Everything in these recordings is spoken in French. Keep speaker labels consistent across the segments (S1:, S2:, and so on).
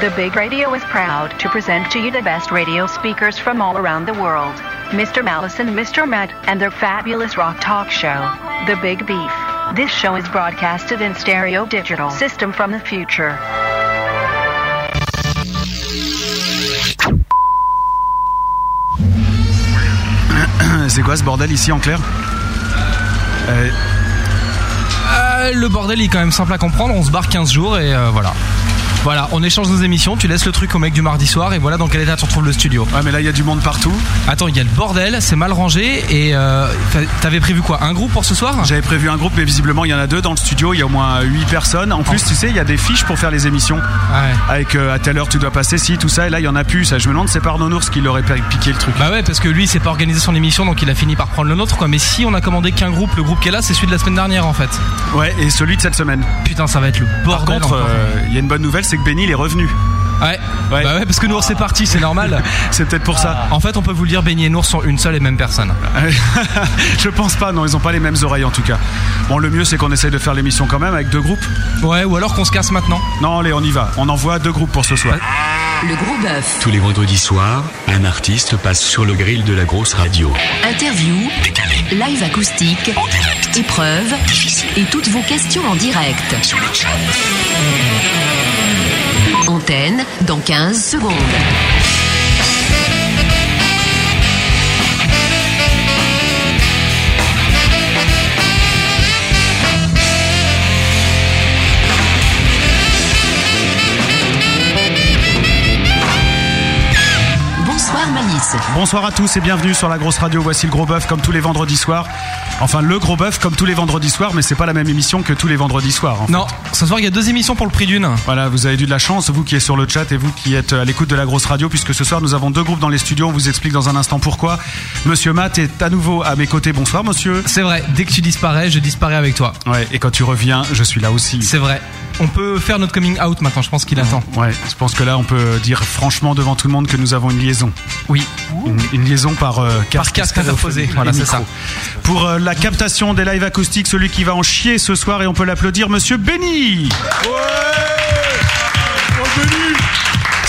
S1: The Big Radio is proud to present to you the best radio speakers from all around the world. Mr. Malice and Mr. Matt and their fabulous rock talk show, The Big Beef. This show is broadcasted in stereo digital system from the future.
S2: C'est quoi ce bordel ici en clair Euh,
S3: Euh, le bordel est quand même simple à comprendre, on se barre 15 jours et euh, voilà. Voilà, on échange nos émissions, tu laisses le truc au mec du mardi soir et voilà dans quel état tu retrouves le studio.
S2: Ouais, mais là il y a du monde partout.
S3: Attends, il y a le bordel, c'est mal rangé et euh, t'a- t'avais prévu quoi Un groupe pour ce soir?
S2: J'avais prévu un groupe, mais visiblement il y en a deux dans le studio. Il y a au moins 8 personnes. En plus, tu sais, il y a des fiches pour faire les émissions.
S3: Ouais.
S2: Avec euh, à telle heure tu dois passer, si tout ça. Et là il y en a plus. Ça, je me demande, c'est par Nonours qui l'aurait piqué le truc.
S3: Bah ouais, parce que lui, il s'est pas organisé son émission, donc il a fini par prendre le nôtre, quoi. Mais si on a commandé qu'un groupe, le groupe qui est là, c'est celui de la semaine dernière, en fait.
S2: Ouais, et celui de cette semaine.
S3: Putain, ça va être le
S2: Par
S3: bordel.
S2: contre,
S3: encore.
S2: euh, il y a une bonne nouvelle, c'est que Benny il est revenu.
S3: ouais.
S2: ouais.
S3: Bah ouais, parce que Nours c'est parti, c'est normal.
S2: C'est peut-être pour ça.
S3: En fait, on peut vous le dire, Benny et Nours sont une seule et même personne.
S2: je pense pas, non, ils ont pas les mêmes oreilles en tout cas. Bon, le mieux c'est qu'on essaye de faire l'émission quand même avec deux groupes.
S3: Ouais, ou alors qu'on se casse maintenant.
S2: Non, allez, on y va. On envoie deux groupes pour ce soir.
S4: Le gros bœuf.
S5: Tous les vendredis soirs, un artiste passe sur le grill de la grosse radio.
S4: Interview, live acoustique, épreuve et toutes vos questions en direct. Antenne dans 15 secondes. Bonsoir
S2: à tous et bienvenue sur la grosse radio. Voici le gros bœuf comme tous les vendredis soirs. Enfin, le gros bœuf comme tous les vendredis soirs, mais c'est pas la même émission que tous les vendredis soirs. en fait.
S3: Non, ce soir, il y a deux émissions pour le prix d'une.
S2: Voilà, vous avez eu de la chance, vous qui êtes sur le chat et vous qui êtes à l'écoute de la grosse radio, puisque ce soir nous avons deux groupes dans les studios. On vous explique dans un instant pourquoi. Monsieur Matt est à nouveau à mes côtés. Bonsoir, monsieur.
S3: C'est vrai, dès que tu disparais, je disparais avec toi.
S2: Ouais, et quand tu reviens, je suis là aussi.
S3: C'est vrai. On peut faire notre coming out maintenant, je pense qu'il attend.
S2: Ouais, je pense que là, on peut dire franchement devant tout le monde que nous avons une liaison.
S3: Oui.
S2: Une, une liaison par euh,
S3: Par casque interposé, voilà, c'est ça.
S2: Pour euh, la captation des lives acoustiques, celui qui va en chier ce soir, et on peut l'applaudir, monsieur Benny.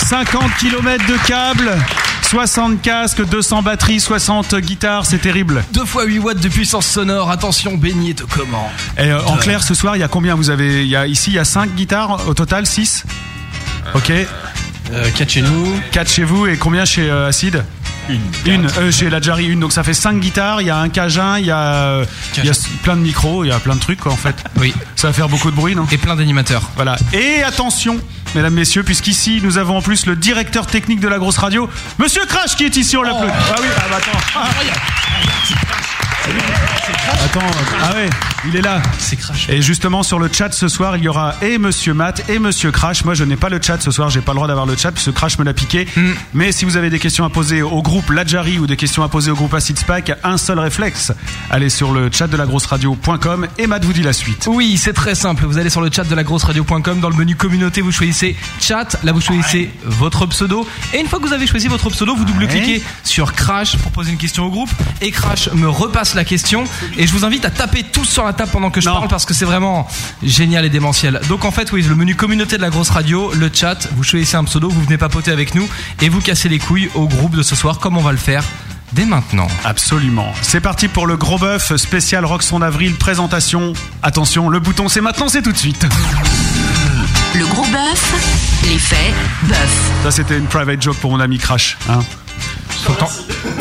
S2: 50 km de câbles, 60 casques, 200 batteries, 60 guitares, c'est terrible.
S3: 2 fois 8 watts de puissance sonore, attention, Benny est comment
S2: Et euh, en clair, ce soir, il y a combien? Vous avez il y a, Ici, il y a 5 guitares au total, 6 Ok.
S3: 4 chez nous.
S2: 4 chez vous et combien chez euh, Acid? Une. Une, euh, chez la Jari, une. Donc ça fait 5 guitares, il y a un cajun, il y a, il y a plein de micros, il y a plein de trucs quoi en fait.
S3: Oui.
S2: Ça va faire beaucoup de bruit, non?
S3: Et plein d'animateurs.
S2: Voilà. Et attention, mesdames, messieurs, puisqu'ici nous avons en plus le directeur technique de la grosse radio, Monsieur Crash, qui est ici, on l'applaudit. Ah oui, ah bah attends. Attends, ah ouais, il est là.
S3: C'est crash.
S2: Et justement sur le chat ce soir, il y aura et Monsieur Matt et Monsieur Crash. Moi, je n'ai pas le chat ce soir, j'ai pas le droit d'avoir le chat puisque Crash me l'a piqué.
S3: Mm.
S2: Mais si vous avez des questions à poser au groupe Ladjari ou des questions à poser au groupe Acid Spike, un seul réflexe, allez sur le chat de la grosse radio.com et Matt vous dit la suite.
S3: Oui, c'est très simple. Vous allez sur le chat de la grosse radio.com. Dans le menu communauté, vous choisissez chat. Là, vous choisissez votre pseudo. Et une fois que vous avez choisi votre pseudo, vous double-cliquez sur Crash pour poser une question au groupe. Et Crash me la question. Et je vous invite à taper tous sur la table pendant que je
S2: Non.
S3: parle parce que c'est vraiment génial et démentiel. Donc en fait, oui, le menu communauté de la grosse radio, le chat, vous choisissez un pseudo, vous venez papoter avec nous et vous cassez les couilles au groupe de ce soir comme on va le faire dès maintenant.
S2: Absolument. C'est parti pour le gros bœuf spécial Rock son avril présentation. Attention, le bouton c'est maintenant, c'est tout de suite.
S4: Le gros bœuf, l'effet bœuf.
S2: Ça c'était une private joke pour mon ami Crash. Hein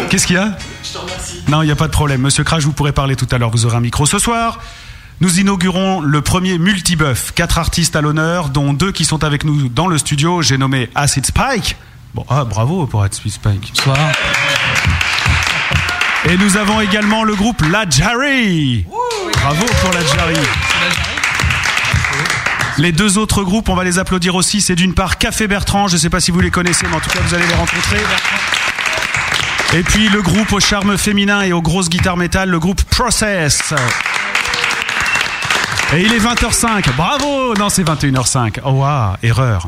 S2: Qu'est-ce qu'il y a? Non, il n'y a pas de problème. Monsieur Crash, vous pourrez parler tout à l'heure. Vous aurez un micro ce soir. Nous inaugurons le premier multibuff. Quatre artistes à l'honneur, dont deux qui sont avec nous dans le studio. J'ai nommé Acid Spike. Bon, ah, bravo pour Acid Spike.
S3: Bonsoir.
S2: Et nous avons également le groupe La Jarry. Bravo pour La Jarry. Les deux autres groupes, on va les applaudir aussi. C'est d'une part Café Bertrand, je ne sais pas si vous les connaissez, mais en tout cas vous allez les rencontrer. Et puis le groupe au charme féminin et aux grosses guitares métal, le groupe Process. Et il est 20h05. Bravo Non, c'est 21h05. Oh waouh, erreur.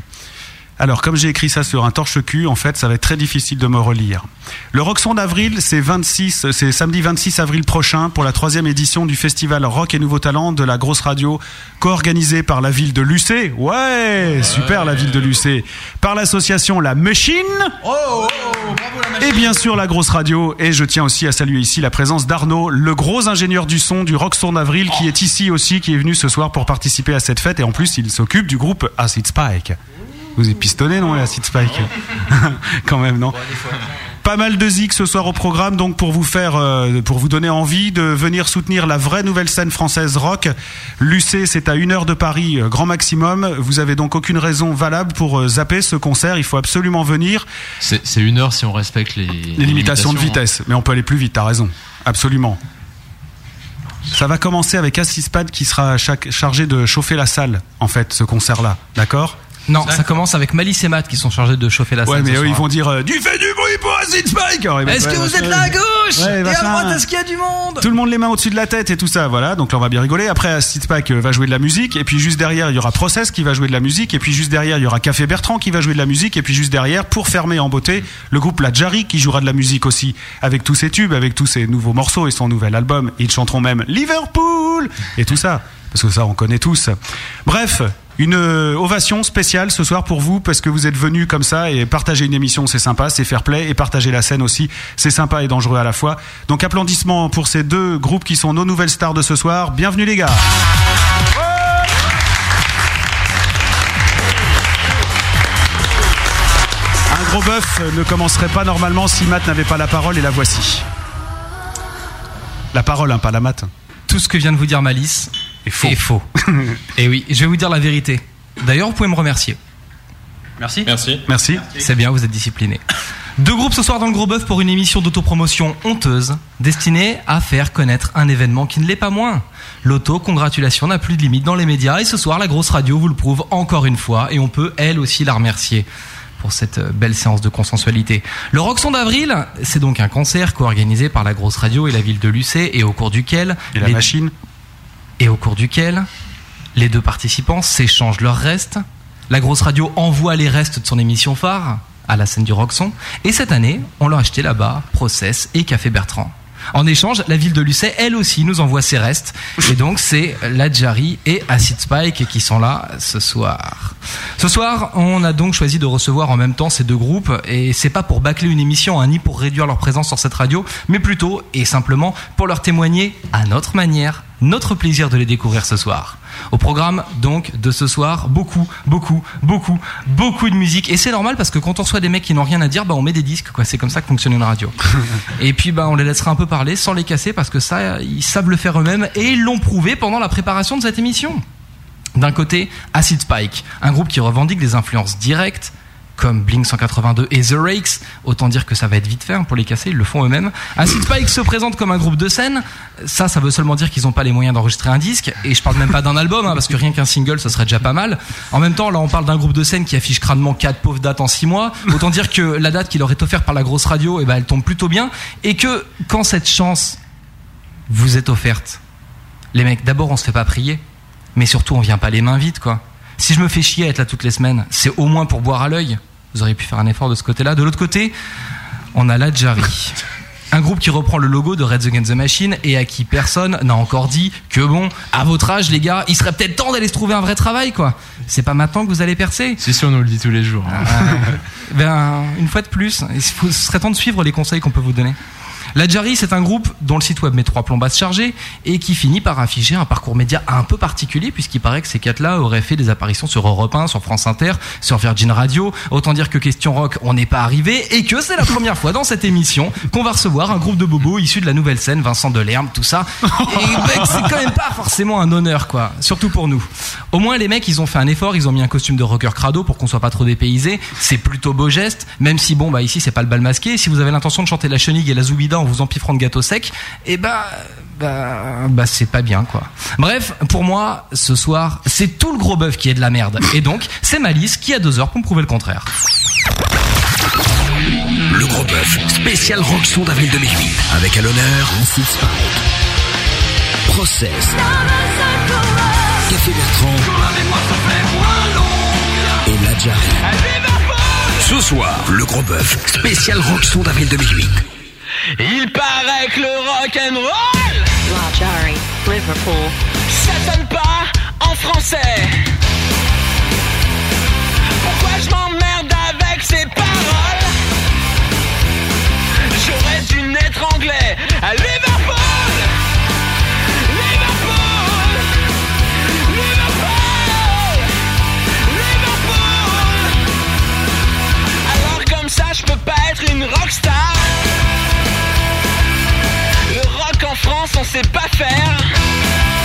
S2: Alors, comme j'ai écrit ça sur un torche-cul, en fait, ça va être très difficile de me relire. Le Roxon d'avril, c'est 26, c'est samedi 26 avril prochain pour la troisième édition du festival Rock et Nouveau Talent de la grosse radio, co-organisé par la ville de Lucé. Ouais, super la ville de Lucé. Par l'association La Machine. Et bien sûr la grosse radio. Et je tiens aussi à saluer ici la présence d'Arnaud, le gros ingénieur du son du Roxon d'avril, qui est ici aussi, qui est venu ce soir pour participer à cette fête. Et en plus, il s'occupe du groupe Acid Spike. Vous êtes pistonné, non, Acid Spike Quand même, non pas mal de zik ce soir au programme, donc pour vous faire, euh, pour vous donner envie de venir soutenir la vraie nouvelle scène française rock. L'UC, c'est à une heure de Paris, euh, grand maximum. Vous avez donc aucune raison valable pour euh, zapper ce concert. Il faut absolument venir.
S6: C'est une heure si on respecte les,
S2: Les limitations de vitesse, mais on peut aller plus vite. T'as raison, absolument. Ça va commencer avec Assispad qui sera chaque- chargé de chauffer la salle, en fait, ce concert-là. D'accord?
S3: Non, ça commence avec Malice et Matt qui sont chargés de chauffer la
S2: Ouais,
S3: salle.
S2: mais
S3: ce
S2: eux, ils
S3: soir.
S2: vont dire euh, Du fait du bruit pour Acid Spike Alors, ils vont-
S3: Est-ce que
S2: ouais,
S3: vous êtes là à gauche
S2: Ouais,
S3: Et à
S2: machin.
S3: droite, est-ce qu'il y a du monde
S2: Tout le monde les mains au-dessus de la tête et tout ça, voilà. Donc là, on va bien rigoler. Après, Acid Spike euh, va jouer de la musique. Et puis juste derrière, il y aura Process qui va jouer de la musique. Et puis juste derrière, il y aura Café Bertrand qui va jouer de la musique. Et puis juste derrière, pour fermer en beauté, le groupe La Jarry qui jouera de la musique aussi. Avec tous ses tubes, avec tous ses nouveaux morceaux et son nouvel album. Ils chanteront même Liverpool et tout ça. Parce que ça, on connaît tous. Bref. Une euh, ovation spéciale ce soir pour vous parce que vous êtes venus comme ça et partager une émission c'est sympa, c'est fair play et partager la scène aussi c'est sympa et dangereux à la fois. Donc applaudissements pour ces deux groupes qui sont nos nouvelles stars de ce soir. Bienvenue les gars. Un gros bœuf ne commencerait pas normalement si Matt n'avait pas la parole et la voici. La parole, hein, pas la mat.
S3: Tout ce que vient de vous dire Malice
S2: est faux.
S3: Est faux. Et oui, je vais vous dire la vérité. D'ailleurs, vous pouvez me remercier.
S7: Merci.
S6: Merci.
S2: Merci.
S3: C'est bien, vous êtes discipliné. Deux groupes ce soir dans le Gros Bœuf pour une émission d'autopromotion honteuse, destinée à faire connaître un événement qui ne l'est pas moins. L'auto-congratulation n'a plus de limite dans les médias et ce soir, la grosse radio vous le prouve encore une fois et on peut elle aussi la remercier pour cette euh, belle séance de consensualité. Le Roxon d'avril, c'est donc un concert co-organisé par la grosse radio et la ville de Lucé et au cours duquel
S2: Et la
S3: les-
S2: machine
S3: et au cours duquel les deux participants s'échangent leurs restes. La grosse radio envoie les restes de son émission phare à la scène du Roxon. Et cette année, on leur a acheté là-bas Process et Café Bertrand. En échange, la ville de Lucé, elle aussi, nous envoie ses restes. Et donc, c'est la Jarry et Acid Spike qui sont là ce soir. Ce soir, on a donc choisi de recevoir en même temps ces deux groupes. Et c'est pas pour bâcler une émission, hein, ni pour réduire leur présence sur cette radio, mais plutôt et simplement pour leur témoigner à notre manière notre plaisir de les découvrir ce soir. Au programme donc de ce soir, beaucoup, beaucoup, beaucoup, beaucoup de musique. Et c'est normal parce que quand on reçoit des mecs qui n'ont rien à dire, bah on met des disques, quoi. C'est comme ça que fonctionne une radio. et puis bah on les laissera un peu parler sans les casser parce que ça, ils savent le faire eux-mêmes et ils l'ont prouvé pendant la préparation de cette émission. D'un côté, Acid Spike, un groupe qui revendique des influences directes comme Blink 182 et The Rakes, autant dire que ça va être vite fait hein, pour les casser, ils le font eux-mêmes. Acid Spike se présente comme un groupe de scène, ça, ça veut seulement dire qu'ils n'ont pas les moyens d'enregistrer un disque, et je parle même pas d'un album, hein, parce que rien qu'un single, ça serait déjà pas mal. En même temps, là, on parle d'un groupe de scène qui affiche crânement quatre pauvres dates en six mois, autant dire que la date qui leur est offerte par la grosse radio, eh ben, elle tombe plutôt bien, et que quand cette chance vous est offerte, les mecs, d'abord, on se fait pas prier, mais surtout, on vient pas les mains vides, quoi. Si je me fais chier à être là toutes les semaines, c'est au moins pour boire à l'œil. Vous auriez pu faire un effort de ce côté-là. De l'autre côté, on a la Jarry. Un groupe qui reprend le logo de Red Against the Machine et à qui personne n'a encore dit que bon, à votre âge, les gars, il serait peut-être temps d'aller se trouver un vrai travail, quoi. C'est pas maintenant que vous allez percer.
S6: C'est sûr, on nous le dit tous les jours. hein.
S3: Ben, une fois de plus, il serait temps de suivre les conseils qu'on peut vous donner. La Jarry, c'est un groupe dont le site web met trois plombes à se charger et qui finit par afficher un parcours média un peu particulier puisqu'il paraît que ces quatre-là auraient fait des apparitions sur Europe 1, sur France Inter, sur Virgin Radio. Autant dire que Question Rock, on n'est pas arrivé et que c'est la première fois dans cette émission qu'on va recevoir un groupe de bobos issus de la nouvelle scène, Vincent Delerme, tout ça. Et c'est quand même pas forcément un honneur, quoi. Surtout pour nous. Au moins, les mecs, ils ont fait un effort, ils ont mis un costume de rocker crado pour qu'on soit pas trop dépaysé. C'est plutôt beau geste, même si bon, bah ici, c'est pas le bal masqué. Si vous avez l'intention de chanter la chenille et la zoubida en vous empiffrant de gâteau sec, et bah, bah, bah, c'est pas bien, quoi. Bref, pour moi, ce soir, c'est tout le gros bœuf qui est de la merde. Et donc, c'est Malice qui a deux heures pour me prouver le contraire.
S8: Le gros bœuf, spécial Roxon d'avril 2008, avec à l'honneur Acid Spike, Process, Café Bertrand et Jarry. Ce soir, le gros bœuf, spécial Rockson d'avril 2008.
S7: Il paraît que le rock'n'roll
S1: Large Liverpool.
S7: ça sonne pas en français. Pourquoi je m'emmerde avec ces paroles? J'aurais dû naître anglais à Liverpool. Liverpool. Liverpool. Liverpool. Alors comme ça, je peux pas être une rockstar. On sait pas faire.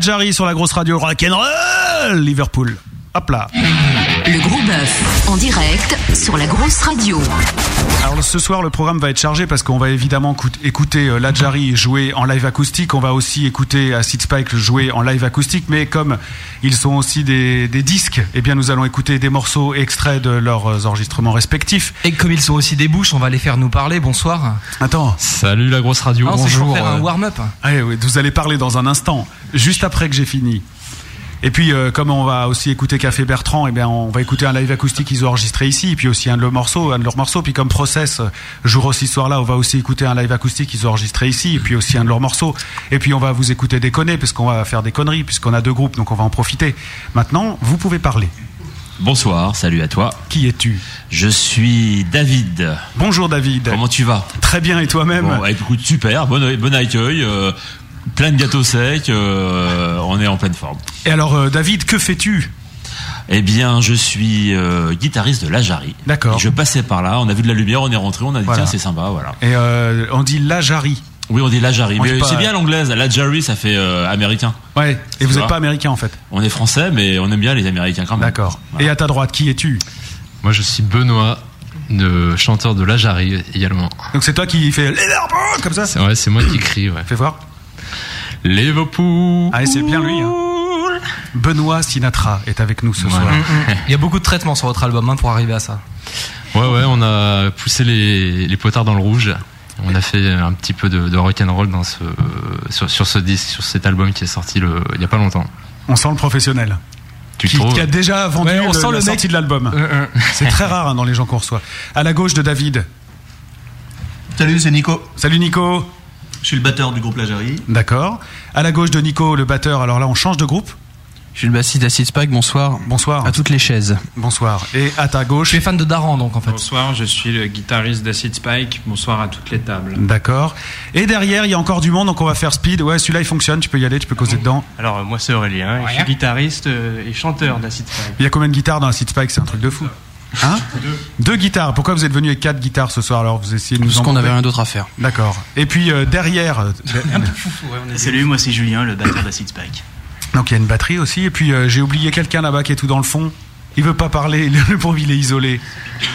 S2: Jarry sur la grosse radio rock'n'roll Liverpool. Hop là.
S4: Le gros bœuf en direct sur la grosse radio.
S2: Alors ce soir, le programme va être chargé parce qu'on va évidemment cout- écouter euh, La Jarry jouer en live acoustique. On va aussi écouter Acid Spike jouer en live acoustique. Mais comme ils sont aussi des, des disques, eh bien nous allons écouter des morceaux extraits de leurs euh, enregistrements respectifs.
S3: Et comme ils sont aussi des bouches, on va les faire nous parler. Bonsoir.
S2: Attends.
S6: Salut la grosse radio. Bonjour.
S3: faire un warm-up.
S2: Ah oui, vous allez parler dans un instant, juste après que j'ai fini. Et puis, euh, comme on va aussi écouter Café Bertrand, eh bien, on va écouter un live acoustique qu'ils ont enregistré ici, et puis aussi un de leurs morceaux, un de leurs morceaux. Puis comme Process euh, jour aussi ce soir-là, on va aussi écouter un live acoustique qu'ils ont enregistré ici, et puis aussi un de leurs morceaux. Et puis on va vous écouter déconner, parce qu'on va faire des conneries, puisqu'on a deux groupes, donc on va en profiter. Maintenant, vous pouvez parler.
S9: Bonsoir, salut à toi.
S2: Qui es-tu?
S9: Je suis David.
S2: Bonjour David.
S9: Comment tu vas?
S2: Très bien, et toi-même?
S9: Bon, écoute, super, bon, bon accueil, euh, plein de gâteaux secs, euh, on est en pleine forme.
S2: Et alors, euh, David, que fais-tu?
S9: Eh bien, je suis euh, guitariste de La Jarry.
S2: D'accord.
S9: Je passais par là, on a vu de la lumière, on est rentré, on a dit
S2: Voilà.
S9: tiens, c'est sympa, voilà.
S2: Et euh, on dit La Jarry.
S9: Oui, on dit La Jarry,
S2: On dit
S9: mais
S2: pas-
S9: c'est bien l'anglaise, La Jarry, ça fait euh, américain.
S2: Ouais, et vous n'êtes pas américain en fait.
S9: On est français, mais on aime bien les américains quand même.
S2: D'accord.
S9: Voilà.
S2: Et à ta droite, qui es-tu?
S6: Moi, je suis Benoît, de chanteur de La Jarry également.
S2: Donc c'est toi qui fais Liverpool comme ça?
S6: C'est ouais, c'est moi qui crie, ouais.
S2: Fais voir.
S6: Liverpool.
S2: Ah, et c'est bien lui. Hein. Benoît Sinatra est avec nous ce
S6: Voilà.
S2: soir.
S3: Il y a beaucoup de traitements sur votre album hein, pour arriver à ça.
S6: Ouais, ouais, on a poussé les, les potards dans le rouge. On a fait un petit peu de, de rock'n'roll dans ce, sur, sur ce disque, sur cet album qui est sorti le, il y a pas longtemps.
S2: On sent le professionnel.
S6: Tu
S2: Qui,
S6: trouves
S2: qui a déjà vendu
S3: Ouais, on
S2: le-
S3: sent
S2: la
S3: le mec-
S2: sortie de l'album. C'est très rare hein, dans les gens qu'on reçoit. À la gauche de David.
S10: Salut, c'est Nico.
S2: Salut Nico.
S10: Je suis le batteur du groupe La.
S2: D'accord. À la gauche de Nico, le batteur. Alors là, on change de groupe.
S11: Je suis le bassiste d'Acid Spike, bonsoir.
S2: Bonsoir.
S11: À toutes les chaises.
S2: Bonsoir. Et à ta gauche.
S3: Tu es fan de Daran donc en fait.
S12: Bonsoir, je suis le guitariste d'Acid Spike. Bonsoir à toutes les tables.
S2: D'accord. Et derrière, il y a encore du monde, donc on va faire speed. Ouais, celui-là, il fonctionne. Tu peux y aller, tu peux causer dedans.
S12: Alors, euh, moi, c'est Aurélien. Je suis guitariste euh, et chanteur d'Acid Spike.
S2: Il y a combien de guitares dans Seed Spike? C'est un truc de fou. Hein Deux guitares. Pourquoi vous êtes venu avec quatre guitares ce soir Alors vous essayez de nous
S11: Parce qu'on
S2: embrouiller
S11: avait rien d'autre à faire.
S2: D'accord. Et puis euh, derrière, euh,
S10: Salut, moi c'est Julien, le batteur d'Acid Spike.
S2: donc il y a une batterie aussi. Et puis euh, j'ai oublié quelqu'un là-bas qui est tout dans le fond. Il veut pas parler, le pauvre il est isolé.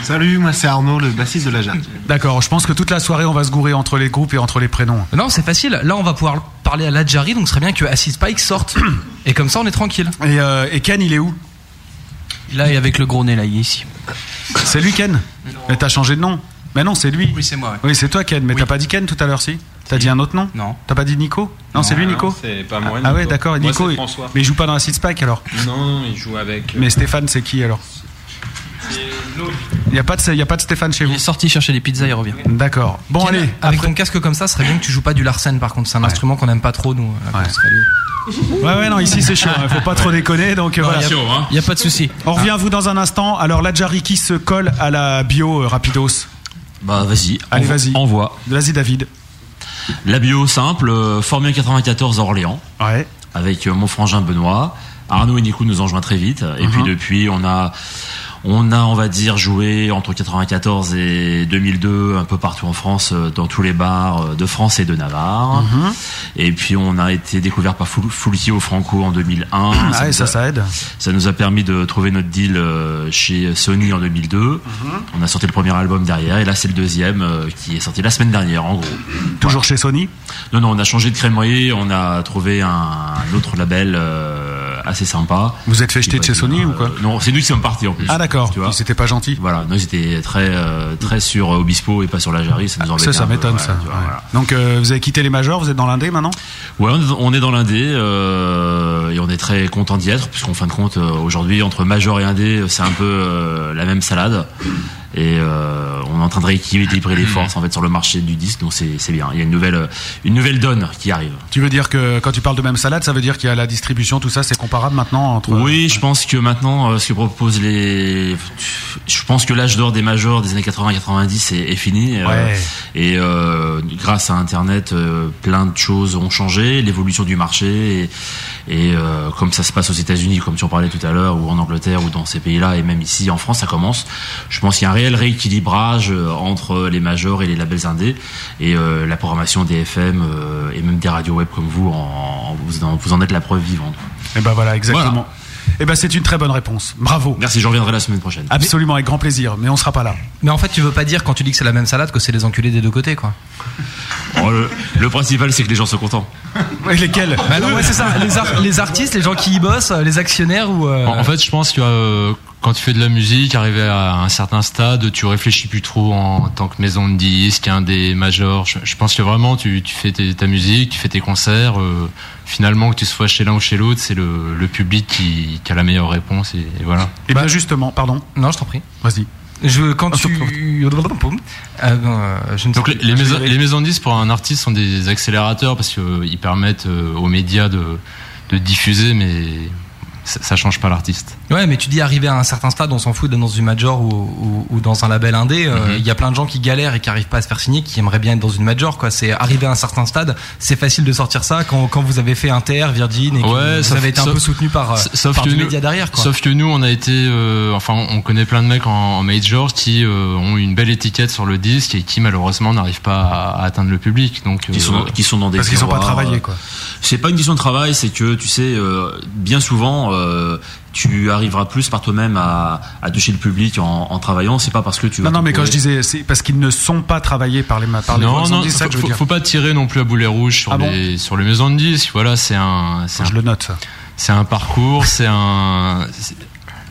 S13: Salut, moi c'est Arnaud, le bassiste de la Jade.
S2: D'accord, je pense que toute la soirée on va se gourer entre les groupes et entre les prénoms.
S3: Non, c'est facile. Là, on va pouvoir parler à l'Adjari, donc ce serait bien que Acid Spike sorte. Et comme ça, on est tranquille.
S2: Et, euh, et Ken, il est où?
S11: Là, et avec le gros nez, là, il est ici.
S2: C'est lui Ken Mais t'as changé de nom Mais non, c'est lui.
S11: Oui, c'est moi. ouais.
S2: Oui, c'est toi Ken, mais t'as pas dit Ken tout à l'heure, si T'as dit un autre nom
S11: Non.
S2: T'as pas dit Nico Non, c'est lui Nico
S14: C'est pas moi.
S2: Ah
S14: Nico.
S2: ouais, d'accord,
S14: Moi,
S2: Nico.
S14: c'est
S2: il-
S14: François.
S2: Mais il joue pas dans la Six Pack alors
S14: Non, il joue avec. euh,
S2: Mais Stéphane, c'est qui alors Il y a pas de, y a pas de Stéphane chez vous
S11: Il est sorti chercher des pizzas, il revient.
S2: D'accord. Bon,
S3: Ken,
S2: allez.
S3: Avec ton casque comme ça, ce serait bien que tu joues pas du Larsen, par contre. C'est un instrument qu'on aime pas trop, nous, à la Grosse Radio.
S2: Ouais, ouais, non, ici c'est chaud. hein, Faut pas trop déconner. Donc, euh,
S3: Non,
S2: voilà.
S3: y a-
S9: Chaud, hein
S3: y a pas de souci.
S2: On revient à vous dans un instant. Alors, la Jari qui se colle à la bio euh, Rapidos.
S9: Bah vas-y.
S2: Allez,
S9: envoie-
S2: vas-y.
S9: Envoie.
S2: Vas-y, David.
S9: La bio simple, euh, formée en 94 à Orléans.
S2: Ouais.
S9: Avec euh, mon frangin Benoît. Arnaud et Nico nous ont joints très vite. Et
S2: Mhm.
S9: puis depuis, on a, on a, on va dire, joué entre 94 et 2002 un peu partout en France, euh, dans tous les bars euh, de France et de Navarre.
S2: Mhm.
S9: Et puis on a été découvert par au Franco en 2001.
S2: Ah, et
S9: nous
S2: ça,
S9: a-
S2: ça aide.
S9: ça nous a permis de trouver notre deal euh, chez Sony en 2002.
S2: Mhm.
S9: On a sorti le premier album derrière et là c'est le deuxième qui est sorti la semaine dernière en gros.
S2: Toujours chez Sony?
S9: Non non, on a changé de crémerie, on a trouvé un, un autre label euh, assez sympa.
S2: Vous êtes fait jeter de chez Sony
S9: euh,
S2: ou quoi
S9: Non, c'est nous qui sommes partis en plus.
S2: Ah, d'accord.
S9: Tu vois
S2: C'était pas gentil.
S9: Voilà, nous c'était très très très sur euh, Obispo et pas sur la Jarry, ça nous
S2: Ça, ça m'étonne, ça.
S9: vois, voilà.
S2: Donc, euh, vous avez quitté les majors, vous êtes dans l'indé maintenant?
S9: Ouais, on est- dans l'indé euh, et on est très content d'y être puisqu'en fin de compte euh, aujourd'hui entre major et indé c'est un peu euh, la même salade et euh, on est en train de rééquilibrer les forces en fait sur le marché du disque donc c'est c'est bien. Il y a une nouvelle euh, une nouvelle donne qui arrive.
S2: Tu veux dire que quand tu parles de même salade, ça veut dire qu'il y a la distribution, tout ça, c'est comparable maintenant entre.
S9: Oui, je pense que maintenant, euh, ce que proposent les, je pense que l'âge d'or des majors des années 80-90 est, est fini. euh,
S2: Ouais.
S9: et euh, grâce à Internet, euh, plein de choses ont changé, l'évolution du marché et, et, euh, comme ça se passe aux États-Unis, comme tu en parlais tout à l'heure, ou en Angleterre, ou dans ces pays-là, et même ici en France, ça commence. Je pense qu'il y a un réel rééquilibrage euh, entre les majors et les labels indés et euh, la programmation des FM euh, et même des radios web comme vous, en, en- vous, en, vous en êtes la preuve vivante.
S2: Et ben voilà, exactement.
S9: Voilà.
S2: Et ben c'est une très bonne réponse. Bravo.
S9: Merci, je reviendrai la semaine prochaine.
S2: Absolument, avec grand plaisir, mais on sera pas là.
S3: Mais en fait, tu veux pas dire quand tu dis que c'est la même salade que c'est les enculés des deux côtés, quoi.
S9: Oh, le, le principal, c'est que les gens soient contents.
S2: Et lesquels
S3: Bah non, ouais, c'est ça. Les, ar- les artistes, les gens qui y bossent, les actionnaires ou. euh,
S6: En, en fait, je pense que euh, quand tu fais de la musique, arrivé à un certain stade, tu réfléchis plus trop en tant que maison de disques, un des majors. Je, je pense que vraiment, tu, tu fais tes- ta musique, tu fais tes concerts. euh, finalement, que tu sois chez l'un ou chez l'autre, c'est le, le public qui, qui a la meilleure réponse et, et voilà.
S2: Et bien justement, pardon.
S3: Non, je t'en prie.
S2: Vas-y.
S3: Je, quand tu. Euh, non, euh, je ne sais
S6: Donc les, les maisons, les maisons de disques pour un artiste sont des accélérateurs parce qu'ils permettent euh, aux médias de, de diffuser, mais ça, ça change pas l'artiste.
S3: Ouais, mais tu dis arriver à un certain stade, on s'en fout d'être dans une major ou, ou, ou dans un label indé. euh, Il
S6: Mhm.
S3: y a plein de gens qui galèrent et qui arrivent pas à se faire signer, qui aimeraient bien être dans une major. Quoi, c'est arriver à un certain stade. C'est facile de sortir ça quand, quand vous avez fait Inter, Virgin et que
S6: Ouais,
S3: vous
S6: sauf-
S3: avez été un
S6: sauf-
S3: peu soutenu par, euh,
S6: sauf
S3: par
S6: que
S3: du
S6: nous-
S3: média derrière. Quoi.
S6: Sauf que nous, on a été, euh, enfin, on connaît plein de mecs en, en major qui euh, ont une belle étiquette sur le disque et qui malheureusement n'arrivent pas à, à atteindre le public. Donc,
S9: Qui sont,
S6: euh,
S9: qui sont dans des
S2: Parce qu'ils ont pas
S9: endroits,
S2: travaillé,
S9: euh,
S2: quoi.
S9: C'est pas une question de travail, c'est que tu sais, euh, bien souvent, euh, tu arriveras plus par toi-même à, à toucher le public en, en travaillant. C'est pas parce que tu vas.
S2: Non, non, mais quand je disais, c'est parce qu'ils ne sont pas travaillés par les, par les
S6: non, non,
S2: disques, c'est ça
S6: faut, pas tirer non plus à boulet rouge sur
S2: Ah bon
S6: les sur les maisons de disques. Voilà, c'est un, c'est
S2: Je
S6: un-
S2: le note, ça.
S6: c'est un parcours, c'est un,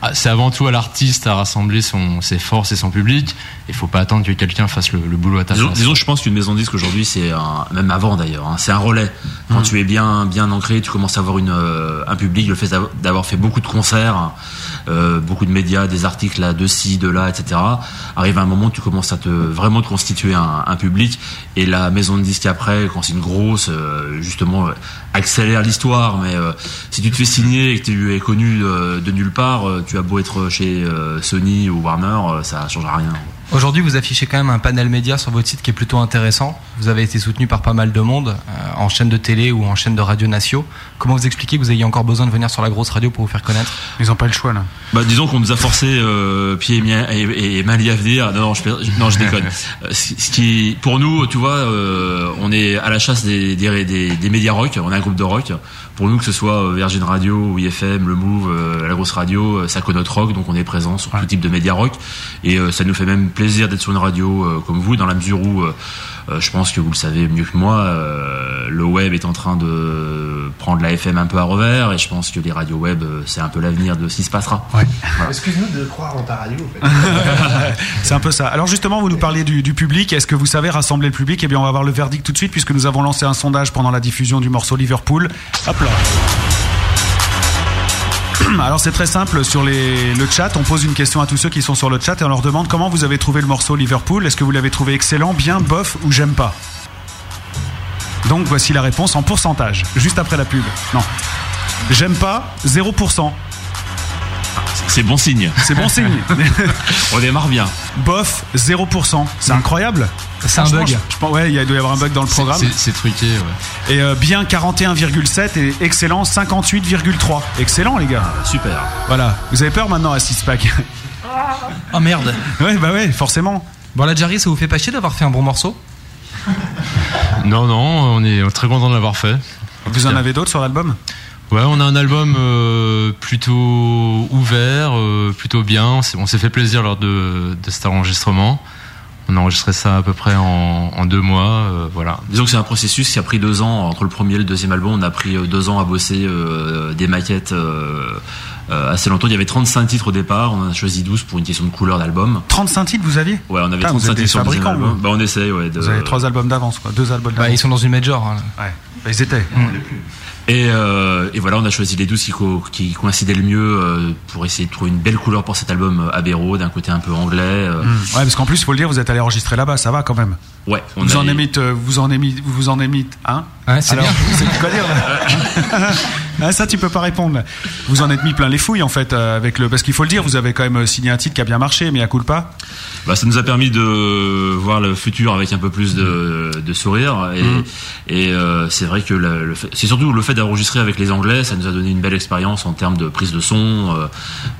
S6: c'est- ah, c'est avant tout à l'artiste à rassembler son, ses forces et son public. Il faut pas attendre que quelqu'un fasse le, le boulot à ta
S9: Disons,
S6: place.
S9: disons, je pense qu'une maison de disque aujourd'hui, c'est même avant d'ailleurs, hein, c'est un relais. Quand
S2: Mhm.
S9: tu es bien, bien ancré, tu commences à avoir une, euh, un public, le fait d'avoir- fait beaucoup de concerts, euh, beaucoup de médias, des articles là, de ci, de là, etc. Arrive un moment où tu commences à te vraiment te constituer un, un public. Et la maison de disque après, quand c'est une grosse, euh, justement, accélère l'histoire. Mais si tu te fais signer et que tu es connu euh, de nulle part, euh, tu as beau être chez euh, Sony ou Warner, euh, ça changera rien.
S3: Aujourd'hui, vous affichez quand même un panel média sur votre site qui est plutôt intéressant. Vous avez été soutenu par pas mal de monde, euh, en chaîne de télé ou en chaîne de radio nationaux. Comment vous expliquez que vous ayez encore besoin de venir sur la grosse radio pour vous faire connaître
S2: Ils n'ont pas le choix là.
S9: Bah, disons qu'on nous a forcé euh, pied et, et, et à venir. Non, non, je, non, je déconne. Euh, Ce qui, pour nous, tu vois, euh, on est à la chasse des, des, des, des médias rock. On est un groupe de rock. Pour nous, que ce soit euh, Virgin Radio ou IFM, le Move, euh, la grosse radio, euh, ça connote rock, donc on est présent sur tout type de médias rock. Et euh, ça nous fait même plaisir d'être sur une radio euh, comme vous, dans la mesure où je pense que vous le savez mieux que moi, euh, le web est en train de prendre la FM un peu à revers, et je pense que les radios web, euh, c'est un peu l'avenir de ce qui se passera. Voilà.
S13: Excuse-nous de croire en ta radio, en fait.
S2: C'est un peu ça. Alors justement, vous nous parliez du, du public. Est-ce que vous savez rassembler le public? Eh bien, on va voir le verdict tout de suite puisque nous avons lancé un sondage pendant la diffusion du morceau Liverpool. Hop là. Alors c'est très simple sur le chat. On pose une question à tous ceux qui sont sur le chat et on leur demande comment vous avez trouvé le morceau Liverpool. Est-ce que vous l'avez trouvé excellent, bien, bof ou j'aime pas? Donc voici la réponse en pourcentage, juste après la pub. Non. J'aime pas, 0%.
S9: C'est bon signe.
S2: C'est bon signe.
S9: On démarre bien.
S2: Bof, 0%. C'est incroyable.
S3: C'est un bug.
S2: Je, je pense, ouais, il y a- doit y avoir un bug dans le programme.
S6: C'est- C'est truqué, ouais.
S2: Et euh, bien 41,7 et excellent 58,3. Excellent les gars.
S9: Super.
S2: Voilà. Vous avez peur maintenant à 6 pack
S11: Oh merde.
S2: Ouais, bah ouais, forcément.
S3: Bon, la Jarry, ça vous fait pas chier d'avoir fait un bon morceau?
S6: Non, non, on est très content de l'avoir fait.
S2: Vous en avez d'autres sur l'album?
S6: Ouais, on a un album euh, plutôt ouvert, euh, plutôt bien. On s'est- fait plaisir lors de, de cet enregistrement. On a enregistré ça à peu près en, en deux mois, euh, voilà.
S9: Disons que c'est un processus qui a pris deux ans entre le premier et le deuxième album. On a pris deux ans à bosser euh, des maquettes euh, euh, assez longtemps. Il y avait 35 titres au départ. On en a choisi 12 pour une question de couleur d'album.
S2: 35 titres vous aviez?
S9: Ouais, on avait
S2: Putain, vous
S9: 35
S2: êtes des
S9: titres sur le deuxième album. Bah, on essaye, ouais. De...
S2: Vous avez trois albums d'avance, quoi. Deux albums
S3: Bah,
S2: d'avance.
S3: ils sont dans une major. hein.
S2: Ouais. Bah, ils étaient.
S9: Et, euh, et voilà, on a choisi les 12 qui, co- qui coïncidaient le mieux euh, pour essayer de trouver une belle couleur pour cet album euh, Abbey Road, d'un côté un peu anglais. euh,
S2: Hmm. Ouais, parce qu'en plus, faut le dire, vous êtes allé enregistrer là-bas, ça va quand même.
S9: Ouais, on
S2: vous
S9: a-
S2: en émite, euh, vous en émite, vous en émite, hein
S3: Ouais, c'est bien.
S2: C'est quoi dire là Ah, Ça, tu peux pas répondre. Vous en êtes mis plein les fouilles en fait euh, avec le, parce qu'il faut le dire, vous avez quand même euh, signé un titre qui a bien marché, mais à coup pas.
S9: Bah, ça nous a permis de voir le futur avec un peu plus de, de sourire et,
S2: Mm.
S9: et euh, c'est vrai que le, le fait- c'est surtout le fait d'enregistrer avec les Anglais, ça nous a donné une belle expérience en termes de prise de son, euh,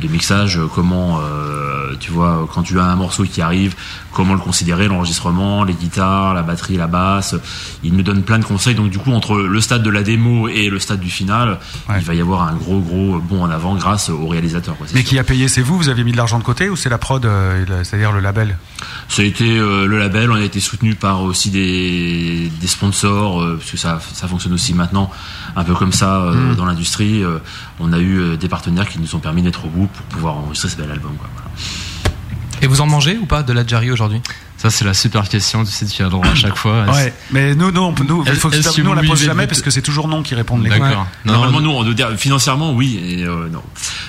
S9: de mixage, comment euh, tu vois quand tu as un morceau qui arrive, comment le considérer, l'enregistrement, les guitares, la batterie, la basse. Ils nous donnent plein de conseils. Donc du coup entre le stade de la démo et le stade du final, il va y avoir un gros gros bond en avant grâce au réalisateur. quoi,
S2: Mais
S9: sûr.
S2: qui a payé C'est vous? Vous avez mis de l'argent de côté ou c'est la prod, euh, c'est-à-dire le label?
S9: Ça a été euh, le label, on a été soutenu par aussi des, des sponsors, euh, parce que ça, ça fonctionne aussi maintenant un peu comme ça euh,
S2: Mm.
S9: dans l'industrie. On a eu des partenaires qui nous ont permis d'être au bout pour pouvoir enregistrer ce bel album. Quoi, voilà.
S3: Et vous en mangez ou pas de la Jarry aujourd'hui?
S6: Ça, c'est la super question, tu sais, tu as le droit à chaque fois.
S2: Ouais. Mais nous, nous, on, peut- nous, il faut que tu- nous, on la pose jamais parce que c'est toujours non qui répondent les
S6: D'accord.
S2: gars.
S6: Non,
S9: Normalement, nous, on doit dire financièrement, oui. Et, euh, non,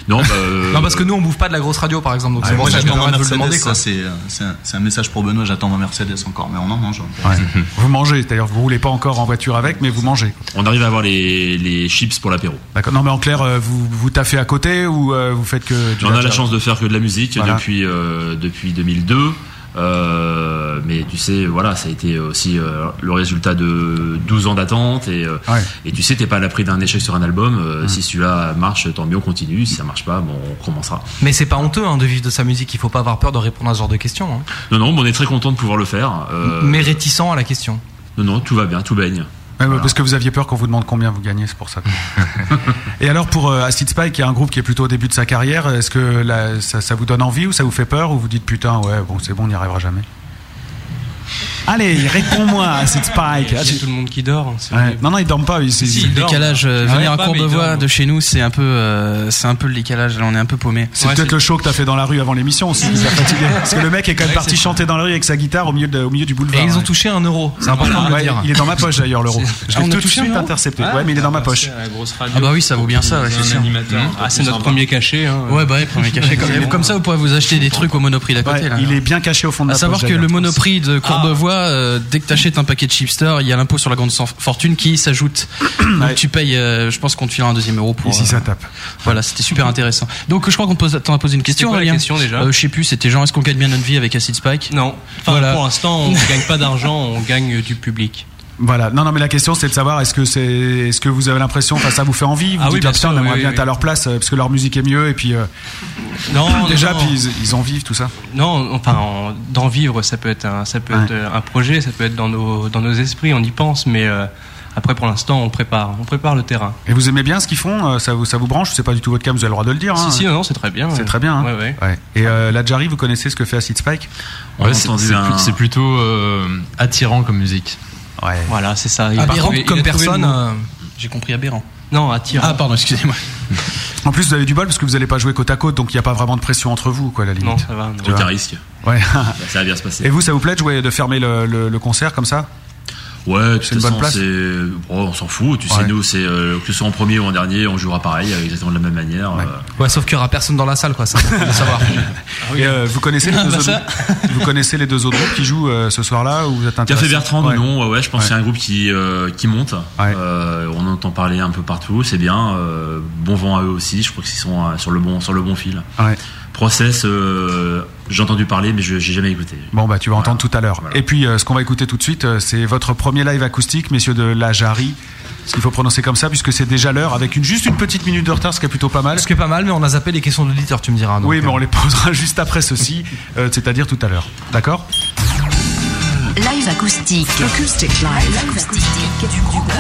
S9: non, bah, euh,
S3: Non, parce que nous, on bouffe pas de la grosse radio, par exemple. Donc
S10: Ah,
S3: c'est
S10: moi j'attends ma Mercedes, ça c'est euh, c'est un, c'est un message pour Benoît, j'attends ma Mercedes encore, mais on en mange. hein.
S2: Ouais. vous mangez, c'est-à-dire vous roulez pas encore en voiture avec, mais vous mangez.
S9: on arrive à avoir les, les chips pour l'apéro.
S2: D'accord. Non, mais en clair, vous vous taffez à côté ou vous faites que
S9: On a la chance de faire que de la musique depuis 2002. Euh, mais tu sais, voilà, ça a été aussi euh, le résultat de 12 ans d'attente et, euh,
S2: Ouais.
S9: et tu sais, t'es pas à l'abri d'un échec sur un album. Euh. Si celui-là marche, tant mieux, on continue. Si ça marche pas, bon, on commencera.
S3: Mais c'est pas honteux hein, de vivre de sa musique. Il faut pas avoir peur de répondre à ce genre de questions. hein.
S9: Non, non, mais on est très content de pouvoir le faire.
S3: Mais réticent à la question.
S9: non, non, tout va bien, tout baigne.
S2: Ouais, Parce que vous aviez peur qu'on vous demande combien vous gagnez, c'est pour ça. Et alors pour euh, Acid Spike, qui est un groupe qui est plutôt au début de sa carrière, est-ce que là, ça, ça vous donne envie ou ça vous fait peur ou vous dites putain ouais bon c'est bon on n'y arrivera jamais? Allez, réponds-moi Acid Spike. Ah,
S12: Il y a
S2: j'ai-
S12: tout le monde qui dort. hein, c'est
S2: Ouais. Non non ils dorment pas. Ils,
S11: Si,
S2: ils-
S11: le décalage, euh,
S12: Ah
S11: venir à Courbevoie de chez nous, c'est un peu, euh, c'est un peu le décalage. Là, on est un peu paumé.
S2: C'est
S12: Ouais,
S2: peut-être
S12: c'est-
S2: le show que t'as fait dans la rue avant l'émission aussi fatigué. Parce que le mec est quand même
S12: Ouais,
S2: parti
S12: c'est ça.
S2: chanter dans la rue avec sa guitare au milieu, de- au milieu du boulevard.
S3: Et ils ont
S2: ouais.
S3: touché un euro. C'est important de le dire.
S2: il est dans ma poche d'ailleurs l'euro. Je
S11: Ah,
S2: l'ai tout de
S11: touché
S2: suite intercepté. Ouais mais il est dans ma poche.
S12: La.
S11: Ah bah oui, ça vaut bien ça, c'est.
S12: Ah, c'est notre premier cachet. Hein.
S11: Ouais, bah premier cachet comme, comme ça, vous pourrez vous acheter des trucs au Monoprix d'à côté.
S2: Il est bien caché au fond de
S11: À
S2: ma
S11: savoir
S2: poche.
S11: que le. Monoprix de Courbevoie euh, dès que t'achètes un paquet de chipster, il y a l'impôt sur la grande fortune qui s'ajoute. Donc tu payes, euh, je pense qu'on te file un deuxième euro pour.
S2: Ici, ça
S11: euh,
S2: tape.
S11: Voilà, c'était super intéressant. Donc je crois qu'on t'en as posé une question.
S12: quoi la question, déjà
S11: Euh, Je sais plus, c'était genre est-ce qu'on gagne bien notre vie avec Acid Spike?
S12: Non. Enfin,
S11: Voilà.
S12: pour l'instant, on gagne pas d'argent, on gagne du public.
S2: Voilà. Non, non, mais la question, c'est de savoir est-ce que c'est, est-ce que vous avez l'impression, enfin, ça vous fait envie Vous
S12: Ah
S2: dites,
S12: oui, bien
S2: ah, putain,
S12: sûr,
S2: on aimerait
S12: oui,
S2: bien
S12: oui.
S2: être à leur place euh, parce que leur musique est mieux et puis euh,
S12: Non,
S2: déjà,
S12: non.
S2: puis ils, ils en vivent tout ça.
S12: Non, enfin, en- d'en vivre, ça peut être un, ça peut être euh, un projet, ça peut être dans nos, dans nos esprits, on y pense, mais euh, après, pour l'instant, on prépare, on prépare le terrain.
S2: Et vous aimez bien ce qu'ils font Ça vous, ça vous branche C'est pas du tout votre cas, vous avez le droit de le dire. hein.
S12: Si, si, non, non, c'est très bien.
S2: C'est
S12: ouais.
S2: très bien. hein.
S12: Ouais, ouais.
S2: Ouais. Et euh, la Jarry, vous connaissez ce que fait Acid Spike?
S6: Ouais, c'est c'est plus- c'est plutôt euh, attirant comme musique.
S2: Ouais.
S12: Voilà, c'est ça.
S11: Aberrant
S12: trouvé-
S11: comme personne. euh, J'ai compris aberrant.
S12: Non, attirant.
S11: Ah pardon, excusez-moi.
S2: En plus, vous avez du bol parce que vous n'allez pas jouer côte à côte, donc il n'y a pas vraiment de pression entre vous, quoi, à la limite.
S12: Non, ça va. non.
S9: Aucun risque.
S2: Ouais.
S9: Ça va bien se passer.
S2: Et vous, ça vous plaît de jouer, de fermer le, le- le concert comme ça?
S9: Ouais,
S2: C'est une bonne
S9: façon,
S2: place
S9: c'est. bon, on s'en fout. Tu sais, nous, c'est euh, que ce soit en premier ou en dernier, on jouera pareil, euh, exactement de la même manière. euh.
S3: Ouais, sauf qu'il y aura personne dans la salle, quoi. Ça, faut le savoir.
S2: Et euh, vous connaissez les
S11: Ah,
S2: deux
S11: bah
S2: autres,
S11: ça.
S2: vous connaissez les deux autres groupes qui jouent euh, ce soir-là ou vous êtes
S9: Café Bertrand,
S2: Ouais.
S9: non, ouais, ouais, je pense
S2: Ouais.
S9: que c'est un groupe qui, euh, qui monte. Euh, on entend parler un peu partout, c'est bien. euh, bon vent à eux aussi, je crois qu'ils sont euh, sur le bon, sur le bon fil.
S2: Ouais.
S9: Process, euh, j'ai entendu parler, mais je j'ai jamais écouté.
S2: Bon bah tu vas entendre tout à l'heure. Et puis euh, ce qu'on va écouter tout de suite, euh, c'est votre premier live acoustique, messieurs de la Jarry. Ce qu'il faut prononcer comme ça, puisque c'est déjà l'heure, avec une, juste une petite minute de retard, ce qui est plutôt pas mal.
S3: Ce qui est pas mal, mais on a zappé les questions d'auditeurs, tu me diras. donc,
S2: oui, mais
S3: euh,
S2: on les posera juste après ceci, euh, c'est-à-dire tout à l'heure. D'accord?
S4: Live acoustique. Acoustic live. Acoustique du groupe.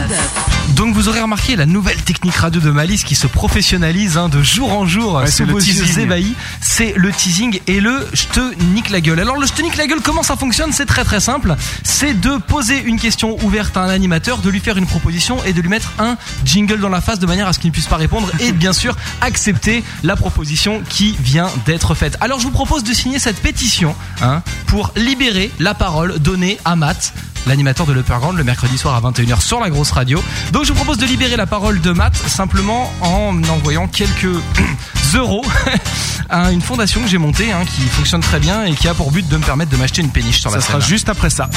S3: Donc vous aurez remarqué la nouvelle technique radio de Malice qui se professionnalise hein, de jour en jour
S2: Ouais,
S3: sous
S2: c'est le
S3: vos yeux ébahis. C'est le teasing et le je te nique la gueule. Alors le je te nique la gueule, comment ça fonctionne? C'est très très simple. C'est de poser une question ouverte à un animateur, de lui faire une proposition et de lui mettre un jingle dans la face de manière à ce qu'il ne puisse pas répondre et bien sûr accepter la proposition qui vient d'être faite. Alors je vous propose de signer cette pétition hein, pour libérer la parole donnée à Matt l'animateur de l'Upperground le mercredi soir à 21h sur la grosse radio. Donc je vous propose de libérer la parole de Matt simplement en envoyant quelques euros à une fondation que j'ai montée hein, qui fonctionne très bien et qui a pour but de me permettre de m'acheter une péniche sur
S2: Ça
S3: la
S2: sera
S3: scène.
S2: juste après ça.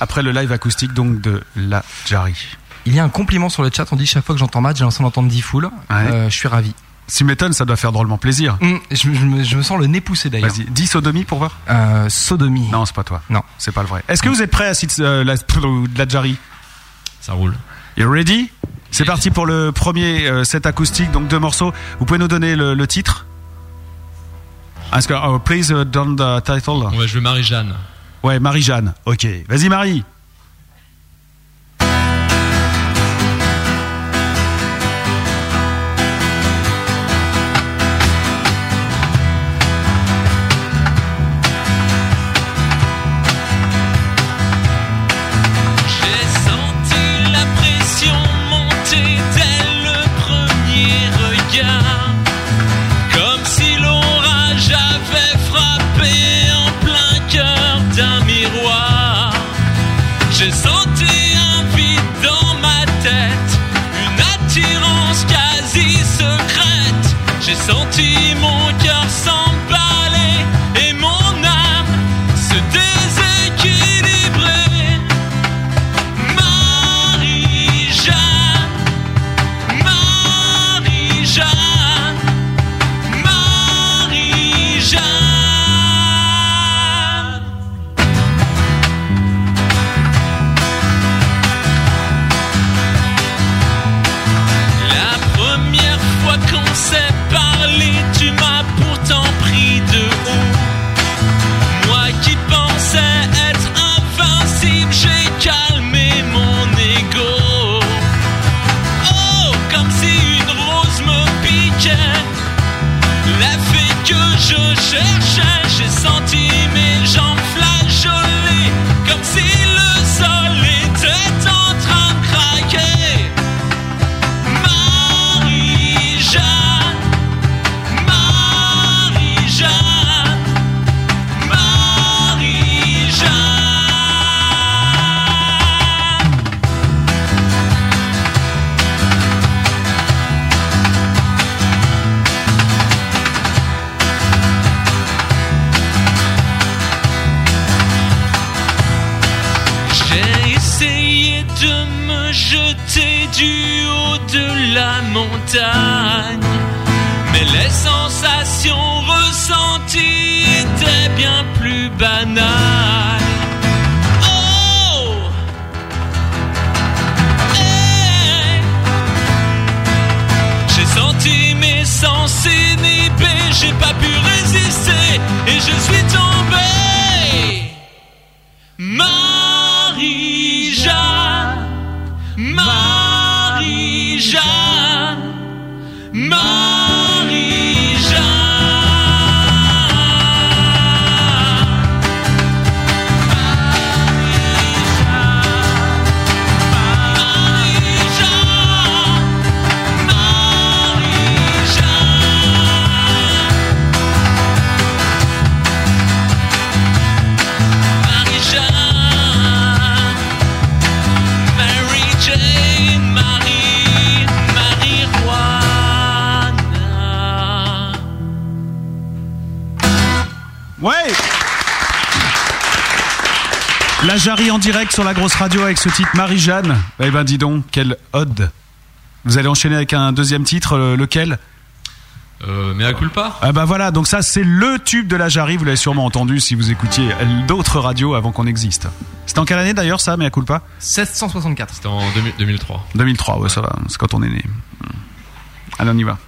S2: Après le live acoustique donc de la Jarry.
S3: Il y a un compliment sur le chat, on dit chaque fois que j'entends Matt, j'ai l'impression d'entendre 10 foules. Euh, je suis ravi.
S2: Si m'étonne, ça doit faire drôlement plaisir.
S3: Hum, je, je me, je me sens le nez poussé d'ailleurs.
S2: Vas-y, dis sodomie pour voir.
S3: Euh, sodomie.
S2: Non, c'est pas toi.
S3: Non.
S2: C'est pas le vrai. Est-ce que vous êtes prêts à citer euh, la, la Jarry
S6: Ça roule.
S2: You ready? C'est parti pour le premier euh, set acoustique, donc deux morceaux. Vous pouvez nous donner le, le titre? Que, oh, please uh, the title.
S6: On va jouer Marie-Jeanne.
S2: Ouais, Marie-Jeanne. Ok. Vas-y, Marie.
S7: Direct sur la grosse radio avec ce titre Marie-Jeanne. Eh ben dis donc, quelle ode. Vous allez enchaîner avec un deuxième titre, euh, lequel?
S6: Euh, mais à culpa?
S7: Ah bah voilà, donc ça c'est le tube de la Jarry, vous l'avez sûrement entendu si vous écoutiez d'autres radios avant qu'on existe. C'était en quelle année d'ailleurs ça, mais à culpa
S3: 764.
S6: C'était en 2000 2003.
S7: 2003, ouais ça va, c'est quand on est né. Allez on y va.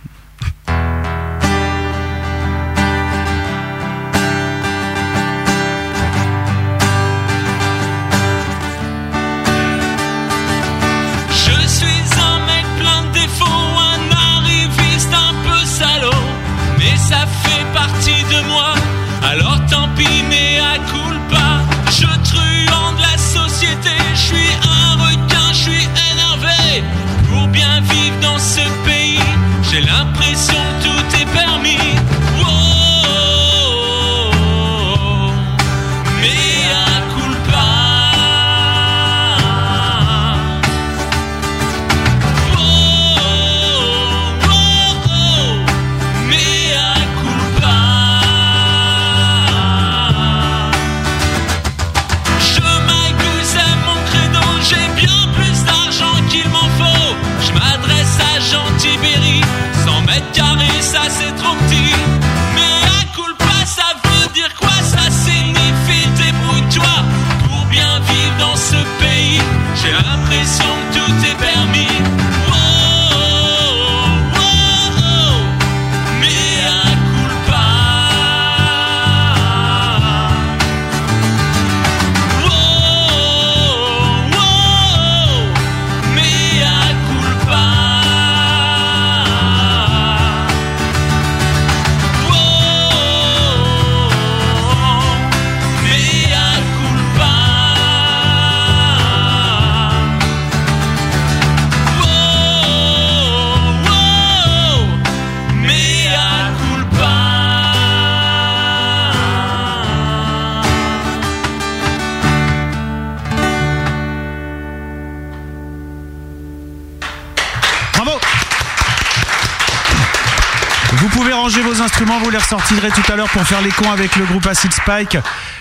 S7: Pouvez ranger vos instruments, vous les ressortirez tout à l'heure pour faire les cons avec le groupe Acid Spike.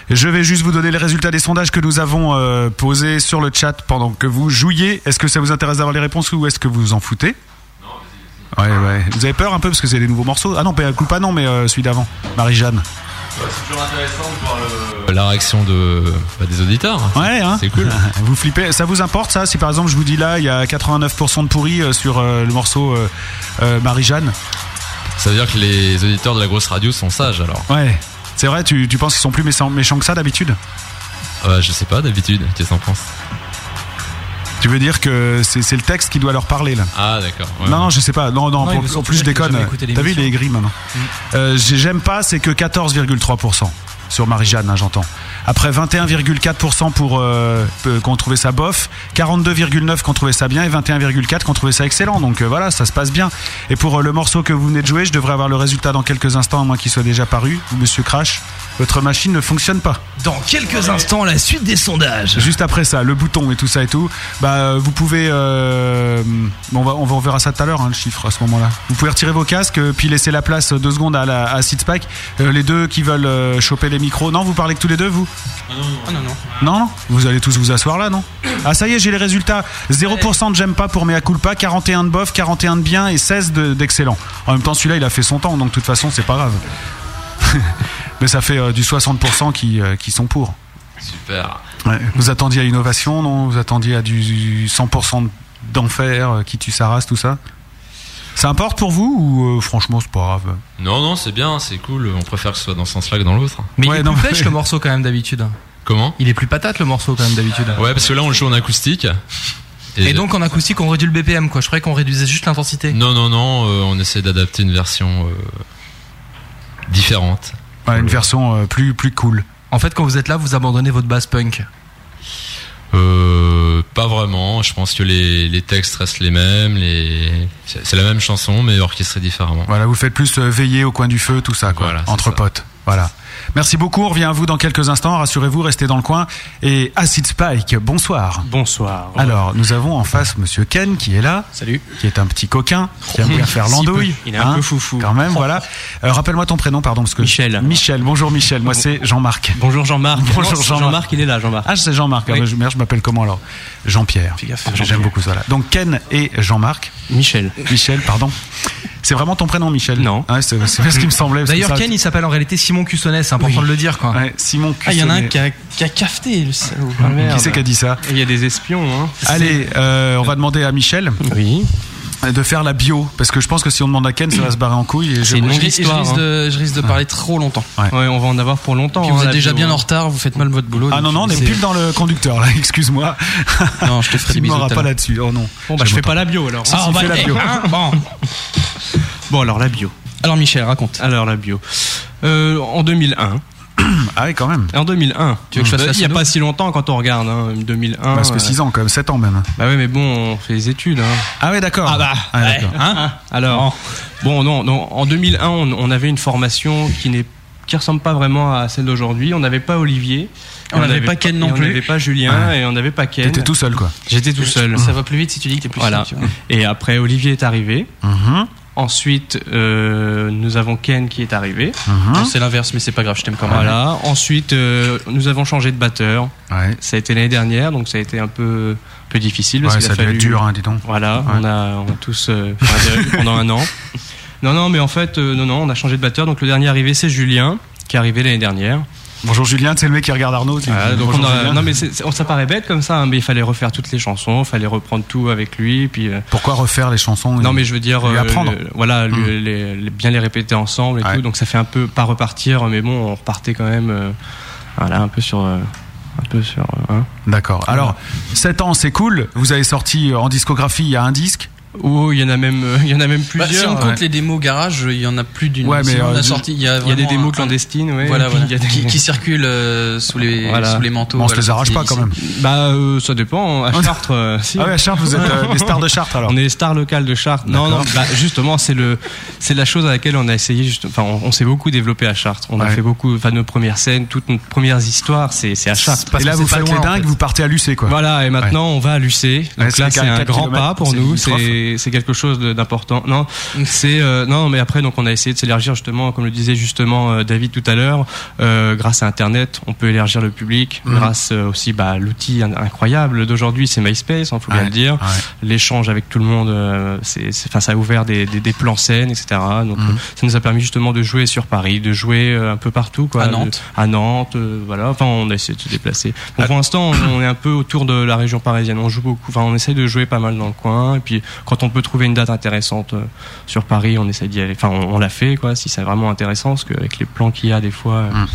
S7: Je vais juste vous donner les résultats des sondages que nous avons euh, posés sur le chat pendant que vous jouiez. Est-ce que ça vous intéresse d'avoir les réponses ou est-ce que vous vous en foutez? Ouais, ouais. Vous avez peur un peu parce que c'est des nouveaux morceaux? Ah non, pas pas non, mais euh, celui d'avant. Marie-Jeanne.
S6: c'est toujours intéressant de voir la réaction de, bah, des auditeurs.
S7: Ouais, hein
S6: C'est cool.
S7: Vous flippez. Ça vous importe ça? Si par exemple je vous dis là, il y a 89% de pourri euh, sur euh, le morceau euh, euh, Marie-Jeanne
S6: Ça veut dire que les auditeurs de la grosse radio sont sages alors.
S7: Ouais. C'est vrai, tu, tu penses qu'ils sont plus méchants, méchants que ça d'habitude?
S6: Euh, je sais pas d'habitude, qu'est-ce que t'en penses?
S7: Tu veux dire que c'est c'est le texte qui doit leur parler là?
S6: Ah d'accord. ouais.
S7: Non, non, je sais pas. Non, non, pour- en plus je déconne. T'as vu, il est aigri maintenant. Euh, j'ai- J'aime pas, c'est que 14,3% sur Marie-Jeanne, hein, j'entends. Après 21,4% pour euh, euh, qu'on trouvait ça bof, 42,9% qu'on trouvait ça bien et 21,4% qu'on trouvait ça excellent. Donc euh, voilà, ça se passe bien. Et pour euh, le morceau que vous venez de jouer, je devrais avoir le résultat dans quelques instants, à moins qu'il soit déjà paru. Monsieur Crash
S2: votre machine ne fonctionne pas.
S3: Dans quelques instants, la suite des sondages.
S2: Juste après ça, le bouton et tout ça et tout, bah vous pouvez, on va, on verra ça tout à l'heure, hein, le chiffre à ce moment-là. Vous pouvez retirer vos casques, puis laisser la place deux secondes à, la, à les deux qui veulent choper les micros, non, vous parlez que tous les deux, vous
S11: Ah non, non.
S2: Non, non Vous allez tous vous asseoir là, non Ah ça y est, j'ai les résultats. 0% de j'aime pas pour Mea Culpa, 41 de bof, 41 de bien et 16 de- d'excellent. En même temps, celui-là, il a fait son temps, donc de toute façon, c'est pas grave. Mais ça fait euh, du 60% qui, euh, qui sont pour.
S6: Super.
S2: Ouais. Vous attendiez à innovation, non? Vous attendiez à du 100% d'enfer, euh, qui tue sa race, tout ça? Ça importe pour vous ou euh, franchement, c'est pas grave
S6: Non, non, c'est bien, c'est cool. On préfère que ce soit dans ce sens-là que dans l'autre.
S3: Mais
S2: Ouais,
S3: il est
S2: non,
S3: plus
S2: mais-
S3: le morceau quand même d'habitude.
S6: Comment
S3: Il est plus patate le morceau quand même d'habitude.
S6: Ouais, parce que là, on le joue en acoustique.
S3: Et donc en acoustique, on réduit le BPM quoi. Je croyais qu'on réduisait juste l'intensité.
S6: Non, non, non, euh, on essaie d'adapter une version euh, différente.
S2: Ouais, une version euh, plus, plus cool.
S3: En fait, quand vous êtes là, vous abandonnez votre bass punk.
S6: Euh, pas vraiment. Je pense que les, les textes restent les mêmes. Les... C'est la même chanson, mais orchestrée différemment.
S2: Voilà, vous faites plus euh, veiller au coin du feu, tout ça, quoi.
S6: Voilà,
S2: entre
S6: ça.
S2: potes. Voilà. Merci beaucoup, on revient à vous dans quelques instants. Rassurez-vous, restez dans le coin. Et Acid Spike, bonsoir.
S12: Bonsoir.
S2: Alors, nous avons en face Monsieur Ken qui est là.
S12: Salut.
S2: Qui est un petit coquin, qui aime bien faire l'andouille.
S12: Il est un
S2: hein,
S12: peu foufou.
S2: Quand même, voilà. Euh, Rappelle-moi ton prénom, pardon, parce que
S12: Michel.
S2: Michel. Bonjour Michel. Moi c'est Jean-Marc.
S12: Bonjour Jean-Marc.
S2: Bonjour Jean-Marc.
S12: Jean-Marc, il est là, Jean-Marc.
S2: Ah, c'est Jean-Marc. Ah,
S12: Oui.
S2: je m'appelle comment alors? Jean-Pierre. J'aime beaucoup ça là. Donc Ken et Jean-Marc.
S12: Michel.
S2: Michel, pardon. C'est vraiment ton prénom, Michel
S12: Non.
S2: Ouais, c'est ce qui me semblait.
S3: D'ailleurs, Ken, il s'appelle en réalité Simon Cussonnet. C'est important de le dire quoi.
S2: Ouais, Simon
S11: Ah, il y en a un
S2: Cussonnet.
S11: qui a, qui a cafeté, le salaud.
S12: Ah.
S2: Qui c'est qui a dit ça
S12: Il y a des espions, hein.
S2: Allez, euh, on va demander à Michel
S12: Oui.
S2: De faire la bio. Parce que je pense que si on demande à Ken, ça va se barrer en couille. Et je...
S12: Une
S11: Je,
S12: longue
S11: ris- je
S12: histoire.
S11: risque
S12: hein.
S11: de, je risque de parler trop longtemps.
S12: Ouais, on va en avoir pour longtemps.
S11: Puis vous
S12: hein,
S11: êtes déjà
S12: bio,
S11: bien en retard, vous faites mal votre boulot.
S2: Ah non, non, on est pile dans le conducteur là, excuse-moi.
S11: Non, je te ferai des bisous.
S2: pas là-dessus. Oh non.
S12: Bon, bah, je fais
S2: pas.
S12: la bio alors.
S2: Si, si, fais la bio.
S11: hein, bon.
S12: Bon, alors la bio.
S11: Alors Michel, raconte.
S12: Alors la bio. Euh, en 2001.
S2: Ah oui, quand même.
S12: En 2001.
S11: Tu veux que je fasse la
S12: Il y a pas si longtemps quand on regarde, hein, 2001.
S2: Parce que
S12: euh,
S2: 6 ans, quand même, 7 ans même.
S12: Bah ouais, mais bon, on fait les études. Hein.
S2: Ah ouais, d'accord.
S12: Ah bah,
S2: Ah,
S12: ouais,
S2: d'accord.
S12: hein Alors, bon, non, non, en 2001, on, on avait une formation qui n'est qui ressemble pas vraiment à celle d'aujourd'hui. On n'avait pas Olivier.
S11: On n'avait pas Ken non plus.
S12: On n'avait pas Julien
S2: Ouais.
S12: et on n'avait pas Ken.
S2: T'étais tout seul, quoi.
S12: J'étais tout seul.
S11: Ça va plus vite si tu dis que t'es plus
S12: Voilà.
S11: seul, tu vois.
S12: Et après, Olivier est arrivé.
S2: Mhm,
S12: Ensuite, euh, nous avons Ken qui est arrivé.
S2: mhm.
S11: C'est l'inverse, mais c'est pas grave, je t'aime quand même.
S12: Voilà. Ensuite, euh, nous avons changé de batteur.
S2: Ouais.
S12: Ça a été l'année dernière, donc ça a été un peu, peu difficile. Parce
S2: Ouais,
S12: qu'il
S2: ça
S12: a
S2: devait
S12: fallu...
S2: être dur, hein, dis donc.
S12: Voilà,
S2: Ouais.
S12: on, a, on a tous euh, direct pendant un an. Non, non, mais en fait, euh, non, non, on a changé de batteur. Donc le dernier arrivé, c'est Julien, qui est arrivé l'année dernière.
S2: Bonjour Julien, c'est le mec qui regarde Arnaud.
S12: Voilà, donc on a- non, mais ça paraît bête comme ça, hein, mais il fallait refaire toutes les chansons, il fallait reprendre tout avec lui, puis. euh,
S2: Pourquoi refaire les chansons
S12: non, mais je veux dire,
S2: Lui
S12: euh,
S2: apprendre.
S12: voilà, lui-
S2: Mm.
S12: les- les- bien les répéter ensemble et
S2: Ouais.
S12: tout. Donc ça fait un peu pas repartir, mais bon, on repartait quand même, euh, voilà, un peu sur, un peu sur. hein.
S2: D'accord. Alors, 7 ans, c'est cool. Vous avez sorti en discographie, il y a un disque.
S12: Oh, il y en a même, euh, il y en a même
S11: Bah,
S12: plusieurs.
S11: si on compte
S12: ouais.
S11: les démos garage, il y en a plus d'une.
S2: Ouais, mais,
S11: Sinon, on
S2: euh,
S11: a sorti. Il y a,
S12: Il y a des démos
S11: un-
S12: clandestines, ouais.
S11: Voilà,
S12: et puis
S11: voilà.
S12: il y a des-
S11: Qui, qui circulent euh, sous les
S12: Voilà.
S11: sous les manteaux.
S2: Bon, on se les arrache pas quand même.
S12: Bah, euh, ça dépend. À Chartres, euh, si.
S2: Ah ouais, à Chartres, vous êtes euh, des stars de Chartres alors.
S12: On est les stars locales de Chartres. Non, non, bah, justement, c'est le, c'est la chose à laquelle on a essayé. Juste, enfin, on, on s'est beaucoup développé à Chartres. On a fait beaucoup, enfin, nos premières scènes, toutes nos premières histoires, c'est, c'est à Chartres.
S2: Et là, vous faites les dingues, vous partez à Lucé, quoi.
S12: Voilà, et maintenant on va à Lucé. Donc là, c'est un grand pas pour nous. C'est c'est quelque chose d'important. Non, c'est euh, non, mais après donc on a essayé de s'élargir justement, comme le disait justement euh, David tout à l'heure, euh, grâce à Internet, on peut élargir le public.
S2: Mhm.
S12: Grâce aussi bah, à l'outil in- incroyable d'aujourd'hui, c'est MySpace, il faut bien
S2: Ouais,
S12: le dire.
S2: ouais.
S12: L'échange avec tout le monde, c'est, enfin ça a ouvert des, des, des plans scènes, etc. Donc euh, ça nous a permis justement de jouer sur Paris, de jouer un peu partout, quoi.
S11: À
S12: De-
S11: Nantes.
S12: à Nantes, voilà. Enfin, on a essayé de se déplacer. Donc, pour l'instant, on, on est un peu autour de la région parisienne. On joue beaucoup. Enfin, on essaye de jouer pas mal dans le coin. Et puis, quand on peut trouver une date intéressante euh, sur Paris, on essaie d'y aller. Enfin, on, on l'a fait, quoi. Si c'est vraiment intéressant, parce qu'avec les plans qu'il y a des fois. euh,
S2: Mm.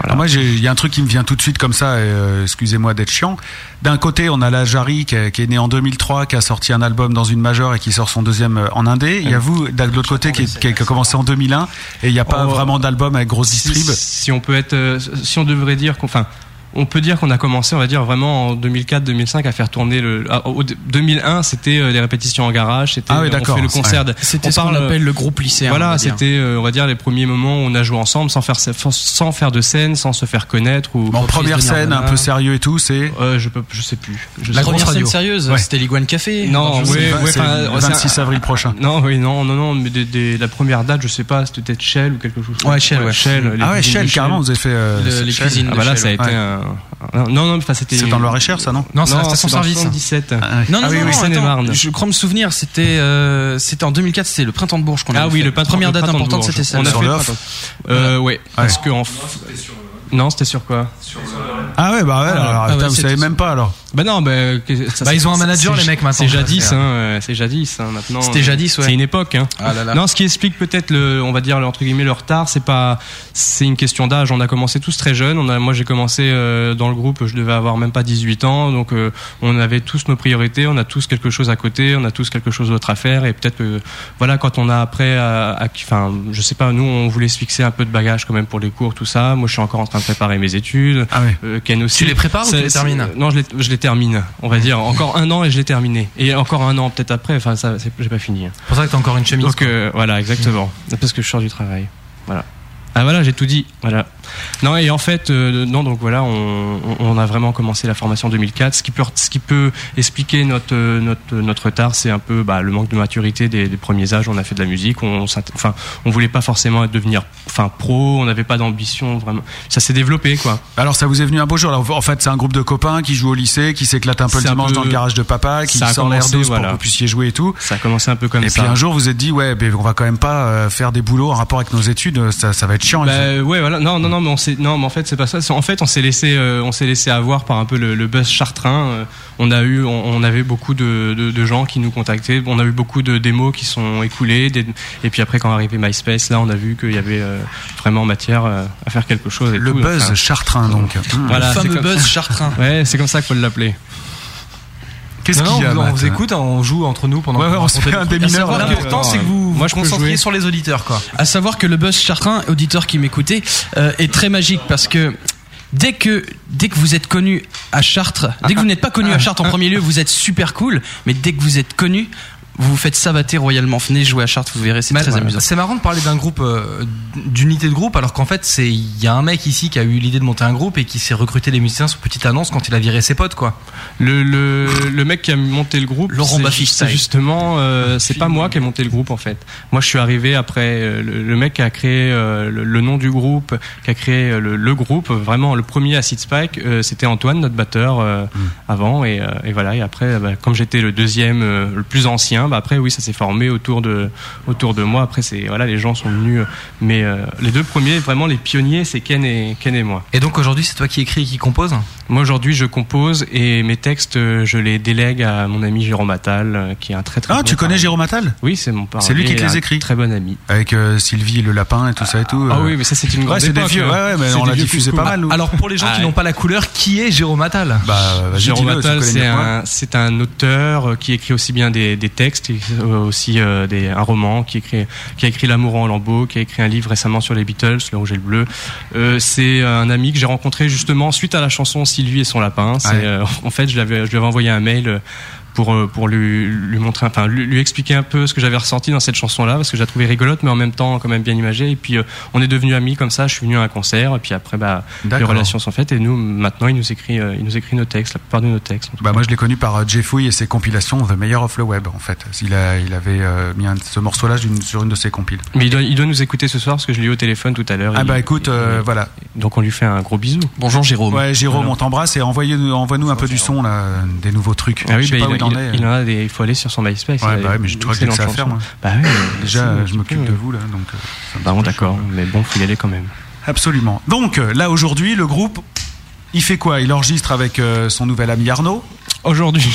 S2: Alors moi, j'ai- il y a un truc qui me vient tout de suite comme ça. et, euh, Excusez-moi d'être chiant. D'un côté, on a la Jari qui est, qui est née en 2003, qui a sorti un album dans une majeure et qui sort son deuxième en indé. Il y a vous, de l'autre côté, qui, est- qui a commencé en 2001 et il n'y a pas
S12: Oh.
S2: vraiment d'album avec grosse distrib.
S12: si on peut être, si on devrait dire qu'on, enfin, on peut dire qu'on a commencé, on va dire vraiment en 2004-2005 à faire tourner le. ah, au- 2001, c'était euh, les répétitions en garage. C'était
S2: Ah oui,
S12: on
S2: d'accord.
S12: fait le concert.
S11: C'était
S12: on
S11: ce qu'on appelle le groupe lycéen, on
S12: Voilà, c'était, euh, on va dire, les premiers moments où on a joué ensemble sans faire sans faire de scène, sans se faire connaître ou.
S2: En première scène, un peu
S12: sérieux
S2: et tout, c'est.
S12: Euh, je peux, je sais plus. Je
S11: La
S12: sais
S11: première scène sérieuse, c'était l'Iguane Café.
S12: Non, oui, oui,
S11: le
S12: c'est un-
S2: 26 avril prochain.
S12: Non, oui, non, non, non, mais des- des- la première date, je sais pas, c'était peut-être Shell ou quelque chose.
S11: Ouais, Shell, ouais.
S12: Shell,
S2: Ah ouais, Shell, carrément, vous avez fait. euh,
S12: les cuisines. Ah bah là, ça a été
S2: Ouais.
S12: un. Un- Non, non, enfin, c'était.
S2: C'est dans le Loir-et-Cher, ça, non
S11: Non, c'est la station
S12: c'est dans le
S11: service.
S12: 77.
S11: Non, non,
S12: Ah oui,
S11: non,
S12: oui,
S11: non, attends, je crois me souvenir, c'était euh, c'était en 2004, c'était le printemps de Bourges qu'on a
S12: Ah oui, le printemps-
S11: première
S12: le
S11: date
S12: printemps de
S11: importante, c'était celle
S12: On a
S11: sur
S12: fait
S11: le.
S12: Euh, ouais, parce que en. Non, c'était sur quoi?
S2: Ah ouais, bah ouais, alors,
S12: Ah
S2: putain,
S12: ouais,
S2: vous savez même pas alors.
S12: Bah non, bah, que- ça,
S3: Bah, ils ont un manager, les mecs, maintenant,
S12: C'est jadis,
S3: c'est-
S12: hein, euh, c'est jadis, hein, maintenant.
S11: C'était
S12: euh,
S11: jadis, ouais.
S12: C'est une époque, hein.
S11: Ah là là.
S12: Non, ce qui explique peut-être le, on va dire, le- entre guillemets, le retard, c'est pas, c'est une question d'âge. On a commencé tous très jeunes. On a, moi, j'ai commencé euh, dans le groupe, je devais avoir même pas 18 ans, donc euh, on avait tous nos priorités, on a tous quelque chose à côté, on a tous quelque chose d'autre à faire, et peut-être que, voilà, quand on a après, enfin, je sais pas, nous, on voulait se fixer un peu de bagage quand même pour les cours, tout ça. Moi, je suis encore en train de préparer mes études.
S2: Ah ouais.
S12: Euh, Ken aussi.
S3: Tu les prépares ou tu les termines
S12: Non, je les, je les termine. On va dire encore un an et je l'ai terminé. Et encore un an peut-être après. Enfin, ça, c'est- j'ai pas fini.
S3: C'est pour ça que t'as encore une chemise.
S12: Donc euh, voilà, exactement. Parce que je sors du travail. Voilà. Ah voilà, j'ai tout dit. Voilà. Non et en fait, euh, non donc voilà, on, on- on a vraiment commencé la formation en 2004. Ce qui peut, ce qui peut expliquer notre notre notre retard, c'est un peu bah, le manque de maturité des, des premiers âges. On a fait de la musique, on, s'int- enfin, on voulait pas forcément devenir, enfin pro. On n'avait pas d'ambition vraiment. Ça s'est développé quoi.
S2: Alors ça vous est venu un beau jour. Alors, en fait, c'est un groupe de copains qui jouent au lycée, qui s'éclate un peu le dimanche
S12: peu-
S2: dans le garage de papa, qui sort l'air
S12: commencé,
S2: douce
S12: voilà.
S2: pour que vous puissiez jouer et tout.
S12: Ça a commencé un peu comme
S2: et
S12: ça.
S2: puis un jour, vous vous êtes dit, ouais, ben, on va quand même pas euh, faire des boulots en rapport avec nos études. Ça, ça va être chiant.
S12: Bah, ouais voilà non non non mais on s'est non mais en fait c'est pas ça C'est- en fait on s'est laissé euh, on s'est laissé avoir par un peu le, le buzz chartrain Euh, on a eu on, on avait beaucoup de, de, de gens qui nous contactaient on a eu beaucoup de démos qui sont écoulées des- et puis après quand est arrivé MySpace là on a vu qu'il y avait euh, vraiment matière euh, à faire quelque chose et
S2: Le
S12: tout.
S2: buzz
S12: Enfin,
S2: chartrain, donc. Mmh.
S12: voilà,
S11: Le fameux
S12: comme-
S11: buzz chartrain.
S12: ouais c'est comme ça qu'il faut l'appeler
S2: Qu'est-ce qu'il y a
S3: non, on
S2: Matt
S3: vous écoute, on joue entre nous pendant
S2: Ouais,
S3: que
S2: ouais,
S3: vous
S2: on se fait un démineur,
S3: À savoir,
S2: là.
S3: L'important, c'est que vous
S12: Moi,
S3: vous
S12: je peux
S3: concentriez
S12: jouer.
S3: sur les auditeurs, quoi.
S11: À savoir que le buzz chartrain, auditeur qui m'écoutait, euh, est très magique parce que dès que dès que vous êtes connu à Chartres, dès que vous n'êtes pas connu à Chartres en premier lieu, vous êtes super cool, mais dès que vous êtes connu, vous vous faites savater royalement. Venez jouer à Chartres, vous verrez, c'est très
S3: voilà.
S11: amusant.
S3: C'est marrant de parler d'un groupe, euh, d'unité de groupe, alors qu'en fait, c'est il y a un mec ici qui a eu l'idée de monter un groupe et qui s'est recruté des musiciens sur petite annonce quand il a viré ses potes, quoi.
S12: le, le, le mec qui a monté le groupe,
S11: Laurent
S12: c'est
S11: Baffy
S12: c'est justement, euh, c'est pas moi qui ai monté le groupe en fait. Moi, je suis arrivé après euh, le, le mec qui a créé euh, le, le nom du groupe, qui a créé euh, le, le groupe. Vraiment, le premier à Spike, euh, c'était Antoine, notre batteur euh, avant, et, euh, et voilà. Et après, bah, comme j'étais le deuxième, euh, le plus ancien, bah après, oui, ça s'est formé autour de autour de moi. Après, c'est voilà, les gens sont venus, euh, mais euh, les deux premiers, vraiment les pionniers, c'est Ken et Ken et moi.
S3: Et donc aujourd'hui, c'est toi qui écris et qui compose?
S12: Moi aujourd'hui je compose et mes textes euh, je les délègue à mon ami Jérôme Attal qui est un très très
S2: Ah,
S12: bon
S2: tu connais. Jérôme Attal?
S12: Oui, c'est mon parolier.
S2: C'est lui qui te les écrit.
S12: Très bon ami.
S2: Avec euh, Sylvie le lapin et tout ça et tout.
S12: Ah
S2: euh.
S12: oui, mais ça c'est une grande
S2: Ouais, c'est des
S12: époque,
S2: vieux.
S12: hein.
S2: Ouais, ouais, mais on l'a diffusé pas mal. nous.
S3: Alors pour les gens
S12: Ah
S3: qui
S12: ouais.
S3: n'ont pas la couleur, qui est Jérôme Attal?
S2: Bah,
S12: Jérôme Attal, c'est un, c'est un auteur qui écrit aussi bien des, des textes, et, euh, aussi euh, des, un roman, qui écrit, qui a écrit L'amour en lambeaux, qui a écrit un livre récemment sur les Beatles, Le Rouge et le Bleu. Euh, c'est un ami que j'ai rencontré justement suite à la chanson Sylvie et son lapin.
S2: Ouais.
S12: euh, en fait, je, l'avais, je lui avais envoyé un mail. Pour, euh, pour lui, lui montrer, enfin lui, lui expliquer un peu ce que j'avais ressenti dans cette chanson-là, parce que je la trouvais rigolote, mais en même temps quand même bien imagée. Et puis euh, on est devenus amis comme ça. Je suis venu à un concert, et puis après, bah, les relations sont faites. Et nous, maintenant, il nous écrit, euh, il nous écrit nos textes, la plupart de nos textes. en tout
S2: Bah
S12: cas.
S2: moi je l'ai connu par Jeff Fouille et ses compilations The Mayor of the Web en fait. Il, a, il avait euh, mis un- ce morceau-là sur une de ses compiles.
S12: Mais il doit, il doit nous écouter ce soir parce que je l'ai eu au téléphone tout à l'heure.
S2: Ah
S12: Il-
S2: bah écoute, euh, voilà.
S12: Donc on lui fait un gros bisou.
S11: Bonjour Jérôme.
S2: Ouais Jérôme, on t'embrasse et envoie-nous un peu du son là, des nouveaux trucs.
S12: Ah oui,
S2: je sais
S12: bah,
S2: pas où
S12: il,
S2: il en
S12: il-
S2: est.
S12: il en a des, il faut aller sur son MySpace.
S2: Ouais,
S12: il a
S2: bah ouais, mais je crois que ça à faire, moi.
S12: Bah oui,
S2: Déjà, euh, je m'occupe de vous là, donc. euh,
S12: Bah bon, d'accord, mais bon, faut y aller quand même.
S2: Absolument. Donc euh, là aujourd'hui, le groupe, il fait quoi? Il enregistre avec euh, son nouvel ami Arnaud.
S12: Aujourd'hui.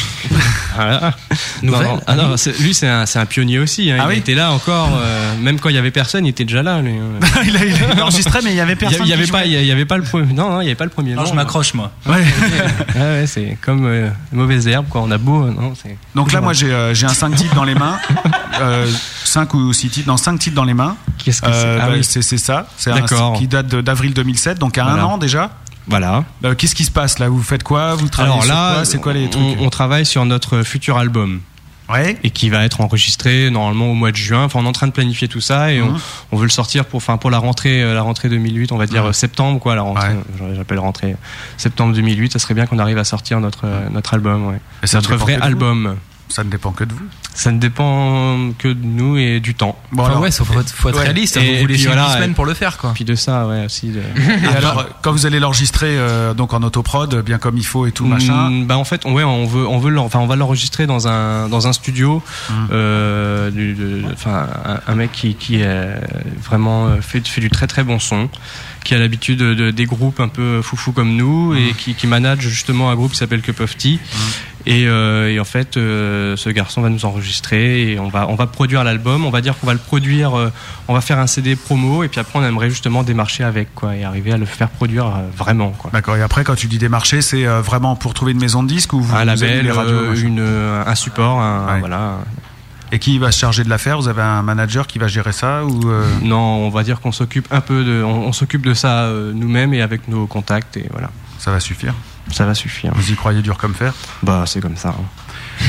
S12: Voilà.
S11: Nouvelle
S12: Non, non, ah non, c'est- lui, c'est un, un pionnier aussi. hein.
S2: Ah
S12: il
S2: oui
S12: était là encore, euh, même quand il y avait personne, il était déjà là. Lui. hein.
S2: il, a, il a enregistré, mais il y avait personne.
S12: il y avait
S2: qui
S12: pas, il y avait pas le premier. Non, non, il y avait pas le premier.
S14: Non, je m'accroche, moi.
S2: Ouais.
S12: Ah ouais, c'est comme euh, mauvaise herbe, quoi. On a beau, euh, non, c'est.
S2: Donc là, moi, j'ai euh, j'ai un 5 titres dans les mains. Euh, 5 ou 6 titres, non, 5 titres dans les mains.
S12: Qu'est-ce que c'est?
S2: Euh,
S12: Ah
S2: bah,
S12: oui.
S2: c'est ça. C'est un
S12: D'accord.
S2: qui date d'avril 2007, donc à un
S12: Voilà.
S2: an déjà.
S12: Voilà.
S2: Euh, Qu'est-ce qui se passe là? Vous faites quoi? Vous travaillez
S12: Alors
S2: sur
S12: là,
S2: quoi? C'est quoi les
S12: on,
S2: trucs?
S12: on travaille sur notre futur album. Et qui va être enregistré normalement au mois de juin. Enfin, on est en train de planifier tout ça et on,
S2: Mhm.
S12: on veut le sortir pour, enfin, pour la rentrée, euh, la rentrée 2008, on va dire euh, septembre, quoi. La rentrée, euh, j'appelle rentrée septembre 2008. Ça serait bien qu'on arrive à sortir notre notre album, ouais.
S2: Et
S12: notre vrai album.
S2: Ça ne dépend que de vous.
S12: Ça ne dépend que de nous et du temps.
S2: Bon, Enfin, alors- ouais,
S3: faut être- faut être réaliste, vous
S12: Et-
S3: vous
S12: puis
S3: laissez
S12: voilà,
S3: huit semaines
S12: et-
S3: pour le faire, quoi.
S12: Puis de ça, ouais, aussi. de-
S2: Et alors, quand vous allez l'enregistrer euh, donc en autoprod, bien comme il faut et tout machin.
S12: Mm, bah en fait, on- ouais, on veut, on veut, enfin, on va l'enregistrer dans un dans un studio,
S2: Mm.
S12: euh, du- de- enfin, un, un mec qui qui est vraiment euh, fait fait du très très bon son, qui a l'habitude de, de- des groupes un peu foufou comme nous
S2: Mm.
S12: et qui qui manage justement un groupe qui s'appelle Cup of Tea. Et, euh, et en fait, euh, ce garçon va nous enregistrer et on va on va produire l'album. On va dire qu'on va le produire, euh, on va faire un CD promo et puis après on aimerait justement démarcher avec quoi et arriver à le faire produire vraiment.
S2: D'accord. Et après, quand tu dis démarcher, c'est vraiment pour trouver une maison de disques ou vous
S12: un
S2: vous
S12: label,
S2: les radios,
S12: une, un support, un, voilà.
S2: Et qui va se charger de l'affaire? Vous avez un manager qui va gérer ça ou euh,
S12: Non, on va dire qu'on s'occupe un peu de, on, on s'occupe de ça euh, nous-mêmes et avec nos contacts et voilà.
S2: Ça va suffire?
S12: Ça va suffire.
S2: Vous y croyez dur comme fer?
S12: Bah, c'est comme ça. hein.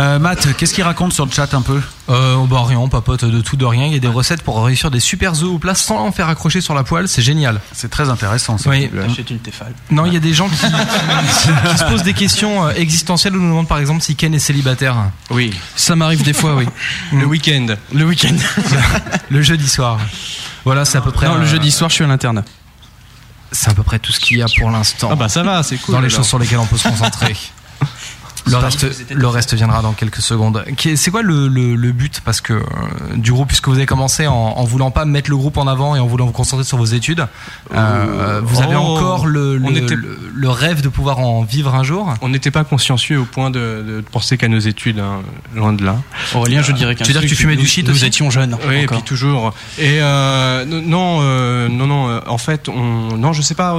S2: Euh, Matt, qu'est-ce qu'il raconte sur le chat un peu
S3: Euh, bah rien, on papote de tout, de rien. Il y a des recettes pour réussir des super œufs au plat sans en faire accrocher sur la poêle. C'est génial.
S2: C'est très intéressant. Ça.
S3: Oui.
S13: Achète une Tefal.
S3: Non, il y a des gens qui, qui se posent des questions euh, existentielles ou nous demandent par exemple si Ken est célibataire.
S12: Oui.
S11: Ça m'arrive des fois, oui.
S12: Le week-end.
S11: Le week-end.
S3: le jeudi soir. Voilà, c'est à peu près.
S11: Non, le
S3: euh,
S11: jeudi soir, je suis à l'internat.
S3: C'est à peu près tout ce qu'il y a pour l'instant.
S12: Ah bah ça va, c'est cool.
S3: Dans les
S12: alors.
S3: choses sur lesquelles on peut se concentrer. Le reste, le reste viendra dans quelques secondes. C'est quoi le, le- le but? Parce que euh, du groupe, puisque vous avez commencé en, en voulant pas mettre le groupe en avant et en voulant vous concentrer sur vos études, euh, vous avez
S12: oh,
S3: encore le, le,
S12: on était-
S3: le- le rêve de pouvoir en vivre un jour?
S12: On n'était pas consciencieux au point de, de penser qu'à nos études, hein, loin de là.
S11: Aurélien, je dirais qu'un
S3: Tu veux dire que tu fumais du shit
S11: Nous étions jeunes.
S12: Oui, et
S11: encore.
S12: puis toujours. Et euh, non, non, euh, non, non. euh, En fait, on, non, je sais pas.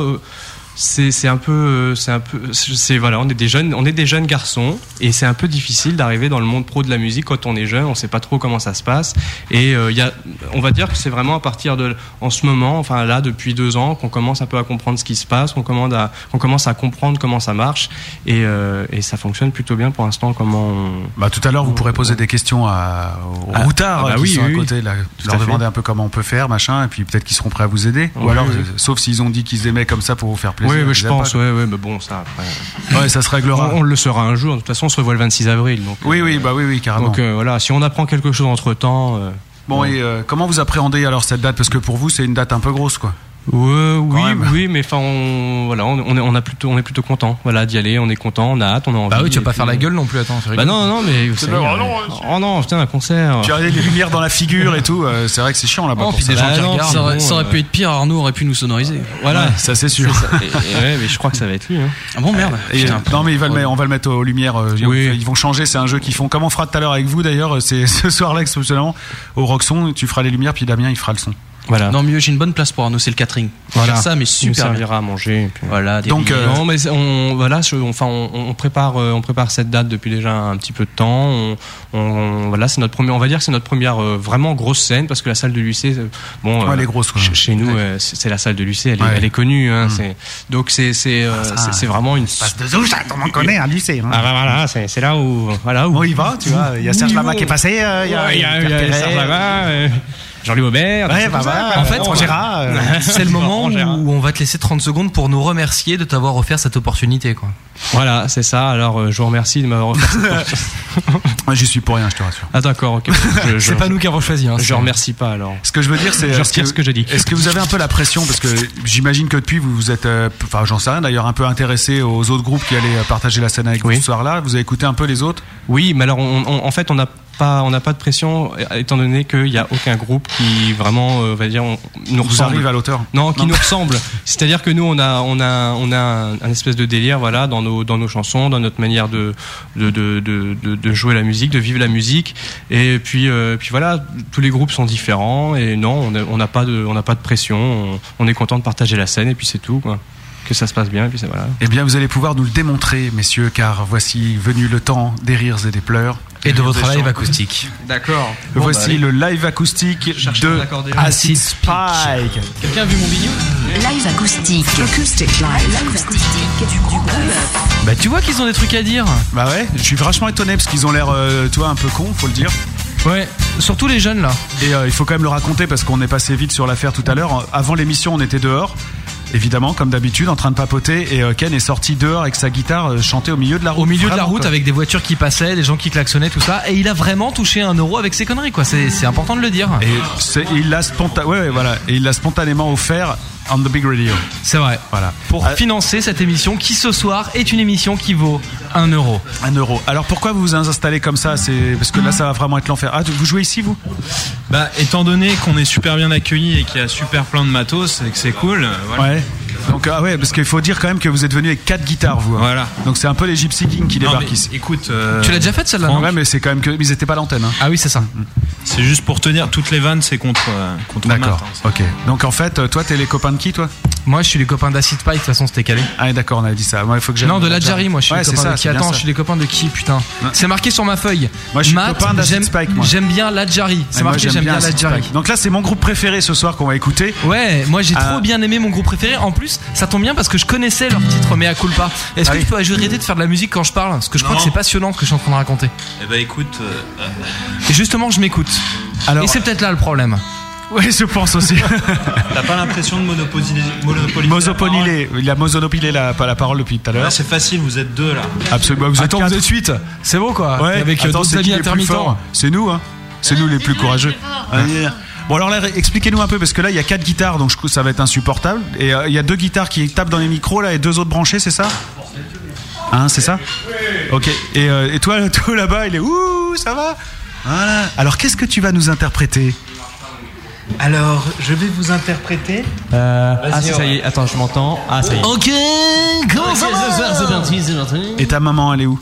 S12: C'est un peu, euh, c'est un peu, c'est voilà, on est des jeunes, on est des jeunes garçons, et c'est un peu difficile d'arriver dans le monde pro de la musique quand on est jeune. On sait pas trop comment ça se passe. Et euh, il y a, on va dire que c'est vraiment à partir de, en ce moment, enfin là, depuis deux ans, qu'on commence un peu à comprendre ce qui se passe, qu'on commence à, qu'on commence à comprendre comment ça marche, et, euh, et ça fonctionne plutôt bien pour l'instant. Comment on,
S2: Bah, tout à l'heure, vous pourrez poser des questions à, aux
S12: Ah,
S2: routards
S12: ah bah
S2: qui
S12: oui,
S2: sont
S12: oui,
S2: à côté, là, leur
S12: à fait.
S2: demander un peu comment on peut faire, machin, et puis peut-être qu'ils seront prêts à vous aider. Ou alors, sauf s'ils ont dit qu'ils aimaient comme ça pour vous faire plaisir.
S12: Oui,
S2: ils
S12: je pense,
S2: pas,
S12: ouais, ouais, mais bon, ça après.
S2: Ouais, ça se réglera.
S12: On, on le saura un jour. De toute façon, on se revoit le 26 avril. Donc,
S2: Oui, oui, bah oui, oui, carrément.
S12: donc euh, voilà, si on apprend quelque chose entre temps.
S2: Bon, et euh, comment vous appréhendez alors cette date? Parce que pour vous, c'est une date un peu grosse, quoi.
S12: Ouais, oui,
S2: même.
S12: oui, mais enfin, on, voilà, on, on est, on a plutôt, on est plutôt content, voilà, d'y aller. On est content, on a hâte, on a envie.
S3: Bah oui, tu vas pas
S12: puis,
S3: faire la
S12: euh,
S3: gueule non plus, attends.
S12: Bah non, non, mais vous
S2: C'est
S12: savez, euh,
S2: oh non,
S12: oh non, putain, un concert.
S2: Tu as des lumières dans la figure et tout, euh, c'est vrai que c'est chiant là-bas.
S3: Oh, puis
S2: ça.
S3: des gens
S12: Bah
S3: qui
S12: non,
S3: regardent.
S11: Ça aurait,
S12: bon,
S11: ça aurait
S12: euh,
S11: pu être pire, Arnaud aurait pu nous sonoriser.
S12: Voilà,
S2: Ouais, ça c'est sûr.
S12: Ça. Et- et ouais, mais je crois que ça va être lui. Hein.
S11: Ah bon, merde.
S2: Et,
S11: Putain.
S2: non mais il va le mettre- on va le mettre aux lumières. euh,
S12: Oui.
S2: Ils vont changer. C'est un jeu qu'ils font. Comme on fera tout à l'heure avec vous d'ailleurs. C'est ce soir-là exceptionnellement au Roxon. Tu feras les lumières puis Damien il fera le son.
S12: Voilà.
S11: Non, mieux, j'ai une bonne place pour Arnaud, c'est le catering.
S12: Voilà.
S11: Faire ça, mais
S12: Il
S11: super bien.
S12: servira à manger. et puis-
S11: Voilà,
S2: Donc,
S11: billets.
S2: euh,
S12: Non, mais on, voilà, je- enfin, on, on prépare, euh, on prépare cette date depuis déjà un petit peu de temps. On, on- voilà, c'est notre première, on va dire que c'est notre première euh, vraiment grosse scène parce que la salle de lycée, euh, bon,
S2: Ouais, elle est grosse, quoi.
S12: Chez, nous, euh, c'est la salle de lycée, elle est,
S2: Ouais.
S12: elle est connue. Hein,
S2: Mm.
S12: donc c'est c'est euh,
S2: ça,
S12: c'est- c'est vraiment une.
S2: Passe de zouche, le monde connaît un lycée. Hein.
S12: Ah bah voilà, c'est là où voilà où.
S2: On y va, tu vois. Il y a Serge Lama qui est passé. euh, Il y a,
S12: il il Serge. Lama, euh, Jean-Louis Aubert.
S2: Ouais, bah, bah.
S3: En fait,
S2: on gérera. euh,
S3: C'est le moment où on va te laisser 30 secondes pour nous remercier de t'avoir offert cette opportunité. Quoi.
S12: Voilà, c'est ça. Alors, euh, je vous remercie de m'avoir offert cette
S2: j'y suis pour rien, je te rassure.
S12: Ah d'accord, ok.
S3: C'est pas nous qui avons choisi. Hein,
S12: Je
S3: c'est-
S12: remercie pas alors.
S2: Ce que je veux dire, c'est.
S12: Je retire ce que j'ai dit.
S2: Est-ce que vous avez un peu la pression Parce que j'imagine que depuis, vous vous êtes. euh, Enfin, j'en sais rien d'ailleurs, un peu intéressé aux autres groupes qui allaient partager la scène avec vous ce soir-là. Vous avez écouté un peu les autres?
S12: Oui, mais alors on- on- en fait on n'a pas on n'a pas de pression étant donné qu'il n'y a aucun groupe qui vraiment euh, va dire on, nous
S2: Vous
S12: ressemble.
S2: arrivez à l'auteur
S12: Non, qui
S2: Non.
S12: nous ressemble. C'est-à-dire que nous, on a, on a, on a un, un espèce de délire, voilà, dans nos, dans nos chansons, dans notre manière de, de, de, de, de- de jouer la musique, de vivre la musique. Et puis, euh, puis voilà, tous les groupes sont différents. Et non, on n'a pas de, on n'a pas de pression. On, on est content de partager la scène et puis c'est tout, quoi. Que ça se passe bien et puis voilà.
S2: Eh bien, vous allez pouvoir nous le démontrer, messieurs, car voici venu le temps des rires et des pleurs.
S3: Et de votre live acoustique.
S12: D'accord.
S2: Voici le live acoustique de. Acid Spike.
S11: Quelqu'un a vu mon vidéo
S4: Live acoustique. Acoustic live. Live acoustique du groupe.
S3: Bah tu vois qu'ils ont des trucs à dire.
S2: Bah ouais, je suis vachement étonné parce qu'ils ont l'air, euh, tu vois, un peu cons, faut le dire.
S3: Ouais, surtout les jeunes là.
S2: Et euh, il faut quand même le raconter parce qu'on est passé vite sur l'affaire tout à l'heure. Avant l'émission, on était dehors. Évidemment, comme d'habitude, en train de papoter, et euh, Ken est sorti dehors avec sa guitare euh, chanter au milieu de la route.
S3: Au milieu de la route
S2: quoi.
S3: avec des voitures qui passaient, des gens qui klaxonnaient, tout ça. Et il a vraiment touché un euro avec ses conneries quoi. C'est important de le dire.
S2: Et il l'a sponta- ouais, ouais, voilà. Et il l'a spontanément offert on the big radio.
S3: C'est vrai.
S2: Voilà.
S3: Pour financer cette émission qui ce soir est une émission qui vaut un euro.
S2: Un euro. Alors pourquoi vous vous installez comme ça? C'est parce que là, ça va vraiment être l'enfer. Ah, vous jouez ici, vous?
S14: Bah, étant donné qu'on est super bien accueillis et qu'il y a super plein de matos et que c'est cool, euh, voilà.
S2: Ouais. Donc ah ouais, parce qu'il faut dire quand même que vous êtes venu avec quatre guitares, vous. hein.
S14: Voilà.
S2: Donc c'est un peu les Gypsy Kings qui débarquent
S14: mais
S2: ici.
S14: Écoute, euh,
S3: Tu l'as déjà faite celle-là non?
S2: Ouais, mais c'est quand même que ils étaient pas à l'antenne. hein.
S3: Ah oui, c'est ça.
S14: c'est juste pour tenir toutes les vannes, c'est contre euh, contre
S2: D'accord.
S14: hein,
S2: Ok. Donc en fait, euh, toi, t'es les copains de qui, toi?
S3: Moi, je suis les copains d'Acid Spike, de toute façon, c'était calé.
S2: Ah, d'accord, on avait dit ça. Moi, il faut que j'aille-
S3: Non, de la Jarry, moi, je suis
S2: Ouais,
S3: les
S2: c'est
S3: copains
S2: ça,
S3: de qui? Attends,
S2: ça.
S3: je suis les copains de qui, putain? C'est marqué sur ma feuille.
S2: Moi, je suis
S3: Matt,
S2: copain d'Acid
S3: j'aime-
S2: Spike, moi.
S3: J'aime bien la Jarry. C'est marqué, j'aime bien la.
S2: Spike. Donc là, c'est mon groupe préféré ce soir qu'on va écouter.
S3: Ouais, moi j'ai
S2: Ah.
S3: trop bien aimé mon groupe préféré. En plus, ça tombe bien parce que je connaissais leur titre Mea Culpa. Est-ce
S2: Ah
S3: que
S2: oui.
S3: tu peux arrêter de faire de la musique quand je parle Parce que je crois que c'est passionnant ce que je suis en train de raconter.
S14: Eh ben écoute, euh,
S3: Et justement, je m'écoute.
S2: Alors-
S3: Et c'est peut-être là le problème.
S2: Oui, je pense aussi.
S14: t'as pas l'impression de monopoliser, monopoliser la.
S2: Il a monopolilé la, pas la parole depuis tout à l'heure.
S14: Là, c'est facile, vous êtes deux là.
S2: Absolument. Vous êtes
S3: Attends,
S2: quatre.
S3: vous êtes 8 C'est bon quoi
S2: Ouais,
S3: Avec euh,
S2: Attends, c'est
S3: amis intermittents.
S2: C'est nous, hein. C'est nous les plus courageux. Ouais. Bon alors là, expliquez-nous un peu parce que là il y a quatre guitares donc je trouve que ça va être insupportable et euh, il y a deux guitares qui tapent dans les micros là et deux autres branchés, c'est ça? Hein, c'est ça? Ok. Et, euh, et toi, toi là-bas, il est ouh, ça va? Voilà. Alors qu'est-ce que tu vas nous interpréter?
S13: Alors, je vais vous interpréter.
S12: Euh, ah, si, ça y est, attends, je m'entends. Ah, ça y est.
S3: Ok, comment ça va
S13: C'est parti, c'est parti.
S2: Et ta maman, elle est où?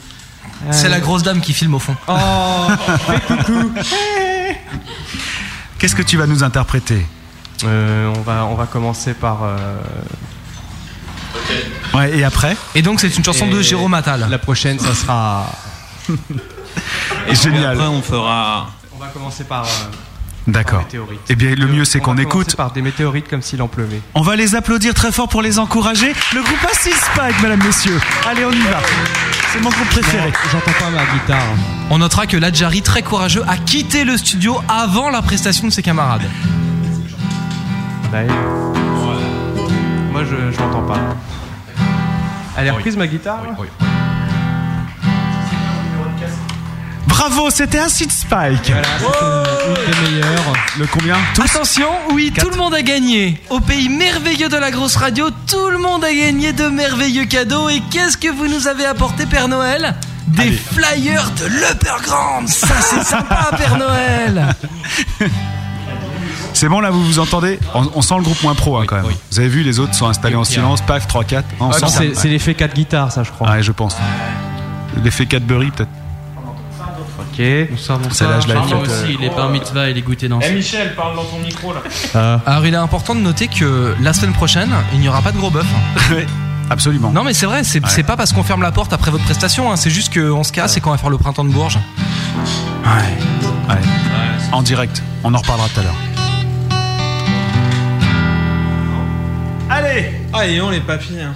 S3: C'est la grosse dame qui filme au fond.
S12: Oh, coucou.
S2: Qu'est-ce que tu vas nous interpréter
S12: Euh, on, va, on va commencer par. euh,
S2: Ouais, et après
S3: Et donc c'est une chanson de
S12: et
S3: Jérôme Attal.
S12: La prochaine, ça sera.
S2: Génial.
S14: Après, on fera.
S12: On va commencer par. euh,
S2: D'accord. Eh bien, le mieux c'est
S12: On
S2: qu'on
S12: va commencer
S2: écoute.
S12: par des météorites comme s'il en pleuvait.
S2: On va les applaudir très fort pour les encourager. Le groupe Acid Spike, mesdames, messieurs. Allez, on y va. C'est mon groupe préféré.
S12: J'entends pas ma guitare.
S3: On notera que Ladjari, très courageux, a quitté le studio avant la prestation de ses camarades.
S12: Bah, Moi, je, je l'entends pas. Elle est reprise ma guitare? Là
S2: Bravo, c'était Acid Spike.
S12: Voilà, c'était une des meilleures.
S2: Le combien? Tous
S3: Attention, oui, tout le monde a gagné. Au pays merveilleux de la grosse radio, tout le monde a gagné de merveilleux cadeaux. Et qu'est-ce que vous nous avez apporté, Père Noël? Des
S2: Allez.
S3: flyers de l'Uppergrand. Ça, c'est sympa, Père Noël.
S2: C'est bon là, vous vous entendez? On, on sent le groupe moins pro hein, quand même. Vous avez vu, les autres sont installés en silence. Paf, 3, 4. On
S12: Ah c'est l'effet 4 guitares, ça, je crois.
S2: Ouais, je pense. L'effet Cadbury peut-être.
S12: Ok,
S11: Moi
S2: faite.
S11: aussi, il est bar mitzvah et les goûter dans
S14: Eh Michel, parle dans ton micro là.
S12: Ah.
S3: Alors, il est important de noter que la semaine prochaine, il n'y aura pas de gros bœuf.
S2: Ouais, Absolument.
S3: Non, mais c'est vrai, c'est pas parce qu'on ferme la porte après votre prestation, hein, c'est juste qu'on se casse et qu'on va faire le printemps de Bourges.
S2: Ouais. Ouais. En direct. On en reparlera tout à l'heure. Allez
S14: Ah, et on les papiers. Hein.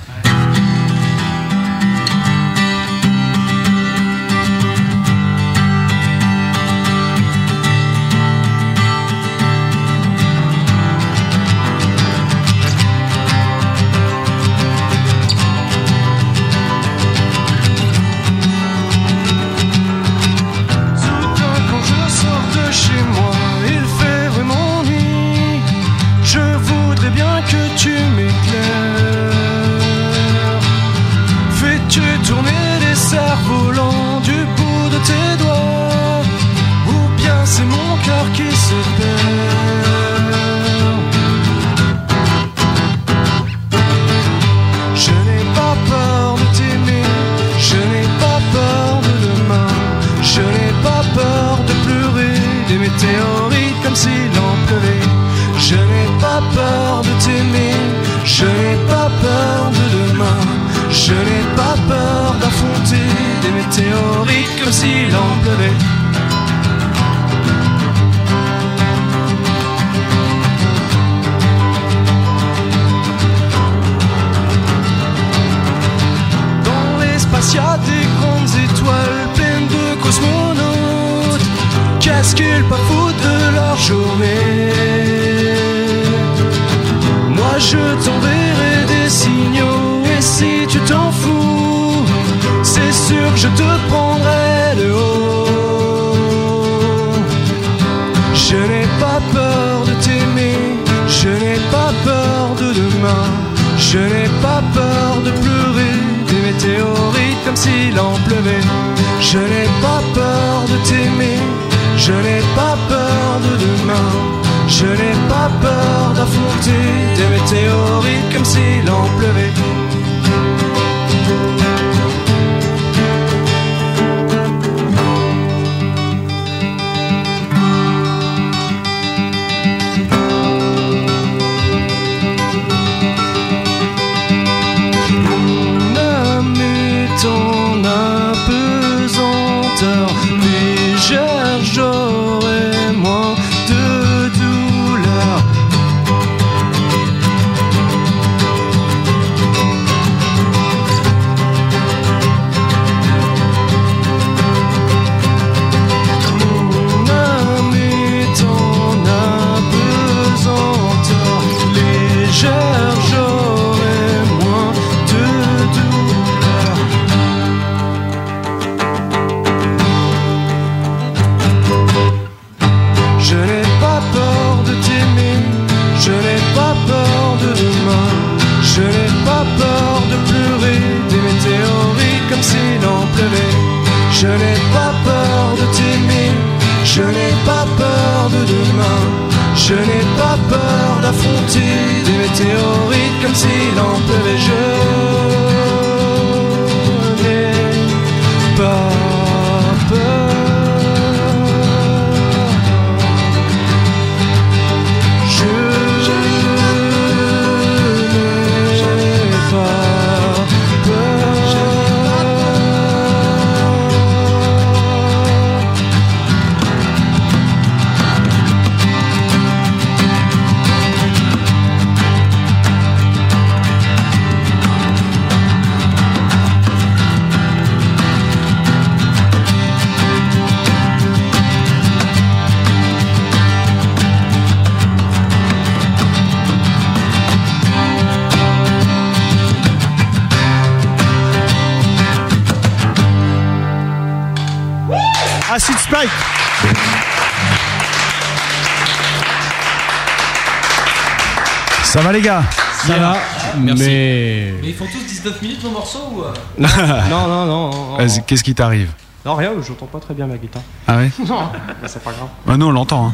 S2: Ça va les gars
S12: Ça va,
S3: Merci.
S12: mais.
S3: Mais ils font tous 19 minutes nos morceaux ou euh
S12: Non, non, non, non.
S2: Qu'est-ce qui t'arrive
S12: Non, rien, j'entends pas très bien ma guitare.
S2: Ah ouais
S12: Non, c'est pas grave.
S2: Bah nous on l'entend. Hein.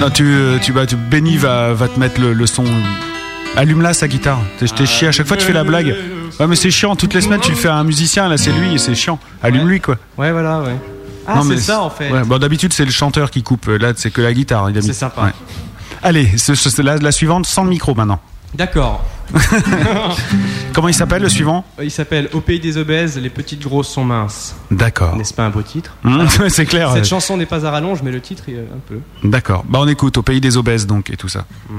S2: Non, tu, euh, tu, bah, tu, Benny va, va te mettre le, le son. Allume là sa guitare. T'es t'es chier à chaque fois tu fais la blague. Ouais mais c'est chiant toutes les semaines tu le fais à un musicien là c'est lui et c'est chiant. Allume lui quoi.
S12: Ouais, voilà, ouais. Ah,
S2: Non,
S12: c'est ça en fait.
S2: Ouais, bon d'habitude c'est le chanteur qui coupe. Là c'est que la guitare. il a mis-
S12: C'est sympa.
S2: Ouais. Allez, ce- ce- la, la suivante sans le micro maintenant.
S12: D'accord.
S2: Comment il s'appelle le suivant?
S12: Il s'appelle Au pays des obèses, les petites grosses sont minces.
S2: D'accord.
S12: N'est-ce pas un beau titre?
S2: Mmh, ouais, c'est clair.
S12: Cette
S2: ouais.
S12: chanson n'est pas à rallonge, mais le titre est euh, un peu.
S2: D'accord. Bah on écoute au pays des obèses donc et tout ça.
S15: Pays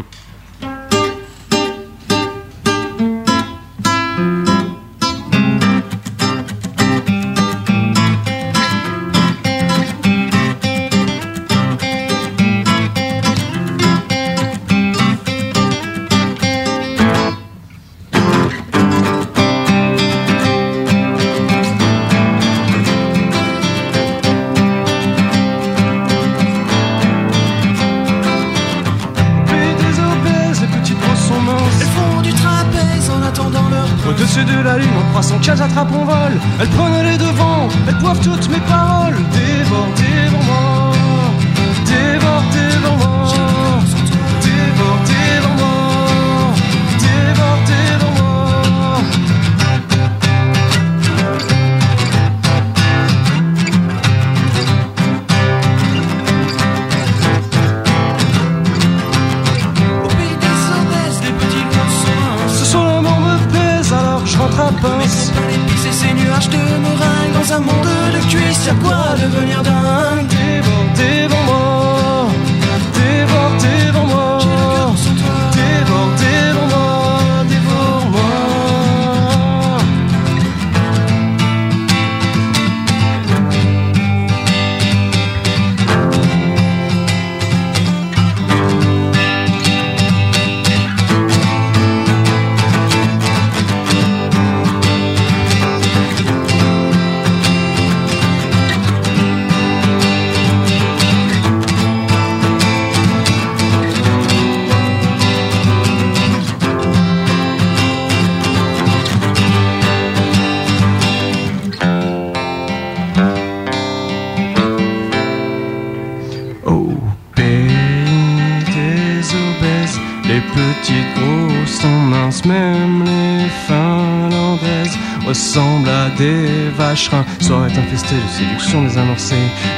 S15: qu'elles attrapent mon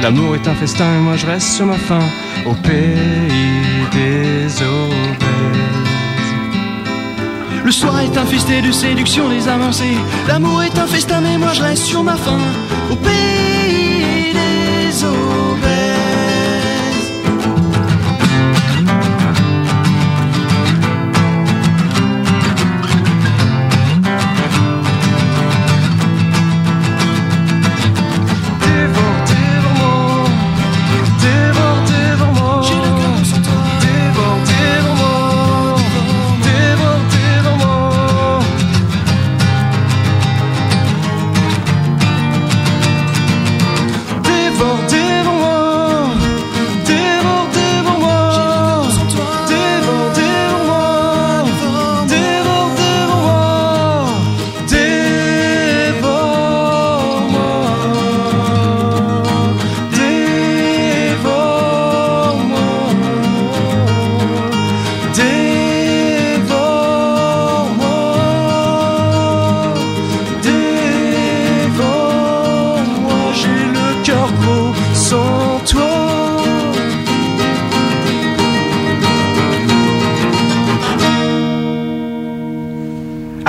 S15: L'amour est un festin et moi je reste sur ma faim au pays des obèses. Le soir est infesté de séduction désamorcée. L'amour est un festin mais moi je reste sur ma faim au pays des obèses.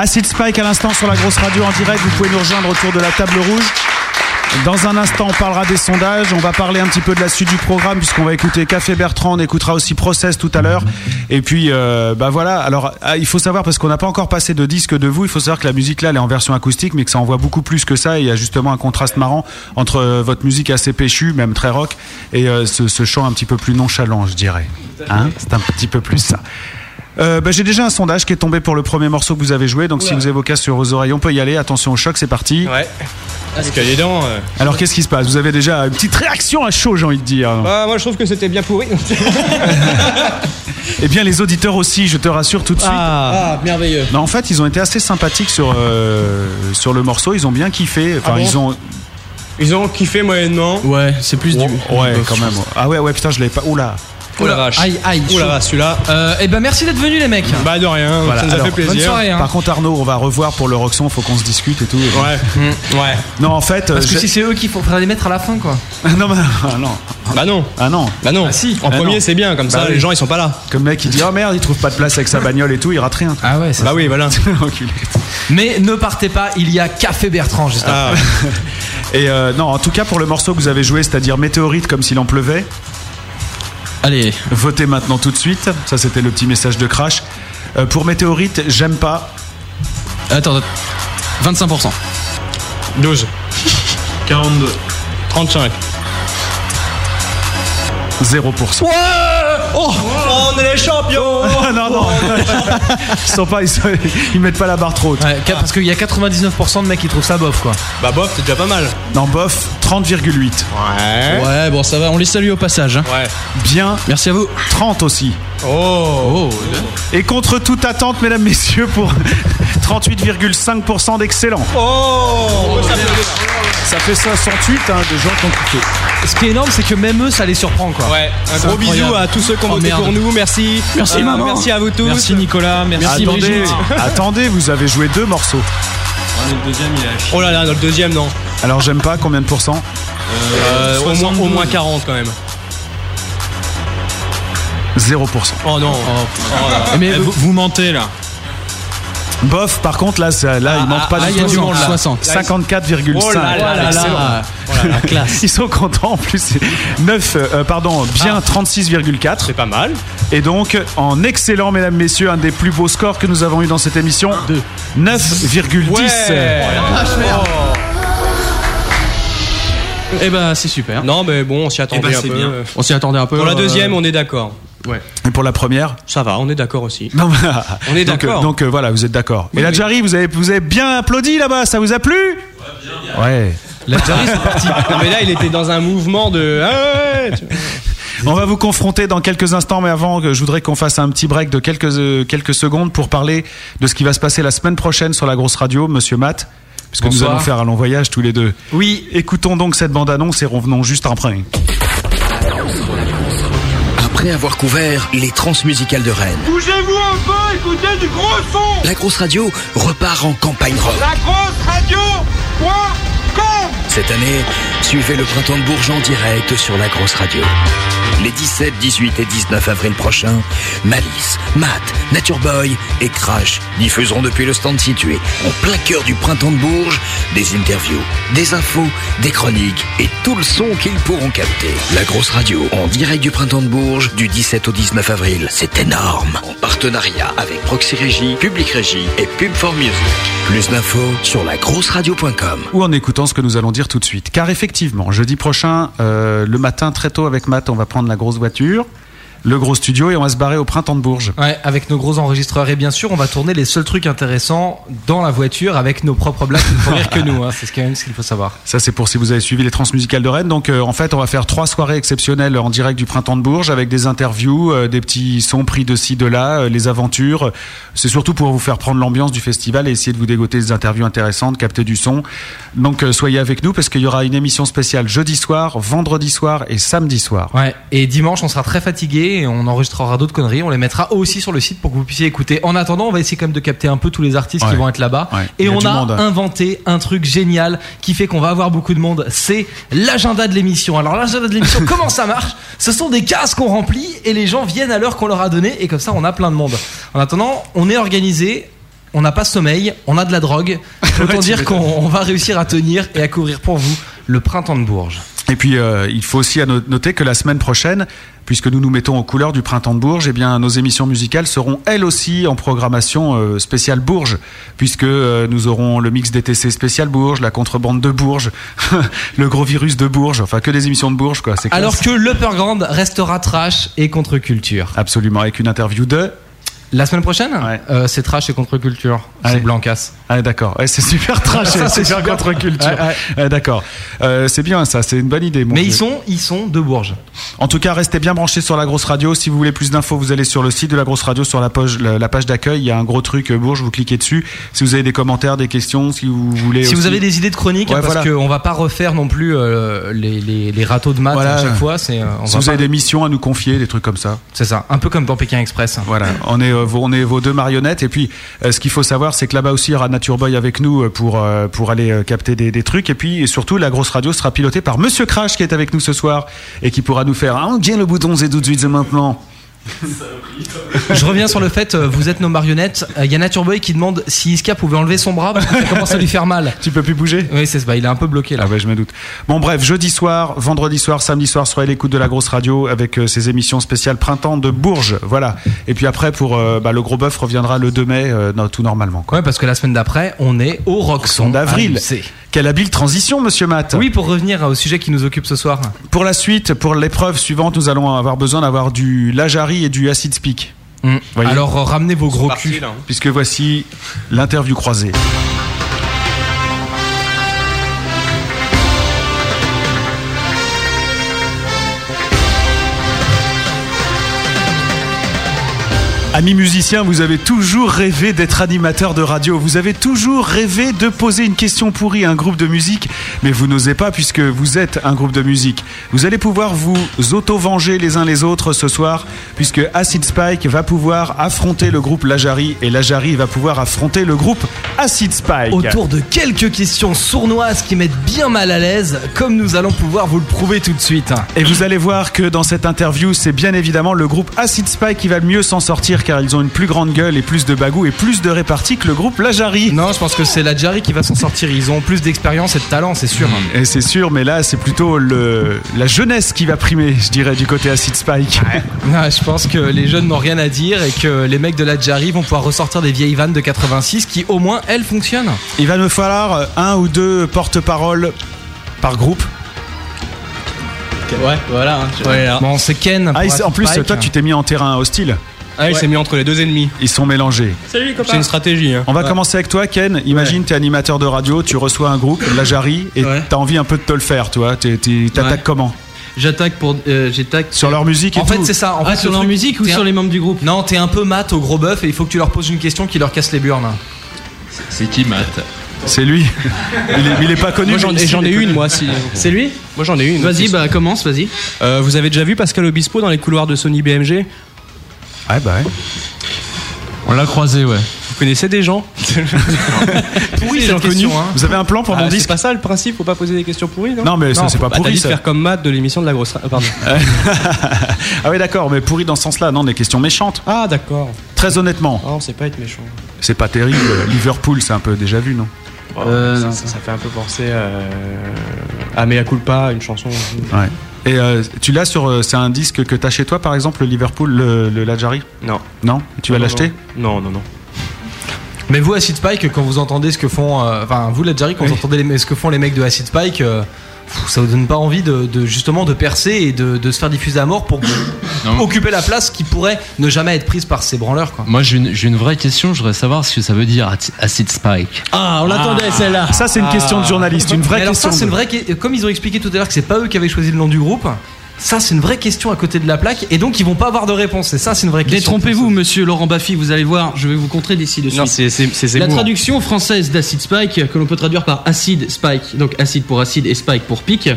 S2: Acid Spike à l'instant sur la grosse radio en direct. Vous pouvez nous rejoindre autour de la table rouge. Dans un instant, on parlera des sondages. On va parler un petit peu de la suite du programme puisqu'on va écouter Café Bertrand. On écoutera aussi Process tout à l'heure. Et puis, euh, bah voilà. Alors, ah, il faut savoir parce qu'on n'a pas encore passé de disque de vous. Il faut savoir que la musique là, elle est en version acoustique, mais que ça envoie beaucoup plus que ça. Et il y a justement un contraste marrant entre euh, votre musique assez péchue, même très rock, et euh, ce, ce chant un petit peu plus nonchalant, je dirais. Hein? C'est un petit peu plus ça. Euh, bah, J'ai déjà un sondage qui est tombé pour le premier morceau que vous avez joué. Donc, si vous avez vos sur vos oreilles, on peut y aller. Attention au choc, c'est parti.
S12: Ouais. Parce que les dents. euh,
S2: Alors, qu'est-ce qui se passe? Vous avez déjà une petite réaction à chaud, j'ai envie de dire.
S12: bah, moi je trouve que c'était bien pourri.
S2: Eh bien, les auditeurs aussi, je te rassure tout de suite.
S11: Ah, merveilleux.
S2: Non, en fait, ils ont été assez sympathiques sur, euh, sur le morceau. Ils ont bien kiffé. Enfin,
S12: Ah bon
S2: ils ont.
S12: Ils ont kiffé moyennement.
S11: Ouais, c'est plus du.
S2: Ouais, quand même. Ah ouais, ouais, putain, je l'avais pas. Oula.
S12: Oh la vache.
S11: Aïe, aïe.
S12: Oh vache, celui-là.
S3: Euh, et ben merci d'être venus les mecs.
S12: Bah de rien,
S2: Voilà,
S12: ça nous a
S2: alors,
S12: fait plaisir.
S3: bonne soirée, hein.
S2: Par contre, Arnaud, on va revoir pour le Roxon. Faut qu'on se discute et tout.
S12: Ouais.
S3: Mm.
S12: Ouais.
S2: Non, en fait.
S3: Parce que
S2: j'ai-
S3: si c'est eux qu'il faudra les mettre à la fin quoi.
S2: non, mais- ah, non.
S12: Bah non.
S2: Ah non.
S12: Bah non.
S3: Ah si.
S12: En
S2: Ah
S12: premier c'est bien, comme ça
S2: Bah oui.
S12: les gens ils sont pas là.
S2: Comme le mec, il dit Oh merde, il trouve pas de place avec sa bagnole et tout, il rate rien.
S3: Ah ouais. c'est
S12: Bah
S3: ça.
S12: oui, voilà.
S3: Mais ne partez pas, il y a Café Bertrand juste après.
S12: Ah,
S2: Et euh, non, en tout cas, pour le morceau que vous avez joué, c'est-à-dire Météorite comme s'il en pleuvait,
S11: Allez,
S2: votez maintenant tout de suite. Ça, c'était le petit message de Crash. Euh, pour Météorite, j'aime pas.
S11: attends, 25%.
S12: 12.
S14: 42.
S12: 35.
S2: 0%.
S12: Oh, on est les champions
S2: non, non. ils, sont pas, ils, sont- ils mettent pas la barre trop haute.
S3: Ouais, parce qu'il y a 99% de mecs qui trouvent ça bof quoi.
S12: Bah bof, c'est déjà pas mal.
S2: Non, bof, 30,8.
S12: Ouais.
S11: Ouais, bon, ça va, on les salue au passage. hein.
S12: Ouais.
S2: Bien,
S11: Merci à vous.
S2: 30 aussi.
S12: Oh.
S2: Et contre toute attente, mesdames, messieurs, pour 38,5% d'excellent.
S12: Oh.
S2: Ça fait 68 hein, de gens qui ont kiffé.
S3: Ce qui est énorme, c'est que même eux, ça les surprend quoi.
S12: Ouais, un gros
S11: incroyable.
S12: bisou à tous ceux qui ont
S11: Oh,
S12: voté
S11: merde.
S12: pour nous, merci.
S11: Merci,
S12: Euh,
S11: maman.
S12: Merci à vous tous.
S14: Merci Nicolas, merci.
S2: Attendez,
S11: Brigitte.
S2: attendez, vous avez joué deux morceaux.
S14: le deuxième, il a.
S12: Oh là là, dans le deuxième, non.
S2: Alors j'aime pas, combien de pourcents
S12: Euh, au, moins, au moins 40 quand même.
S2: 0%.
S12: Oh non.
S11: Mais
S14: Eh, vous, vous mentez là.
S2: Bof, par contre, là, là il manque pas
S11: ah,
S2: du
S11: il y a
S2: tout.
S11: du là. 60.
S2: 54,5.
S12: Oh là là là
S2: Excellent.
S11: là. Oh là là, classe.
S2: Ils sont contents en plus. 9, euh, pardon, bien 36,4.
S12: C'est pas mal.
S2: Et donc, en excellent, mesdames, messieurs, un des plus beaux scores que nous avons eu dans cette émission. 9,10.
S12: Ouais.
S11: Eh ben, c'est super.
S12: Non, mais bon, on s'y attendait
S14: Eh ben,
S12: un
S14: c'est
S12: peu.
S14: bien.
S11: On s'y attendait un peu.
S12: Pour la
S11: euh,
S12: deuxième, on est d'accord.
S2: Et pour la première
S12: Ça va, on est d'accord aussi.
S2: Non,
S12: On est
S2: donc,
S12: d'accord.
S2: euh, Donc, euh, voilà, vous êtes d'accord. Et la Jarry, vous avez, vous avez bien applaudi là-bas, ça vous a plu? Ouais.
S3: La Jarry, c'est parti.
S12: Non, mais là, il était dans un mouvement de. Ah ouais,
S2: On va vous confronter dans quelques instants, mais avant, euh, je voudrais qu'on fasse un petit break de quelques, euh, quelques secondes pour parler de ce qui va se passer la semaine prochaine sur la grosse radio, monsieur Matt, puisque nous allons faire un long voyage tous les deux.
S3: Oui.
S2: Écoutons donc cette bande-annonce et revenons juste après.
S8: Après avoir couvert les transmusicales de Rennes.
S16: Bougez-vous un peu, écoutez du gros son
S8: La grosse radio repart en campagne rock.
S16: La grosse radio
S8: Cette année, suivez le printemps de Bourges en direct sur la grosse radio. Les 17, 18 et 19 avril prochains, Malice, Matt, Nature Boy et Crash diffuseront depuis le stand situé en plein cœur du printemps de Bourges des interviews, des infos, des chroniques et tout le son qu'ils pourront capter. La grosse radio en direct du printemps de Bourges du 17 au 19 avril, c'est énorme. En partenariat avec Proxy Régie, Public Régie et Pub Music. Plus d'infos sur lagrosseradio.com.
S2: ou en écoutant ce que nous allons dire tout de suite. Car effectivement, jeudi prochain, euh, le matin très tôt avec Matt, on va prendre la grosse voiture, le gros studio et on va se barrer au printemps de Bourges.
S3: Ouais, avec nos gros enregistreurs et bien sûr, on va tourner les seuls trucs intéressants dans la voiture avec nos propres blagues font rire que nous. Hein. C'est ce quand même ce qu'il faut savoir.
S2: Ça, c'est pour si vous avez suivi les transmusicales de Rennes. Donc, euh, en fait, on va faire trois soirées exceptionnelles en direct du printemps de Bourges avec des interviews, euh, des petits sons pris de ci, de là, euh, les aventures. C'est surtout pour vous faire prendre l'ambiance du festival et essayer de vous dégoter des interviews intéressantes, capter du son. Donc, soyez avec nous parce qu'il y aura une émission spéciale jeudi soir, vendredi soir et samedi soir.
S3: Ouais, et dimanche, on sera très fatigué et on enregistrera d'autres conneries. On les mettra aussi sur le site pour que vous puissiez écouter. En attendant, on va essayer quand même de capter un peu tous les artistes qui vont être là-bas.
S2: Ouais.
S3: Et
S2: a
S3: on a inventé un truc génial qui fait qu'on va avoir beaucoup de monde. C'est l'agenda de l'émission. Alors, l'agenda de l'émission, comment ça marche? Ce sont des cases qu'on remplit et les gens viennent à l'heure qu'on leur a donnée et comme ça, on a plein de monde. En attendant, on est organisé. On n'a pas sommeil, on a de la drogue. Autant dire qu'on va réussir à tenir et à couvrir pour vous le printemps de Bourges.
S2: Et puis, euh, il faut aussi noter que la semaine prochaine, puisque nous nous mettons aux couleurs du printemps de Bourges, eh bien, nos émissions musicales seront elles aussi en programmation euh, spéciale Bourges, puisque euh, nous aurons le mix DTC spécial Bourges, la contrebande de Bourges, le gros virus de Bourges, enfin que des émissions de Bourges, quoi. Classe.
S3: Alors que l'Upper Grand restera trash et contre-culture.
S2: Absolument, avec une interview de.
S3: La semaine prochaine Euh, C'est trash et contre-culture. C'est Blancas.
S2: Ah d'accord, ouais, c'est super trash,
S3: Ça,
S2: et
S3: c'est
S2: super contre-culture.
S3: Ouais,
S2: d'accord, Euh, c'est bien ça, c'est une bonne idée.
S3: Mais
S2: Dieu.
S3: ils sont, ils sont de Bourges.
S2: En tout cas, restez bien branchés sur la grosse radio. Si vous voulez plus d'infos, vous allez sur le site de la grosse radio, sur la page, la, la page d'accueil. Il y a un gros truc euh, Bourges, vous cliquez dessus. Si vous avez des commentaires, des questions, si vous voulez.
S3: Si vous avez des idées de chroniques,
S2: Ouais,
S3: parce
S2: voilà.
S3: qu'on va pas refaire non plus euh, les, les, les râteaux de maths
S2: Voilà.
S3: à chaque fois. On
S2: Si
S3: va
S2: vous
S3: pas-
S2: avez des missions à nous confier, des trucs comme ça.
S3: C'est ça, un peu comme dans Pékin Express.
S2: Voilà, on est, vos- on est vos deux marionnettes. Et puis, euh, ce qu'il faut savoir, c'est que là-bas aussi, il y aura Nature Boy avec nous euh, pour, euh, pour aller capter des, trucs. Et puis, et surtout, la grosse radio sera pilotée par Monsieur Crash qui est avec nous ce soir et qui pourra nous faire un bien le bouton, c'est tout de suite, maintenant.
S3: Je reviens sur le fait, euh, vous êtes nos marionnettes. Euh, Il y a Nature Boy qui demande si Iska pouvait enlever son bras parce que ça commence à lui faire mal.
S2: Tu peux plus bouger?
S3: Oui, c'est ça. Il est un peu bloqué là.
S2: Ah ouais, je me doute. Bon, bref, jeudi soir, vendredi soir, samedi soir, soyez à l'écoute de la grosse radio avec euh, ses émissions spéciales printemps de Bourges. Voilà. Et puis après, pour euh, bah, le gros bœuf reviendra le 2 mai, euh, non, tout normalement. Quoi.
S3: Ouais, parce que la semaine d'après, on est au Roxon
S2: d'avril. Quelle habile transition, monsieur Matt.
S3: Oui, pour revenir au sujet qui nous occupe ce soir.
S2: Pour la suite, pour l'épreuve suivante, nous allons avoir besoin d'avoir du Lajari et du Acid Speak.
S3: Hmm. Alors euh, ramenez vos gros culs.
S12: hein.
S2: Puisque voici l'interview croisée. Amis musiciens, vous avez toujours rêvé d'être animateur de radio. Vous avez toujours rêvé de poser une question pourrie à un groupe de musique, mais vous n'osez pas puisque vous êtes un groupe de musique. Vous allez pouvoir vous auto-venger les uns les autres ce soir, puisque Acid Spike va pouvoir affronter le groupe Lajari et Lajari va pouvoir affronter le groupe Acid Spike.
S3: Autour de quelques questions sournoises qui mettent bien mal à l'aise, comme nous allons pouvoir vous le prouver tout de suite.
S2: Et vous allez voir que dans cette interview, c'est bien évidemment le groupe Acid Spike qui va le mieux s'en sortir car ils ont une plus grande gueule et plus de bagou et plus de répartie que le groupe Lajari.
S3: Non, je pense que c'est la Jari qui va s'en sortir. Ils ont plus d'expérience et de talent, c'est sûr.
S2: Et c'est sûr, mais là, c'est plutôt le, la jeunesse qui va primer, je dirais, du côté Acid Spike.
S3: Je pense que les jeunes n'ont rien à dire et que les mecs de la Jari vont pouvoir ressortir des vieilles vannes de 86 qui, au moins, elles fonctionnent.
S2: Il va nous falloir un ou deux porte-paroles par groupe.
S12: Ouais, voilà. hein. Ouais.
S3: Bon, c'est Ken.
S2: Ah, en plus,
S3: Spike.
S2: toi, tu t'es mis en terrain hostile.
S12: Ah, il s'est mis entre les deux ennemis.
S2: Ils sont mélangés.
S12: Salut les copains. C'est une stratégie. hein.
S2: On va
S12: Ouais.
S2: commencer avec toi, Ken. Imagine, t'es animateur de radio, tu reçois un groupe, la Jari, et
S17: Ouais.
S2: t'as envie un peu de te le faire. T'es- t'es- T'attaques
S17: Ouais.
S2: comment
S17: J'attaque pour. euh, j'attaque.
S2: Sur leur musique et
S3: En
S2: tout
S3: fait, c'est ça. En
S17: Ah,
S3: fait,
S17: sur
S3: le
S17: leur
S3: truc,
S17: musique ou
S3: t'es
S17: sur les membres du groupe?
S3: Non, t'es un peu mat au gros bœuf et il faut que tu leur poses une question qui leur casse les burnes.
S6: C'est qui Matt?
S2: C'est lui. Il est, il est pas connu.
S12: Moi, j'en
S2: mais
S12: ai,
S2: il est
S12: une,
S2: connu.
S12: moi, si.
S11: C'est lui?
S12: Moi, j'en ai une.
S11: Vas-y, bah commence, vas-y.
S12: Euh, vous avez déjà vu Pascal Obispo dans les couloirs de Sony BMG
S2: Ouais, bah ouais.
S6: On l'a croisé, ouais.
S12: Vous connaissez des gens
S11: Pourri,
S12: Des
S11: cette
S12: gens connus
S11: hein.
S2: Vous avez un plan pour
S12: Ah,
S2: mon
S12: c'est pas ça le principe, faut pas poser des questions pourries, non
S2: Non, mais ça, c'est pas
S12: bah,
S2: pourri, ça.
S12: faire comme Matt de l'émission de la grosse. ah, pardon.
S2: ah ouais, d'accord, mais pourri dans ce sens-là. Non, des questions méchantes.
S12: Ah, d'accord.
S2: Très honnêtement,
S12: Oh, c'est pas être méchant.
S2: c'est pas terrible. Liverpool, c'est un peu déjà vu, non
S11: Euh,
S12: ça,
S11: non.
S12: ça- ça fait un peu penser euh, à Mea Culpa, une chanson.
S2: Ouais. Et euh, tu l'as sur. euh, c'est un disque que t'as chez toi, par exemple, le Liverpool, le, le Lajari
S12: Non.
S2: Non Tu vas
S12: Non,
S2: l'acheter
S12: Non, non, non.
S3: Mais vous, Acid Spike, quand vous entendez ce que font. euh, Enfin, vous, la Jerry, quand vous entendez les- ce que font les mecs de Acid Spike, euh, ça vous donne pas envie de, de- justement de percer et de, de se faire diffuser à mort pour
S6: Non.
S3: occuper la place qui pourrait ne jamais être prise par ces branleurs, quoi.
S6: Moi, j'ai une, j'ai une vraie question. Je voudrais savoir ce que ça veut dire Ac- Acid Spike.
S11: Ah, on l'attendait celle-là.
S2: Ça, c'est une question de journaliste, une vraie
S3: alors
S2: question.
S3: ça, c'est
S2: de-
S3: une vraie. Comme ils ont expliqué tout à l'heure que c'est pas eux qui avaient choisi le nom du groupe. Ça, c'est une vraie question à côté de la plaque, et donc ils vont pas avoir de réponse. Et ça, c'est une vraie question.
S11: Détrompez-vous, monsieur Laurent Baffy, vous allez voir, je vais vous contrer d'ici de
S12: Non,
S11: suite.
S12: c'est c'est- c'est
S11: La traduction française d'acid spike, que l'on peut traduire par acid spike, donc acide pour acide et spike pour pic,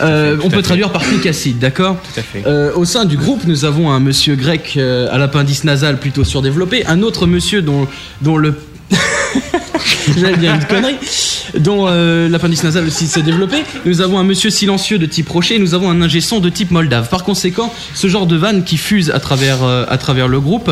S11: euh, on peut traduire par pic acide, d'accord
S12: Tout à fait.
S11: Euh, Au sein du groupe, nous avons un monsieur grec euh, à l'appendice nasal plutôt surdéveloppé, un autre monsieur dont, dont le. J'allais dire une connerie. Dont euh, l'appendice nasal aussi s'est développé. Nous avons un monsieur silencieux de type rocher. Nous avons un ingé son de type moldave. Par conséquent, ce genre de vannes qui fusent à travers, euh, à travers le groupe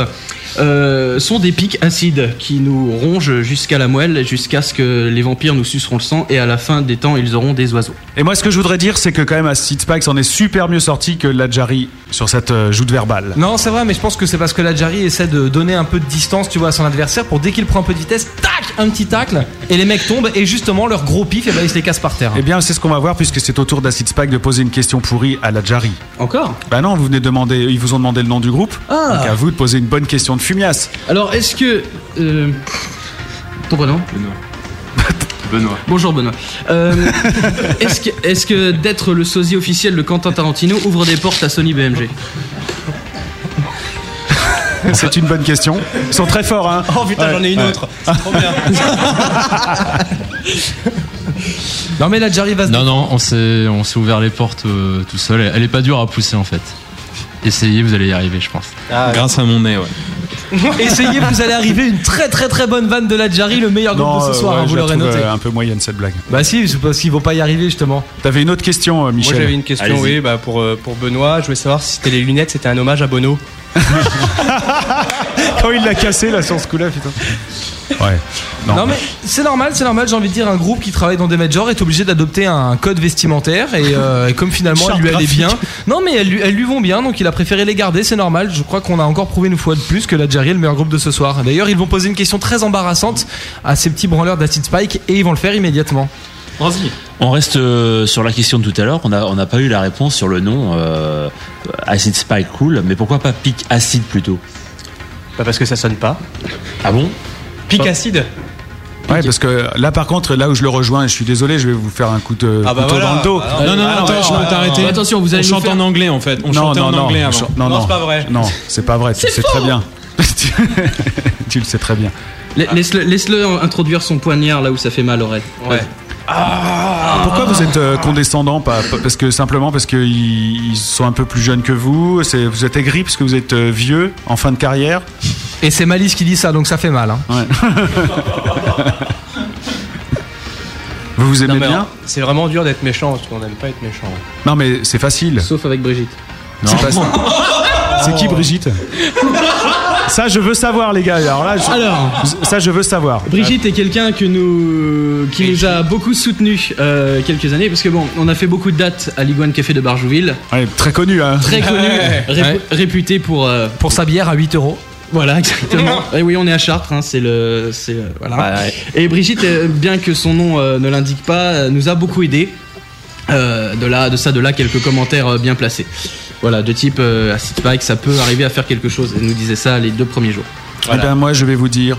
S11: euh, sont des pics acides qui nous rongent jusqu'à la moelle, jusqu'à ce que les vampires nous suceront le sang et à la fin des temps, ils auront des oiseaux.
S2: Et moi, ce que je voudrais dire, c'est que quand même, Acid Spike s'en est super mieux sorti que Lajari sur cette euh, joute verbale.
S3: Non, c'est vrai, mais je pense que c'est parce que la Jari essaie de donner un peu de distance, tu vois, à son adversaire pour dès qu'il prend un peu de vitesse, tac, un petit tacle, et les mecs tombent, et justement leur gros pif, et ben ils se les cassent par terre.
S2: Eh bien, c'est ce qu'on va voir puisque c'est au tour d'Acid Spike de poser une question pourrie à Lajari.
S11: Encore
S2: Bah non, vous venez demander, ils vous ont demandé le nom du groupe.
S11: Ah.
S2: Donc à vous de poser une bonne question de fumias.
S11: Alors, est-ce que. euh, Ton prénom
S6: Benoît.
S11: Bonjour Benoît. Euh, est-ce que, est-ce que d'être le sosie officiel de Quentin Tarantino ouvre des portes à Sony BMG
S2: C'est une bonne question. Ils sont très forts, hein.
S12: Oh putain,
S2: Ouais,
S12: j'en ai une
S2: ouais.
S12: autre. C'est trop bien.
S3: Non, mais la Jari va se.
S6: Non, non, on s'est, on s'est ouvert les portes euh, tout seul. Elle est pas dure à pousser en fait. Essayez, vous allez y arriver, je pense.
S14: Grâce à mon nez, ouais.
S3: Essayez, vous allez arriver une très très très bonne vanne de la Jari, le meilleur groupe
S2: Non,
S3: de ce soir,
S2: ouais,
S3: hein,
S2: je
S3: vous
S2: la
S3: l'aurez noté.
S2: euh, un peu moyenne cette blague.
S3: Bah si, parce qu'ils vont pas y arriver justement.
S2: T'avais une autre question, euh, Michel
S12: Moi j'avais une question, oui, bah, pour, pour Benoît. Je voulais savoir si c'était les lunettes, c'était un hommage à Bono.
S2: Quand il l'a cassé là sur ce coup-là, putain. Ouais. Non,
S3: Non, mais c'est normal, c'est normal, j'ai envie de dire, un groupe qui travaille dans des majors est obligé d'adopter un code vestimentaire et, euh, et comme finalement elle lui allait bien. Non mais elles lui, elles lui vont bien donc il a préféré les garder, c'est normal. Je crois qu'on a encore prouvé une fois de plus que la Jerry est le meilleur groupe de ce soir. D'ailleurs ils vont poser une question très embarrassante à ces petits branleurs d'Acid Spike et ils vont le faire immédiatement.
S9: On reste euh, sur la question de tout à l'heure. On n'a on pas eu la réponse sur le nom euh, Acid Spike Cool, mais pourquoi pas Pic Acide plutôt?
S12: Pas parce que ça sonne pas.
S9: Ah bon?
S12: Pic acide
S2: Ouais, parce que là, par contre, là où je le rejoins, je suis désolé, je vais vous faire un coup de
S12: Ah bah
S2: couteau
S12: voilà.
S2: dans le dos.
S12: Ah
S14: Non, non, attends,
S12: ouais,
S14: je peux t'arrêter.
S11: ouais. Attention, vous
S14: On
S11: allez nous
S14: chante
S11: faire-
S14: en anglais en fait. On
S2: non,
S14: chantait
S2: non,
S14: en
S2: non,
S14: anglais
S2: on
S14: avant.
S2: non,
S12: Non,
S2: non,
S12: c'est pas vrai.
S2: Non, c'est pas vrai. Tu le sais très bien. tu le sais très bien.
S11: La- Laisse-le laisse-le introduire son poignard là où ça fait mal, Aurel.
S12: Ouais.
S2: Pourquoi vous êtes euh, condescendant pas, pas- Parce que simplement parce qu'ils ils sont un peu plus jeunes que vous. C'est vous êtes aigri parce que vous êtes euh, vieux en fin de carrière?
S3: Et c'est Malice qui dit ça donc ça fait mal. hein.
S2: Ouais. vous vous aimez
S12: Non, mais
S2: bien?
S12: C'est vraiment dur d'être méchant parce qu'on n'aime pas être méchant.
S2: Non, mais c'est facile.
S11: Sauf avec Brigitte.
S2: C'est pas ça. C'est qui Brigitte? Ça, je veux savoir, les gars. Alors là, je-
S11: Alors.
S2: ça, je veux savoir.
S11: Brigitte est quelqu'un que nous, qui nous a beaucoup soutenu euh, quelques années parce que bon, on a fait beaucoup de dates à l'Iguane Café de Barjouville,
S2: Ouais, très connu, hein.
S11: très connu, ré-
S3: Ouais.
S11: réputé pour. euh,
S3: Pour sa bière à 8 euros.
S11: voilà, exactement. Et oui, on est à Chartres, hein, c'est le, c'est euh, voilà.
S12: Ouais, ouais.
S11: Et Brigitte, bien que son nom euh, ne l'indique pas, nous a beaucoup aidé. Euh, de là, de ça, de là, quelques commentaires euh, bien placés. Voilà, de type euh, Acid Spike, ça peut arriver à faire quelque chose. Elle nous disait ça les deux premiers jours.
S2: Eh bien, moi, je vais vous dire,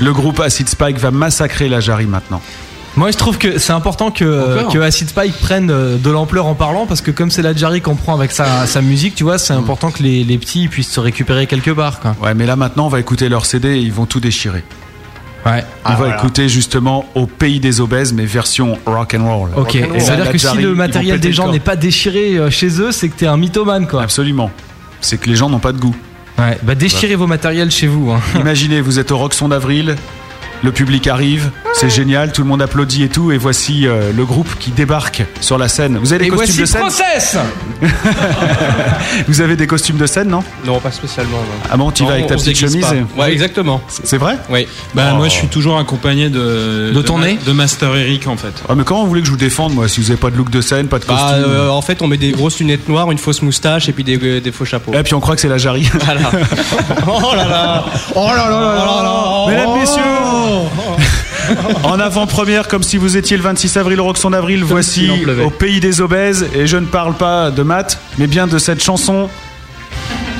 S2: le groupe Acid Spike va massacrer la Jarry maintenant.
S3: Moi je trouve que c'est important que, que Acid Spike prenne euh, de l'ampleur en parlant parce que comme c'est la Jerry qu'on prend avec sa, sa musique, tu vois, c'est important que les, les petits puissent se récupérer quelque part. Quoi.
S2: Ouais, mais là maintenant, on va écouter leur CD et ils vont tout déchirer.
S15: Ouais. On
S3: Ah,
S15: va
S3: voilà.
S15: écouter justement au pays des obèses, mais version rock and roll.
S3: Ok, et ça veut dire que si le matériel des gens n'est pas déchiré euh, chez eux, c'est que t'es un mythomane quoi.
S15: Absolument. C'est que les gens n'ont pas de goût.
S3: Ouais, bah déchirez vos matériels chez vous. hein.
S15: Imaginez, vous êtes au Roxon d'avril, le public arrive, c'est génial, tout le monde applaudit et tout, et voici euh, le groupe qui débarque sur la scène. Vous avez des
S3: Et
S15: costumes
S3: voici
S15: de scène Vous avez des costumes de scène, non?
S12: Non, pas spécialement. non.
S15: Ah bon, tu y vas avec ta petite chemise et-
S12: Ouais, exactement.
S15: C'est vrai?
S12: Oui.
S14: Bah,
S15: Oh.
S14: moi, je suis toujours accompagné de.
S15: De ton nez?
S14: De Master Eric, en fait.
S15: Ah mais comment vous voulez que je vous défende moi si vous avez pas de look de scène, pas de costume?
S12: Bah, euh, en fait, on met des grosses lunettes noires, une fausse moustache et puis des, euh, des faux chapeaux.
S15: Et puis on croit que c'est la jarry.
S12: Voilà. oh là là
S15: Oh là là là là là Mesdames, messieurs En avant-première, comme si vous étiez le 26 avril au Roxon d'avril, voici au pays des obèses, et je ne parle pas de maths, mais bien de cette chanson.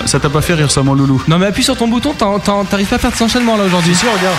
S15: Ça t'a pas fait rire ça mon loulou?
S3: Non mais appuie sur ton bouton, t'arrives pas à faire de enchaînement là aujourd'hui.
S15: Si, regarde.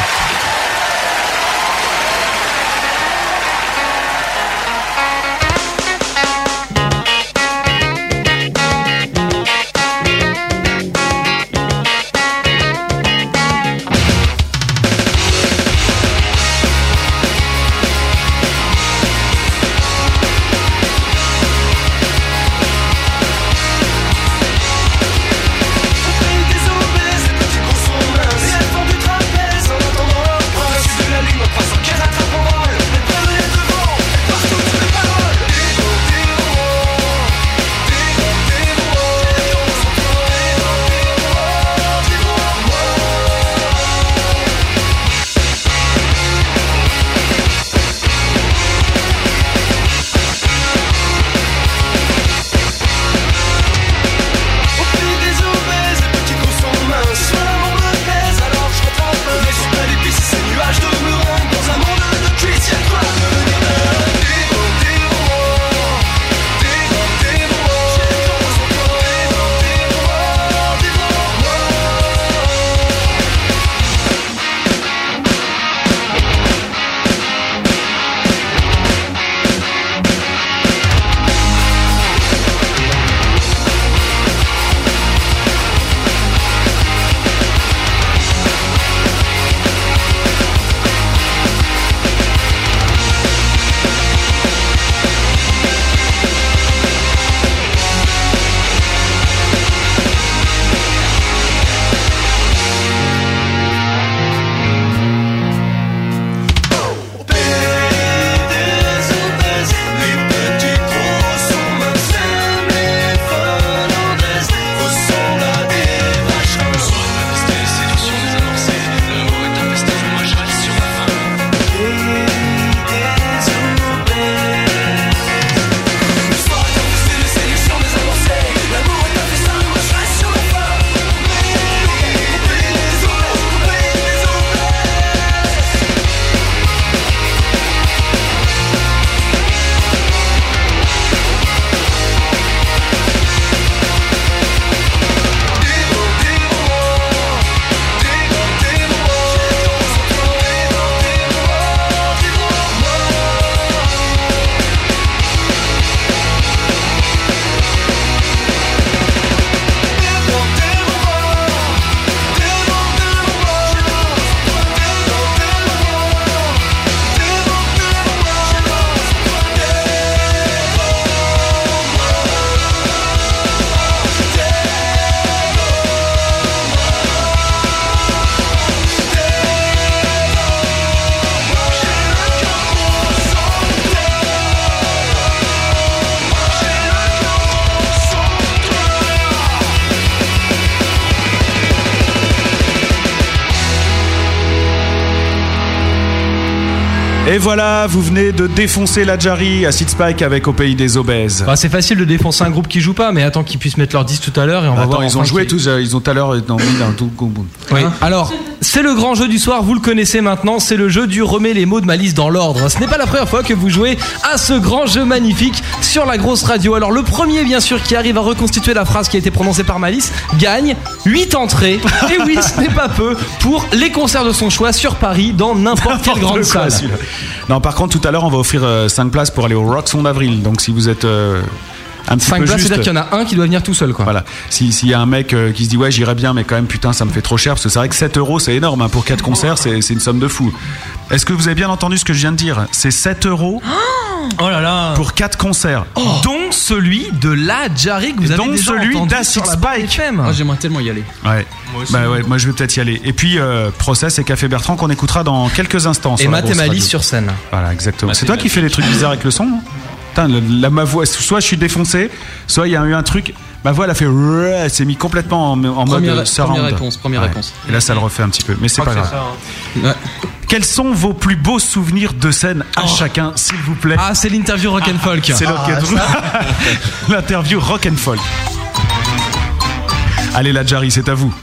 S15: Voilà, vous venez de défoncer la Jarry à Spike avec au pays des obèses.
S3: Bah, c'est facile de défoncer un groupe qui joue pas, mais attends qu'ils puissent mettre leur disque tout à l'heure et on va
S15: Attends,
S3: voir.
S15: ils ont joué tous, euh, ils ont tout à l'heure dans- mis dans tout.
S3: Oui. Alors, c'est le grand jeu du soir, vous le connaissez maintenant, c'est le jeu du remets les mots de ma liste dans l'ordre. Ce n'est pas la première fois que vous jouez à ce grand jeu magnifique sur la grosse radio. Alors, le premier, bien sûr, qui arrive à reconstituer la phrase qui a été prononcée par Malice, gagne 8 entrées. Et oui, ce n'est pas peu, pour les concerts de son choix sur Paris, dans n'importe quelle grande
S15: quoi,
S3: salle.
S15: Non, par contre, tout à l'heure, on va offrir 5 places pour aller au Rock Son d'avril. Donc, si vous êtes euh,
S2: un petit
S3: 5
S2: peu
S3: places, c'est-à-dire qu'il y en a un qui doit venir tout seul, quoi.
S2: Voilà. Si- S'il y a un mec euh, qui se dit ouais j'irais bien mais quand même putain ça me fait trop cher parce que c'est vrai que 7 euros c'est énorme hein, pour 4 concerts c'est c'est une somme de fou. Est-ce que vous avez bien entendu ce que je viens de dire? C'est 7 euros
S3: Oh là là
S2: pour 4 concerts.
S3: Dont celui de la Jarry que vous avez
S2: Dont
S3: déjà
S2: celui
S3: entendu
S2: d'Acid
S3: la FM.
S11: Ah, J'aimerais tellement y aller.
S2: Ouais. bah ouais, moi je vais peut-être y aller. Et puis euh, Process et Café Bertrand qu'on écoutera dans quelques instants.
S3: Et
S2: sur la
S3: Matt et Malice sur scène.
S2: Voilà, exactement. C'est toi qui fais les trucs bizarres avec le son non? Putain, le- la, ma voix, soit je suis défoncé, soit il y a eu un truc. Ma voix, elle a fait. Elle s'est mis complètement en, en
S11: Première-
S2: mode surround.
S11: première réponse, première réponse.
S2: Et là, ça le refait un petit peu, mais c'est pas grave.
S11: que c'est
S2: Quels sont vos plus beaux souvenirs de scène à chacun, s'il vous plaît
S3: Ah, c'est l'interview rock and folk.
S2: C'est
S3: Ah,
S2: l'interview rock and folk. Allez, la Jarry, c'est à vous.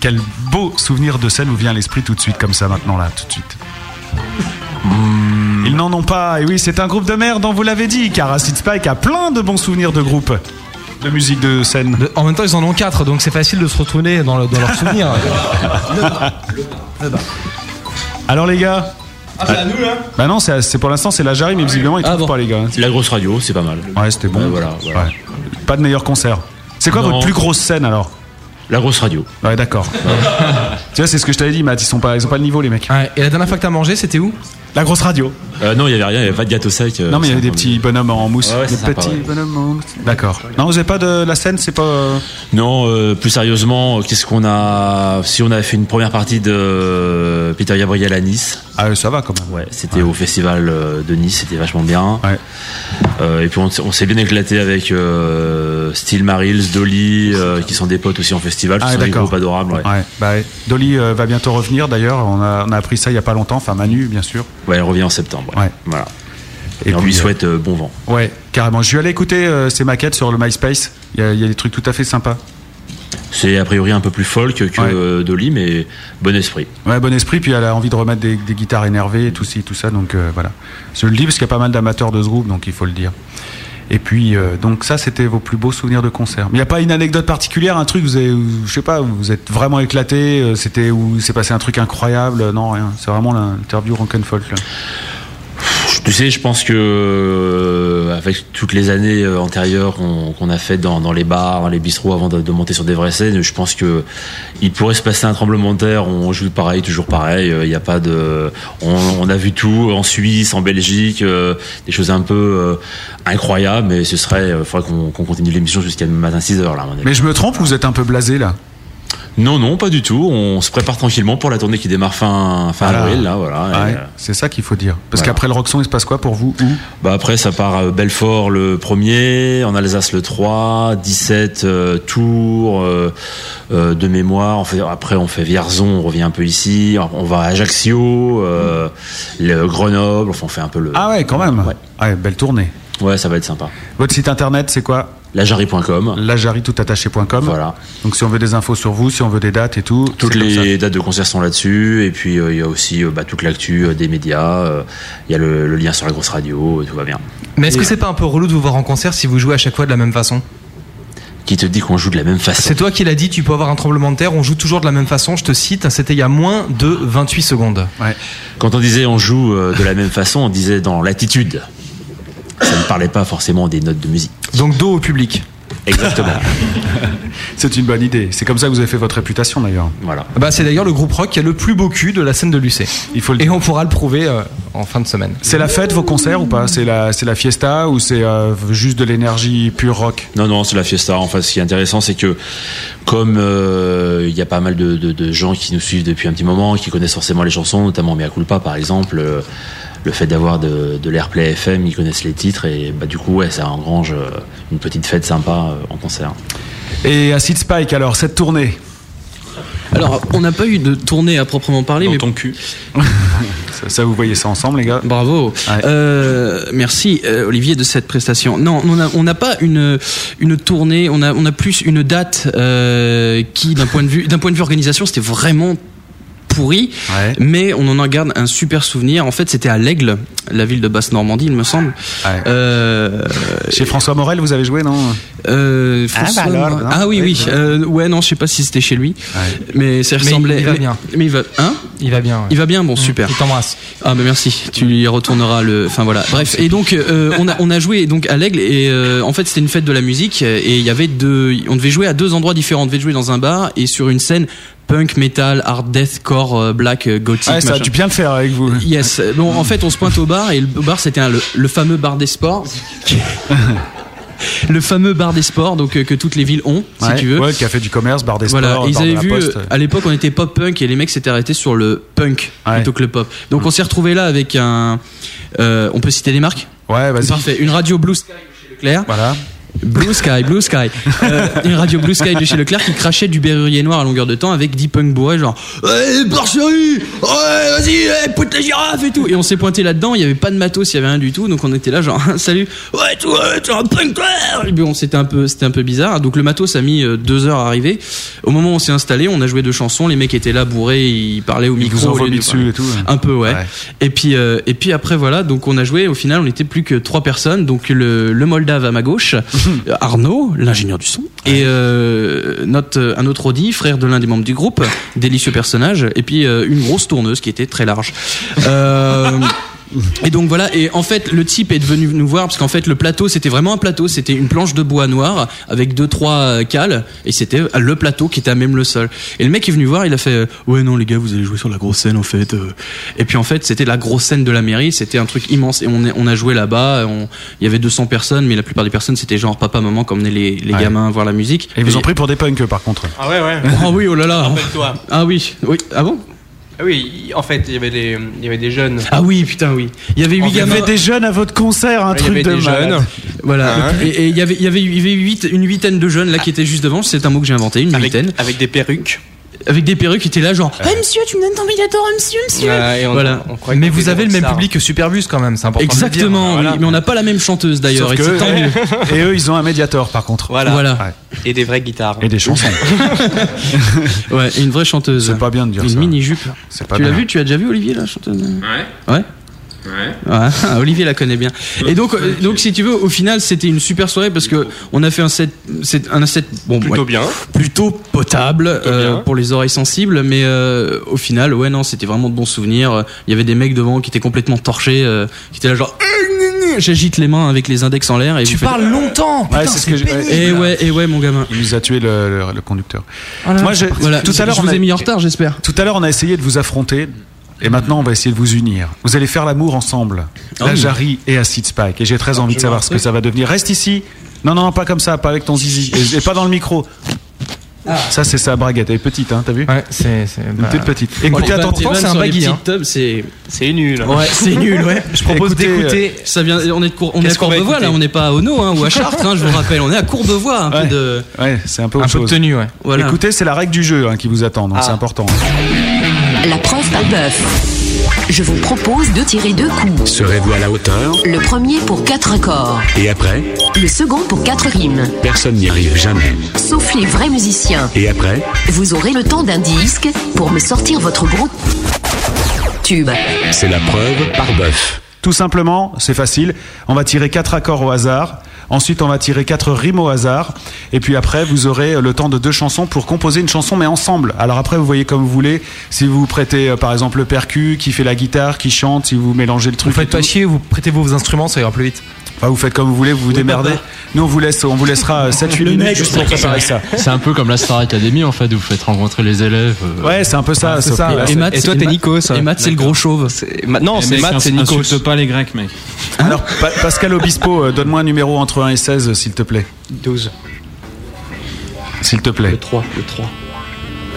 S2: Quel beau souvenir de scène vous vient à l'esprit tout de suite, comme ça, maintenant, là, tout de suite Ils n'en ont pas, et oui, c'est un groupe de merde, on vous l'avait dit, car Acid Spike a plein de bons souvenirs de groupe, de musique de scène.
S3: En même temps, ils en ont 4, donc c'est facile de se retrouver dans, le- dans leurs souvenirs.
S2: Alors, les gars
S10: Ah, c'est à nous, là
S2: Bah non, c'est pour l'instant, c'est la Jarry, mais visiblement, ils trouvent pas, les gars.
S9: La grosse radio, c'est pas mal.
S2: Ouais, c'était bon.
S9: Ouais, voilà, voilà.
S2: Ouais. Pas de meilleur concert. C'est quoi
S9: Non.
S2: votre plus grosse scène alors?
S9: La grosse radio.
S2: Ouais, d'accord. tu vois, c'est ce que je t'avais dit, Matt. Ils sont pas, ils ont pas le niveau, les mecs.
S3: et la dernière fois que t'as mangé, c'était où?
S2: La grosse radio.
S9: Euh, non, il y avait rien, il y avait pas de gâteau sec. euh,
S2: non, mais il y avait des petits bonhommes en mousse.
S9: Ouais, ouais,
S2: des
S9: sympa,
S2: petits
S9: ouais.
S2: bonhommes en mousse. D'accord. Non, vous avez pas de la scène, c'est pas. euh,
S9: Non, euh, plus sérieusement, qu'est-ce qu'on a Si on avait fait une première partie de Peter Gabriel à Nice.
S2: Ah, ça va quand même.
S9: Ouais, c'était au festival de Nice, c'était vachement bien. Euh, et puis on, s'est bien éclaté avec Steel Marils, Dolly, qui sont des potes aussi en festival,
S2: Ah, d'accord.
S9: Ouais.
S2: Ouais. Bah. Dolly va bientôt revenir d'ailleurs. On a, on a appris ça il y a pas longtemps. Enfin, Manu, bien sûr.
S9: Ouais, elle revient en septembre. Ouais. Voilà. Et,
S2: Et
S9: on lui
S2: euh,
S9: souhaite euh, bon vent.
S2: Ouais, carrément. Je suis allé écouter euh, ses maquettes sur le MySpace. Il y, a, il y a des trucs tout à fait sympas.
S9: C'est a priori un peu plus folk que
S2: Ouais.
S9: euh, Dolly, mais bon esprit.
S2: Ouais, bon esprit, puis elle a envie de remettre des, des guitares énervées et tout, ci, tout ça, donc voilà. Je le dis parce qu'il y a pas mal d'amateurs de ce groupe, donc il faut le dire. Et puis, euh, donc ça, c'était vos plus beaux souvenirs de concert. Il n'y a pas une anecdote particulière, un truc, vous avez, je sais pas, vous êtes vraiment éclaté, euh, c'était où s'est passé un truc incroyable, non, rien. C'est vraiment l'interview rock'n'folk, là.
S9: Tu sais, je pense que euh, avec toutes les années euh, antérieures qu'on a faites dans, les bars, dans les bistrots avant de, monter sur des vraies scènes, je pense que il pourrait se passer un tremblement de terre. On joue pareil, toujours pareil. euh, Il n'y a pas de, on, a vu tout en Suisse, en Belgique, euh, des choses un peu euh, incroyables. Mais ce serait, faudrait qu'on continue l'émission jusqu'à matin 6 heures là.
S2: Mais je me trompe ou vous êtes un peu blasé, là
S9: Non, non, pas du tout. On se prépare tranquillement pour la tournée qui démarre fin fin
S2: Voilà.
S9: avril là, voilà. Et,
S2: Ouais,
S9: euh,
S2: c'est ça qu'il faut dire. Parce
S9: Voilà.
S2: qu'après le Roxon, il se passe quoi pour vous Où?
S9: Bah après ça part à Belfort le premier, en Alsace le 3, 17 euh, Tours euh, euh, de mémoire. On fait, après on fait Vierzon, on revient un peu ici. On va à Ajaccio, euh, le Grenoble. Enfin on fait un peu le.
S2: Ah ouais, quand même. Ouais, belle tournée.
S9: Ouais, ça va être sympa.
S2: Votre site internet, c'est quoi?
S9: Lajari.com.
S2: Lajari tout attaché.com.
S9: Voilà.
S2: Donc si on veut des infos sur vous, si on veut des dates et tout.
S9: Toutes
S2: c'est comme ça.
S9: les dates de concert sont là-dessus et puis euh, il y a aussi euh, bah, toute l'actu euh, des médias. euh, Il y a le, le lien sur la grosse radio, et tout va bien.
S3: Mais est-ce que c'est pas un peu relou de vous voir en concert si vous jouez à chaque fois de la même façon?
S9: Qui te dit qu'on joue de la même façon?
S3: C'est toi qui l'as dit, tu peux avoir un tremblement de terre, on joue toujours de la même façon. Je te cite, c'était il y a moins de 28 secondes.
S9: Quand on disait on joue de la même façon, on disait dans l'attitude. Ça ne parlait pas forcément des notes de musique.
S3: Donc dos au public.
S9: Exactement.
S2: C'est une bonne idée. C'est comme ça que vous avez fait votre réputation d'ailleurs.
S9: Voilà.
S3: Bah, c'est d'ailleurs le groupe rock qui a le plus beau cul de la scène de l'UC.
S2: Il faut le
S3: Et on pourra le prouver euh, en fin de semaine.
S2: C'est la fête vos concerts ou pas? C'est la c'est la fiesta ou c'est euh, juste de l'énergie pure rock?
S9: Non, non, c'est la fiesta. Enfin, ce qui est intéressant, c'est que comme euh, il y a pas mal de, de- de gens qui nous suivent depuis un petit moment, qui connaissent forcément les chansons, notamment Mea Culpa par exemple, euh, le fait d'avoir de, de l'airplay FM, ils connaissent les titres et bah, du coup, ouais, ça engrange euh, une petite fête sympa euh, en concert.
S2: Et Acid Spike alors cette tournée?
S11: Alors, on n'a pas eu de tournée à proprement parler, mais
S10: ton cul.
S2: ça, ça, vous voyez ça ensemble les gars?
S11: Bravo. Euh, merci euh, Olivier de cette prestation. Non, on n'a on n'a pas une une tournée, on a on a plus une date euh, qui d'un point de vue d'un point de vue organisation, c'était vraiment pourri, mais on en en garde un super souvenir. En fait, c'était à l'Aigle, la ville de Basse-Normandie, il me semble. Euh,
S2: Chez François Morel, vous avez joué, non?
S11: Euh,
S2: Ah,
S11: François
S2: bah alors, non?
S11: Ah oui, oui.
S2: Ouais,
S11: euh, ouais, non, je sais pas si c'était chez lui, mais ça
S3: Mais
S11: ressemblait.
S3: il va
S11: mais-
S3: bien.
S11: Mais il va, hein?
S3: Il va bien. ouais.
S11: Il va bien, bon, super.
S3: Il t'embrasse.
S11: Ah, bah merci. Tu lui retourneras le. Enfin voilà. Bref. Et donc, euh, on a on a joué donc à l'Aigle et euh, en fait c'était une fête de la musique et il y avait deux. On devait jouer à deux endroits différents. On devait jouer dans un bar et sur une scène punk, metal, hard deathcore, euh, black, euh, gothic.
S2: Ouais, ça a dû bien le faire avec vous.
S11: Yes. Bon, en fait, on se pointe au bar et le bar c'était le, le fameux bar des sports. le fameux bar des sports, donc euh, que toutes les villes ont, si
S2: Ouais,
S11: tu veux.
S2: Ouais, café du commerce, bar des
S11: Voilà,
S2: sports,
S11: ils avaient vu,
S2: Poste.
S11: à l'époque on était pop punk et les mecs s'étaient arrêtés sur le punk plutôt que le pop. Donc on s'est retrouvé là avec un. euh, on peut citer des marques
S2: Ouais, vas-y.
S11: Parfait. Une radio Blue Sky chez Leclerc.
S2: Voilà.
S11: Blue Sky, Blue Sky. Euh, une radio Blue Sky de chez Leclerc qui crachait du berrurier noir à longueur de temps avec Deep Punk bourré, genre Ouais, Barcherie Ouais, vas-y, ouais, poute la girafe et tout. Et on s'est pointé là-dedans, il y avait pas de matos, il y avait rien du tout, donc on était là, genre Salut, ouais, tu es un punk Et bon, c'était un peu, c'était un peu bizarre. Donc le matos a mis euh, deux heures à arriver. Au moment où on s'est installé, on a joué deux chansons, les mecs étaient là bourrés, ils parlaient au
S2: Ils
S11: micro. au
S2: dessus et tout. hein.
S11: Un peu, ouais. Et puis, euh, et puis après, voilà, donc on a joué. Au final, on n'était plus que trois personnes. Donc le, le Moldave à ma gauche, Arnaud, l'ingénieur du son, et euh, notre euh, un autre Audi, frère de l'un des membres du groupe, délicieux personnage, et puis euh, une grosse tourneuse qui était très large. Euh, et donc voilà, et en fait le type est devenu nous voir parce qu'en fait le plateau c'était vraiment un plateau, c'était une planche de bois noir avec deux trois euh, cales et c'était le plateau qui était à même le sol. Et le mec est venu voir, il a fait euh, ouais non les gars vous allez jouer sur la grosse scène en fait. euh. Et puis en fait c'était la grosse scène de la mairie, c'était un truc immense et on, est- on a joué là-bas, il y avait 200 personnes mais la plupart des personnes c'était genre papa maman comme venaient les, les
S2: Ouais.
S11: gamins voir la musique.
S2: Et ils vous ont pris pour des punks par contre.
S18: Ah ouais, ouais.
S11: Ah oui oh là là.
S18: Rappelle-toi.
S11: Ah oui oui ah bon?
S18: Ah oui, en fait, il y avait des, il y avait des jeunes.
S11: Ah oui putain oui. Il y avait huit
S2: Il y avait des jeunes à votre concert, un
S18: Il y
S2: truc
S18: avait
S2: de
S18: des
S2: malade.
S18: jeunes.
S11: Voilà.
S18: Hein
S11: et et il y avait, il y avait, il y avait huit- une huitaine de jeunes là qui étaient juste devant. C'est un mot que j'ai inventé, une
S18: Avec,
S11: huitaine.
S18: avec des perruques.
S11: Avec des perruques qui étaient là, genre. Ah, monsieur, tu me donnes ton médiator, monsieur, monsieur.
S18: Ouais, et on-
S11: voilà.
S18: on croyait
S3: Mais
S18: qu'on
S3: vous
S18: était
S3: avez le
S18: des
S3: même
S18: rockstars.
S3: public que Superbus quand même, c'est important. de le dire.
S11: Exactement,
S3: Voilà.
S11: oui, mais on n'a pas la même chanteuse d'ailleurs.
S2: Sauf
S11: Et c'est
S2: que-
S11: tant mieux.
S2: Et eux, ils ont un médiator par contre.
S18: Voilà.
S11: Voilà.
S18: Et des vraies guitares.
S2: Et des chansons.
S11: Ouais, et une vraie chanteuse.
S2: C'est pas bien de dire
S11: Une
S2: ça.
S11: mini jupe.
S2: C'est pas
S11: Tu l'as
S2: bien.
S11: vu Tu as déjà vu Olivier la chanteuse?
S6: Ouais.
S11: Ouais.
S6: Ouais.
S11: Ouais, Olivier la connaît bien. Et donc, euh, donc si tu veux, au final, c'était une super soirée parce que on a fait un set, set- un set, bon,
S18: Plutôt
S11: ouais,
S18: bien.
S11: plutôt potable euh,
S18: bien.
S11: pour les oreilles sensibles, mais euh, au final, ouais, non, c'était vraiment de bons souvenirs. Il y avait des mecs devant qui étaient complètement torchés, euh, qui étaient là genre, j'agite les mains avec les index en l'air et
S3: Tu
S11: vous faites-
S3: parles longtemps.
S2: Ouais,
S3: Putain,
S2: c'est ce
S3: c'est
S2: que je-
S3: pénible.
S11: Et ouais, et ouais, mon gamin.
S2: Il nous a tué le, le- le conducteur.
S11: Voilà.
S2: Moi, je-
S11: Voilà.
S2: tout à l'heure,
S11: je
S2: on
S11: vous
S2: a-
S11: ai mis en retard, j'espère.
S2: Tout à l'heure, on a essayé de vous affronter. Et maintenant, on va essayer de vous unir. Vous allez faire l'amour ensemble.
S11: Oh
S2: La
S11: oui.
S2: Jarry et Acid Spike. Et j'ai très envie de savoir ce que ça va devenir. Reste ici. Non, non, pas comme ça, pas avec ton zizi. Et, et pas dans le micro. Ça, c'est sa braguette. Elle est petite, hein, t'as vu
S3: Ouais, c'est.
S2: Une
S3: bah,
S2: toute petite.
S11: Bon,
S2: Écoutez
S11: vannes-
S2: attentivement.
S3: c'est un baggy, hein.
S11: c'est
S18: C'est nul.
S11: ouais, c'est nul, ouais.
S3: Je propose d'écouter.
S11: Ça vient, on est, de Cour- on est à
S18: qu'on va
S11: Courbevoie là, on n'est pas à Ono hein, ou à Chartres, hein, je vous rappelle, on est à Courbevoie, un
S2: Ouais.
S11: peu de.
S2: Ouais, c'est un peu
S3: Un
S2: autre
S3: peu de tenue, ouais.
S11: Voilà.
S2: Écoutez, c'est la règle du jeu hein, qui vous attend, donc
S18: Ah.
S2: c'est important.
S4: La preuve par bœuf. Je vous propose de tirer deux coups.
S5: Serez-vous à la hauteur?
S4: Le premier pour quatre accords,
S5: Et après?
S4: Le second pour quatre rimes.
S5: Personne n'y arrive jamais.
S4: Sauf les vrais musiciens.
S5: Et après?
S4: Vous aurez le temps d'un disque pour me sortir votre gros tube.
S5: C'est la preuve par bœuf.
S2: Tout simplement, c'est facile. On va tirer quatre accords au hasard. Ensuite, on va tirer quatre rimes au hasard. Et puis après, vous aurez le temps de deux chansons pour composer une chanson, mais ensemble. Alors après, vous voyez comme vous voulez. Si vous prêtez, euh, par exemple, le percu, qui fait la guitare, qui chante, si vous mélangez le
S3: Vous
S2: truc.
S3: faites
S2: et
S3: pas
S2: tout.
S3: chier, vous prêtez vos instruments, ça ira plus vite.
S2: Enfin, vous faites comme vous voulez, vous vous démerdez. Nous, on vous laisse, on vous laissera 7-8 minutes juste pour préparer ça.
S6: C'est un peu comme la Star Academy en fait, où vous faites rencontrer les élèves. euh,
S2: Ouais, c'est un peu ça.
S3: Ah, c'est ça.
S11: Et Matt,
S18: Et toi, t'es
S11: Matt-
S18: Nikos.
S11: Et Matt, c'est le gros chauve.
S18: C'est- ma- Non, c'est Matt, c'est Nikos.
S14: Insulte pas les Grecs, mec.
S2: Alors, Pa- Pascal Obispo, euh, donne-moi un numéro entre 1 et 16, s'il te plaît.
S18: 12.
S2: S'il te plaît.
S18: Le 3. Le 3.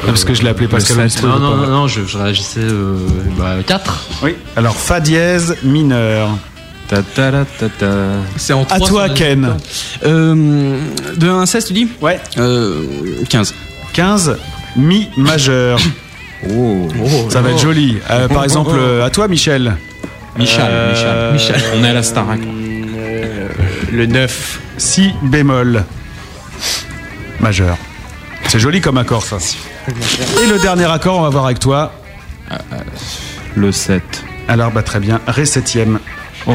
S2: Parce que je l'ai appelé Pascal Obispo.
S6: Non, non, non, je, je réagissais euh, bah, 4.
S2: Oui. Alors, Fa dièse mineur.
S14: Ta ta ta ta ta.
S11: C'est en
S2: À toi, Ken.
S11: Euh, de 1 à 16, tu dis
S2: Ouais.
S11: Euh, 15.
S2: 15, mi majeur.
S14: Oh.
S2: Ça va être joli. Euh, par exemple, euh, à toi, Michel.
S14: Michel,
S2: Euh,
S14: Michel. On est à la Starac.
S18: Euh, Le 9.
S2: Si bémol majeur. C'est joli comme accord, ça. Et le dernier accord, on va voir avec toi.
S14: Le 7.
S2: Alors, bah, très bien. Ré septième.
S14: Oh.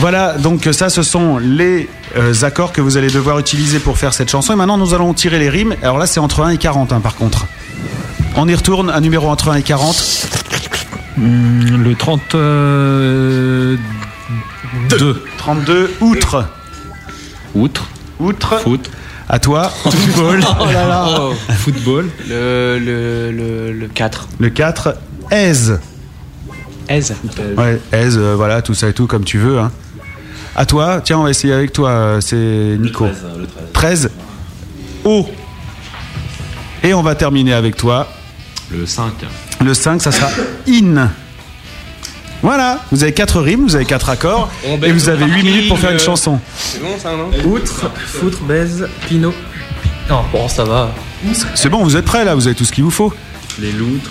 S2: Voilà, donc ça, ce sont les euh, accords que vous allez devoir utiliser pour faire cette chanson. Et maintenant, nous allons tirer les rimes. Alors là, c'est entre 1 et 40, hein, par contre. On y retourne, un numéro entre 1 et 40.
S14: Hmm, le 32.
S2: 32, outre.
S14: Outre.
S2: Outre.
S14: Foot.
S2: À toi.
S18: Football.
S2: oh là là.
S14: Football.
S18: Le, le, le, le 4.
S2: Le 4, aise.
S18: Aise.
S2: Ouais, aise, euh, voilà, tout ça et tout, comme tu veux. Hein. À toi, tiens, on va essayer avec toi, euh, c'est Nico. 13. O. Et on va terminer avec toi.
S6: Le 5.
S2: Le 5, ça sera in. Voilà, vous avez 4 rimes, vous avez 4 accords, et vous avez 8 minutes pour faire une chanson.
S18: C'est bon ça, non
S11: Outre, foutre, baise, pinot.
S18: Non, bon, ça va.
S2: C'est bon, vous êtes prêts là, vous avez tout ce qu'il vous faut.
S18: Les loutres.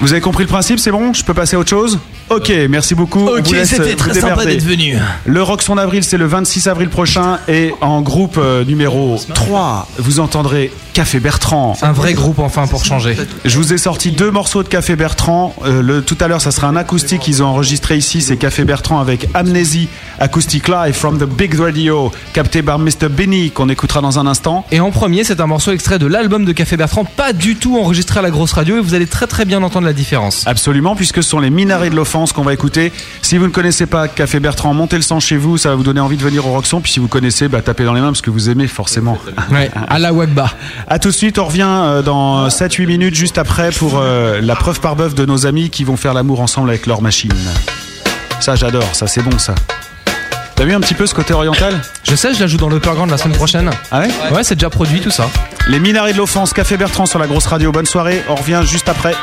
S2: Vous avez compris le principe, c'est bon? Je peux passer à autre chose? Ok, merci beaucoup.
S11: Ok, c'était
S2: euh,
S11: très sympa d'être venu.
S2: Le Rock Son Avril, c'est le 26 avril prochain. Et en groupe euh, numéro 3, vous entendrez Café Bertrand.
S3: Un vrai groupe enfin pour changer.
S2: Je vous ai sorti deux morceaux de Café Bertrand. Euh, le, tout à l'heure, ça sera un acoustique qu'ils ont enregistré ici. C'est Café Bertrand avec Amnésie, acoustique live from the Big Radio, capté par Mr. Benny, qu'on écoutera dans un instant.
S3: Et en premier, c'est un morceau extrait de l'album de Café Bertrand, pas du tout enregistré à la grosse radio, et vous allez très très bien entendre la différence.
S2: Absolument, puisque ce sont les Minarets de l'Offense qu'on va écouter. Si vous ne connaissez pas Café Bertrand, montez le sang chez vous, ça va vous donner envie de venir au Roxon. Puis si vous connaissez, bah, tapez dans les mains parce que vous aimez forcément.
S3: Ouais, à la Wagba.
S2: A tout de suite, on revient euh, dans 7-8 minutes juste après pour euh, la preuve par bœuf de nos amis qui vont faire l'amour ensemble avec leur machine. Ça, j'adore, ça, c'est bon ça. T'as vu un petit peu ce côté oriental?
S3: Je sais, je la joue dans l'Upperground la semaine prochaine.
S2: Ah ouais?
S3: Ouais, c'est déjà produit tout ça.
S2: Les Minarets de l'Offense, Café Bertrand sur la grosse radio. Bonne soirée, on revient juste après.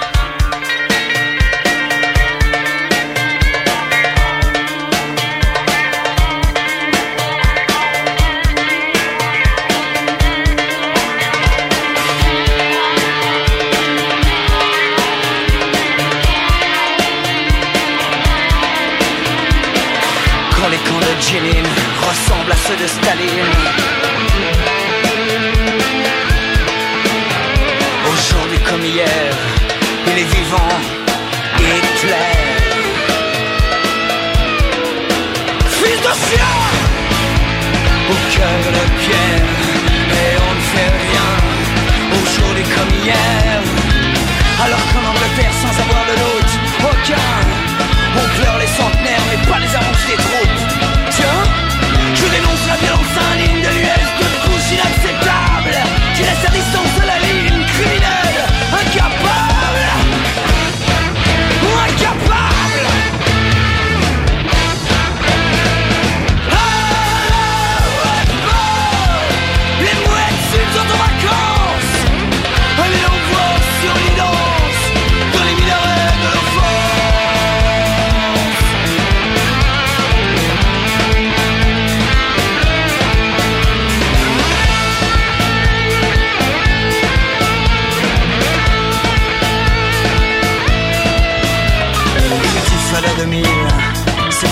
S19: Aujourd'hui comme hier, il est vivant, Hitler. Fils de Au cœur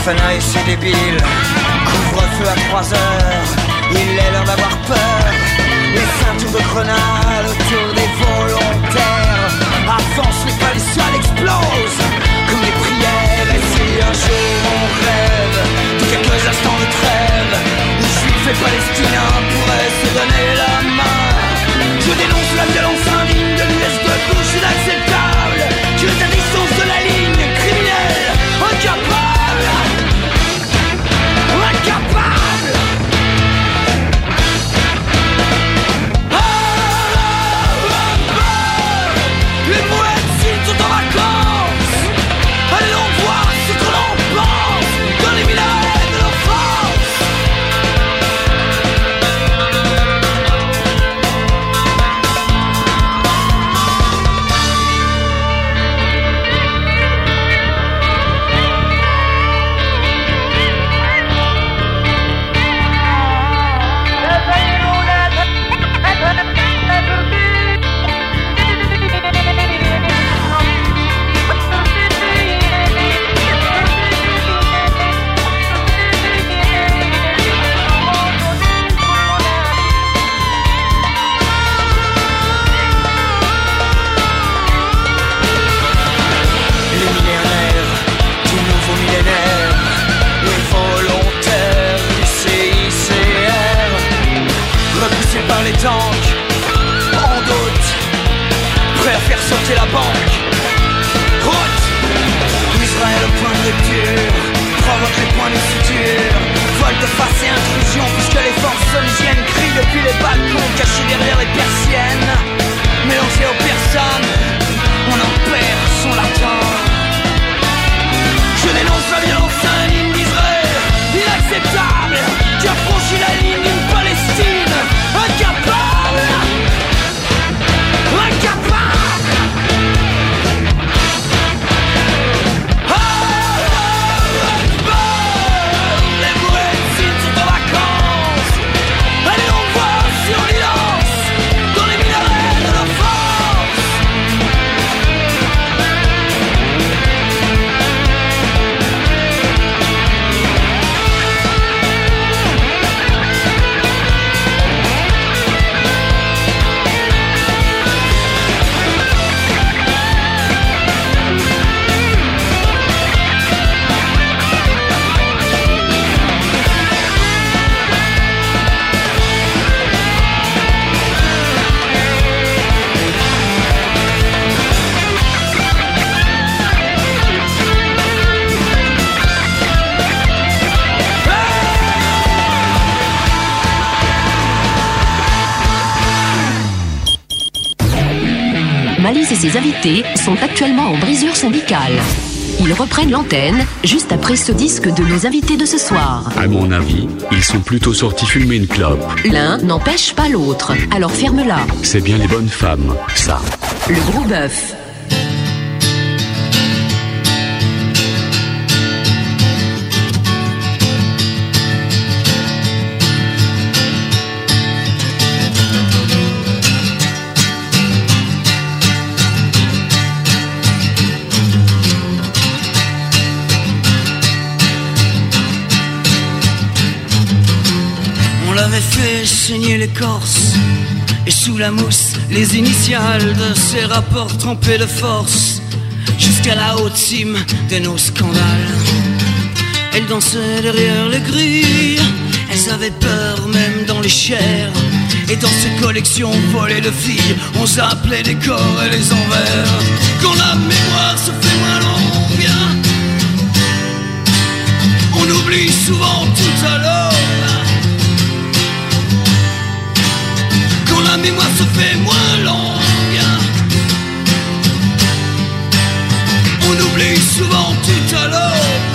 S19: c'est Fana et c'est débile. Couvre-feu à 3 heures, il est l'heure d'avoir peur. Les ceintures de grenades autour des volontaires. Avance, les palissades explosent comme des prières. Et si un jour on rêve de quelques instants de trêve, où juifs et palestiniens pourraient se donner la main. Je dénonce la violence indigne de l'US de Bush inacceptable. Tu es à distance de la ligne criminelle, incapable.
S4: Invités sont actuellement en brisure syndicale. Ils reprennent l'antenne juste après ce disque de nos invités de ce soir.
S5: À mon avis, ils sont plutôt sortis fumer une clope.
S4: L'un n'empêche pas l'autre, alors ferme-la.
S5: C'est bien les bonnes femmes, ça.
S4: Le gros bœuf.
S19: Et sous la mousse les initiales de ces rapports trempés de force. Jusqu'à la haute cime de nos scandales. Elles dansaient derrière les grilles. Elles avaient peur même dans les chairs. Et dans ces collections volées de filles On s'appelait les corps et les envers. Quand la mémoire se fait moins longue On oublie souvent tout à l'heure la mémoire se fait moins longue. On oublie souvent tout à l'heure.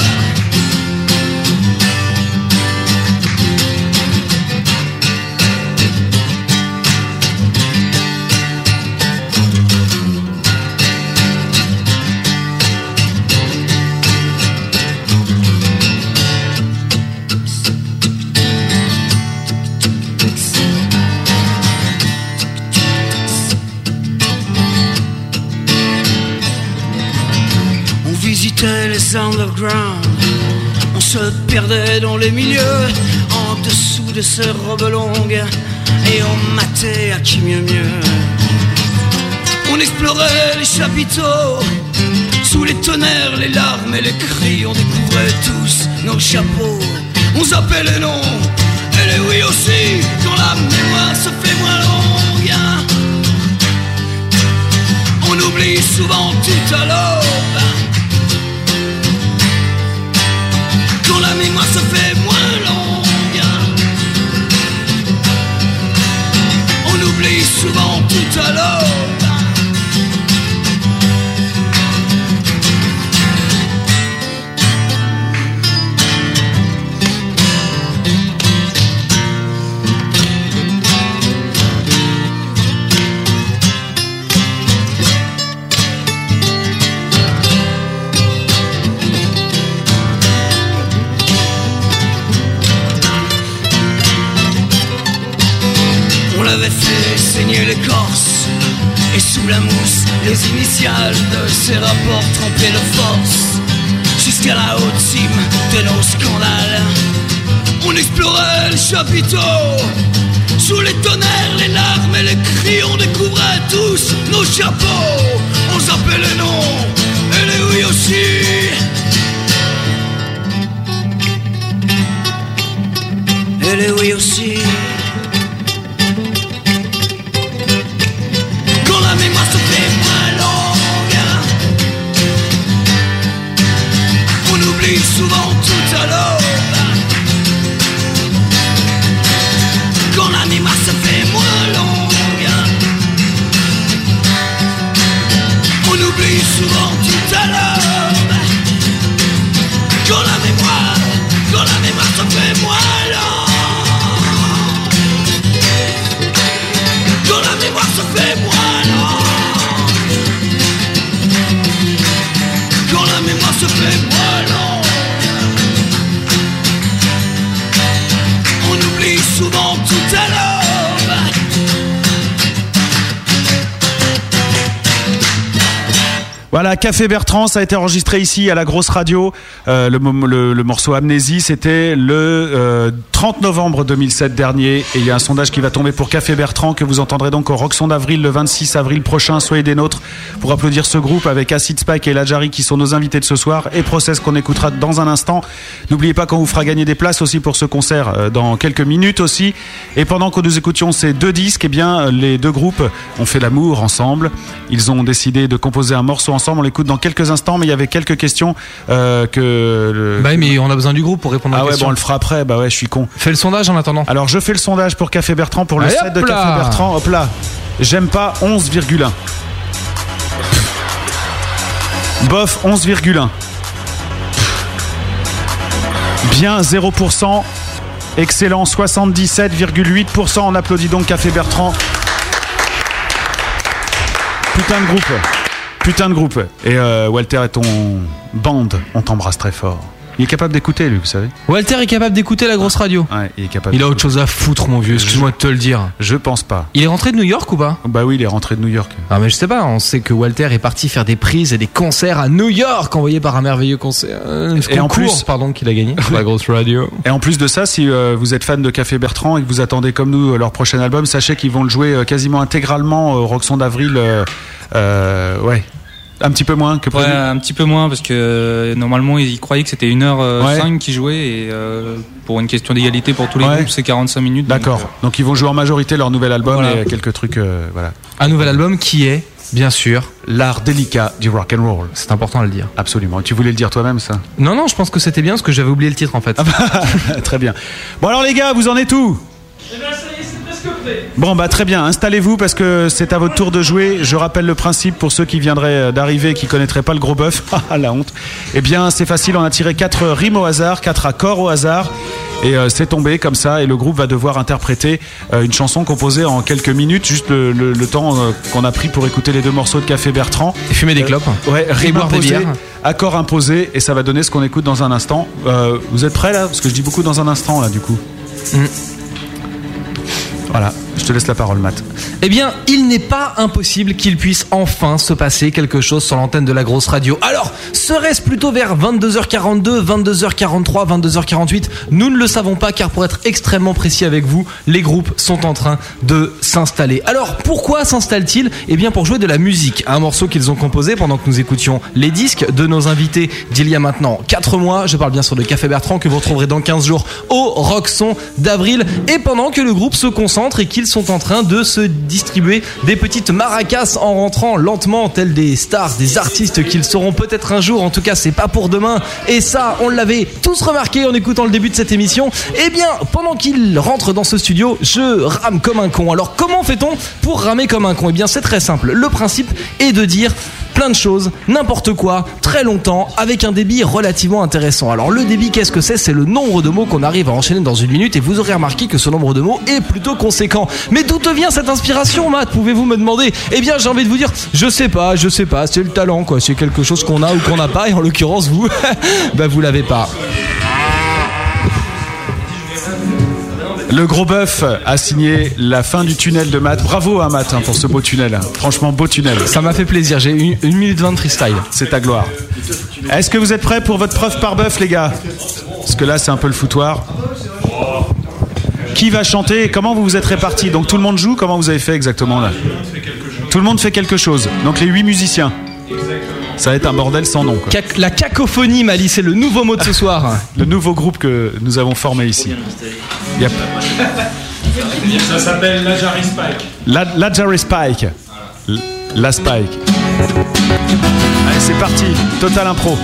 S19: On se perdait dans les milieux, en dessous de ces robes longues, et on matait à qui mieux mieux. On explorait les chapiteaux, sous les tonnerres, les larmes et les cris, on découvrait tous nos chapeaux. On zappait les noms, et les oui aussi, quand la mémoire se fait moins longue. On oublie souvent tout à l'aube. Souvent de ces rapports trempés de force. Jusqu'à la haute cime de nos scandales. On explorait les chapiteaux Sous les tonnerres, les larmes et les cris On découvrait tous nos chapeaux. On s'appelait les noms et les oui aussi. Et les oui aussi
S2: Voilà, Café Bertrand, ça a été enregistré ici à la grosse radio. Euh, le, morceau Amnésie, c'était le euh, 30 novembre 2007 dernier. Et il y a un sondage qui va tomber pour Café Bertrand que vous entendrez donc au Roxon d'Avril le 26 avril prochain. Soyez des nôtres pour applaudir ce groupe avec Acid Spike et Lajari qui sont nos invités de ce soir et Process qu'on écoutera dans un instant. N'oubliez pas qu'on vous fera gagner des places aussi pour ce concert euh, dans quelques minutes aussi. Et pendant que nous écoutions ces deux disques, eh bien, les deux groupes ont fait l'amour ensemble. Ils ont décidé de composer un morceau ensemble. On l'écoute dans quelques instants, mais il y avait quelques questions euh, que. le-
S3: Bah mais on a besoin du groupe pour répondre à
S2: ah
S3: la
S2: ouais,
S3: question.
S2: bon, on le fera après. Bah ouais, je suis con.
S3: Fais le sondage en attendant.
S2: Alors, je fais le sondage pour Café Bertrand pour le
S3: Allez,
S2: set de Café Bertrand. Hop là. J'aime pas 11,1. Bof 11,1. Bien 0%. Excellent 77,8%. On applaudit donc Café Bertrand. Putain de groupe. Putain de groupe. Et euh, Walter et ton band, on t'embrasse très fort. Il est capable d'écouter, lui, vous savez.
S3: Walter est capable d'écouter la grosse radio.
S2: Ouais, il est capable.
S3: Il a autre chose à foutre, mon vieux. Excuse-moi de te le dire.
S2: Je pense pas.
S3: Il est rentré de New York ou pas?
S2: Bah oui, il est rentré de New York.
S3: Ah mais je sais pas, on sait que Walter est parti faire des prises et des concerts à New York envoyé par un merveilleux concert. euh,
S2: Et en plus-
S3: pardon, qu'il a gagné. la grosse radio.
S2: Et en plus de ça, si euh, vous êtes fan de Café Bertrand et que vous attendez comme nous leur prochain album, sachez qu'ils vont le jouer euh, quasiment intégralement au Roxon d'Avril. Euh, euh, ouais, un petit peu moins que
S20: Ouais,
S2: prévu.
S20: un petit peu moins parce que euh, normalement ils croyaient que c'était 1h05
S2: Ouais.
S20: qui jouait et euh, pour une question d'égalité pour tous les
S2: Ouais.
S20: groupes c'est 45 minutes. donc,
S2: D'accord.
S20: euh,
S2: Donc ils vont jouer en majorité leur nouvel album
S20: Voilà.
S2: et quelques trucs. euh, voilà.
S3: Un nouvel album qui est, bien sûr,
S2: L'art délicat du rock and roll.
S3: c'est important à le dire.
S2: Absolument. Tu voulais le dire toi-même, ça?
S3: Non, non, je pense que c'était bien parce que j'avais oublié le titre en fait.
S2: Très bien. Bon alors les gars, vous en êtes où? Bon bah très bien, installez-vous parce que c'est à votre tour de jouer. Je rappelle le principe pour ceux qui viendraient euh, d'arriver et qui connaîtraient pas le gros bœuf. Ah la honte. Eh bien c'est facile, on a tiré quatre rimes au hasard, quatre accords au hasard. Et euh, c'est tombé comme ça et le groupe va devoir interpréter euh, une chanson composée en quelques minutes, juste le, le- le temps euh, qu'on a pris pour écouter les deux morceaux de Café Bertrand.
S3: Et fumer des clopes.
S2: Ouais, rime
S3: boire des
S2: imposée,
S3: bières.
S2: accord imposé et ça va donner ce qu'on écoute dans un instant. Vous êtes prêts là? Parce que je dis beaucoup dans un instant là du coup.
S3: Mm.
S2: Voilà, je te laisse la parole Matt.
S3: Eh bien, il n'est pas impossible qu'il puisse enfin se passer quelque chose sur l'antenne de la grosse radio. Alors, serait-ce plutôt vers 22h42, 22h43, 22h48 Nous ne le savons pas car pour être extrêmement précis avec vous, les groupes sont en train de s'installer. Alors, pourquoi s'installent-ils? Eh bien, pour jouer de la musique, un morceau qu'ils ont composé pendant que nous écoutions les disques de nos invités d'il y a maintenant 4 mois. Je parle bien sûr de Café Bertrand que vous retrouverez dans 15 jours au Roxon d'avril et pendant que le groupe se concentre et qu'ils sont en train de se distribuer des petites maracas en rentrant lentement tels des stars, des artistes qu'ils seront peut-être un jour. En tout cas, c'est pas pour demain. Et ça, on l'avait tous remarqué en écoutant le début de cette émission. Eh bien, pendant qu'ils rentrent dans ce studio, je rame comme un con. Alors, comment fait-on pour ramer comme un con? Eh bien, c'est très simple. Le principe est de dire plein de choses, n'importe quoi, très longtemps, avec un débit relativement intéressant. Alors le débit, qu'est-ce que c'est? C'est le nombre de mots qu'on arrive à enchaîner dans une minute et vous aurez remarqué que ce nombre de mots est plutôt conséquent. Mais d'où te vient cette inspiration, Matt? Pouvez-vous me demander? Eh bien, j'ai envie de vous dire, je sais pas, je sais pas, c'est le talent, quoi. C'est quelque chose qu'on a ou qu'on n'a pas, et en l'occurrence, vous, bah vous l'avez pas.
S2: Le gros bœuf a signé la fin du tunnel de Matt. Bravo à Matt hein, pour ce beau tunnel. Franchement, beau tunnel.
S3: Ça m'a fait plaisir, j'ai eu une minute 20 de freestyle.
S2: C'est ta gloire. Est-ce que vous êtes prêts pour votre preuve par bœuf, les gars? Parce que là, c'est un peu le foutoir. Qui va chanter? Et Comment vous vous êtes répartis? Donc tout le monde joue? Comment vous avez fait exactement là? Tout le monde fait quelque chose. Donc les huit musiciens. Ça va être un bordel sans nom. quoi.
S3: Cac- La cacophonie, Mali, c'est le nouveau mot de ce soir.
S2: Le nouveau groupe que nous avons formé ici. Yep.
S14: Ça s'appelle la Jarry Spike.
S2: La, la Jerry Spike. La Spike. Allez, c'est parti. Total impro.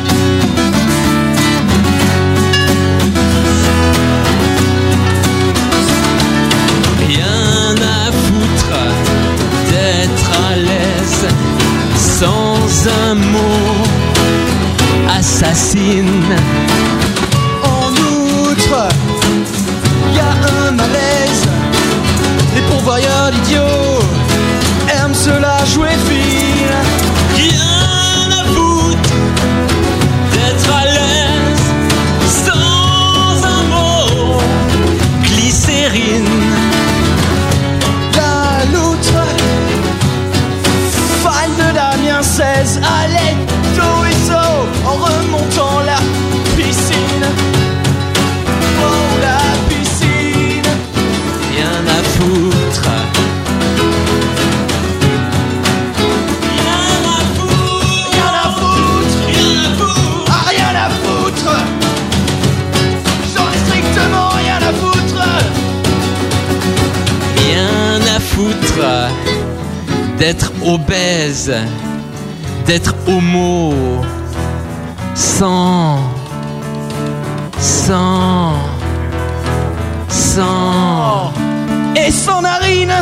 S7: Un mot assassine.
S15: En outre, y a un malaise. Les pourvoyeurs d'idiots aiment cela jouer fine.
S7: D'être obèse, d'être homo, sans, sans, sans.
S15: Et sans narine.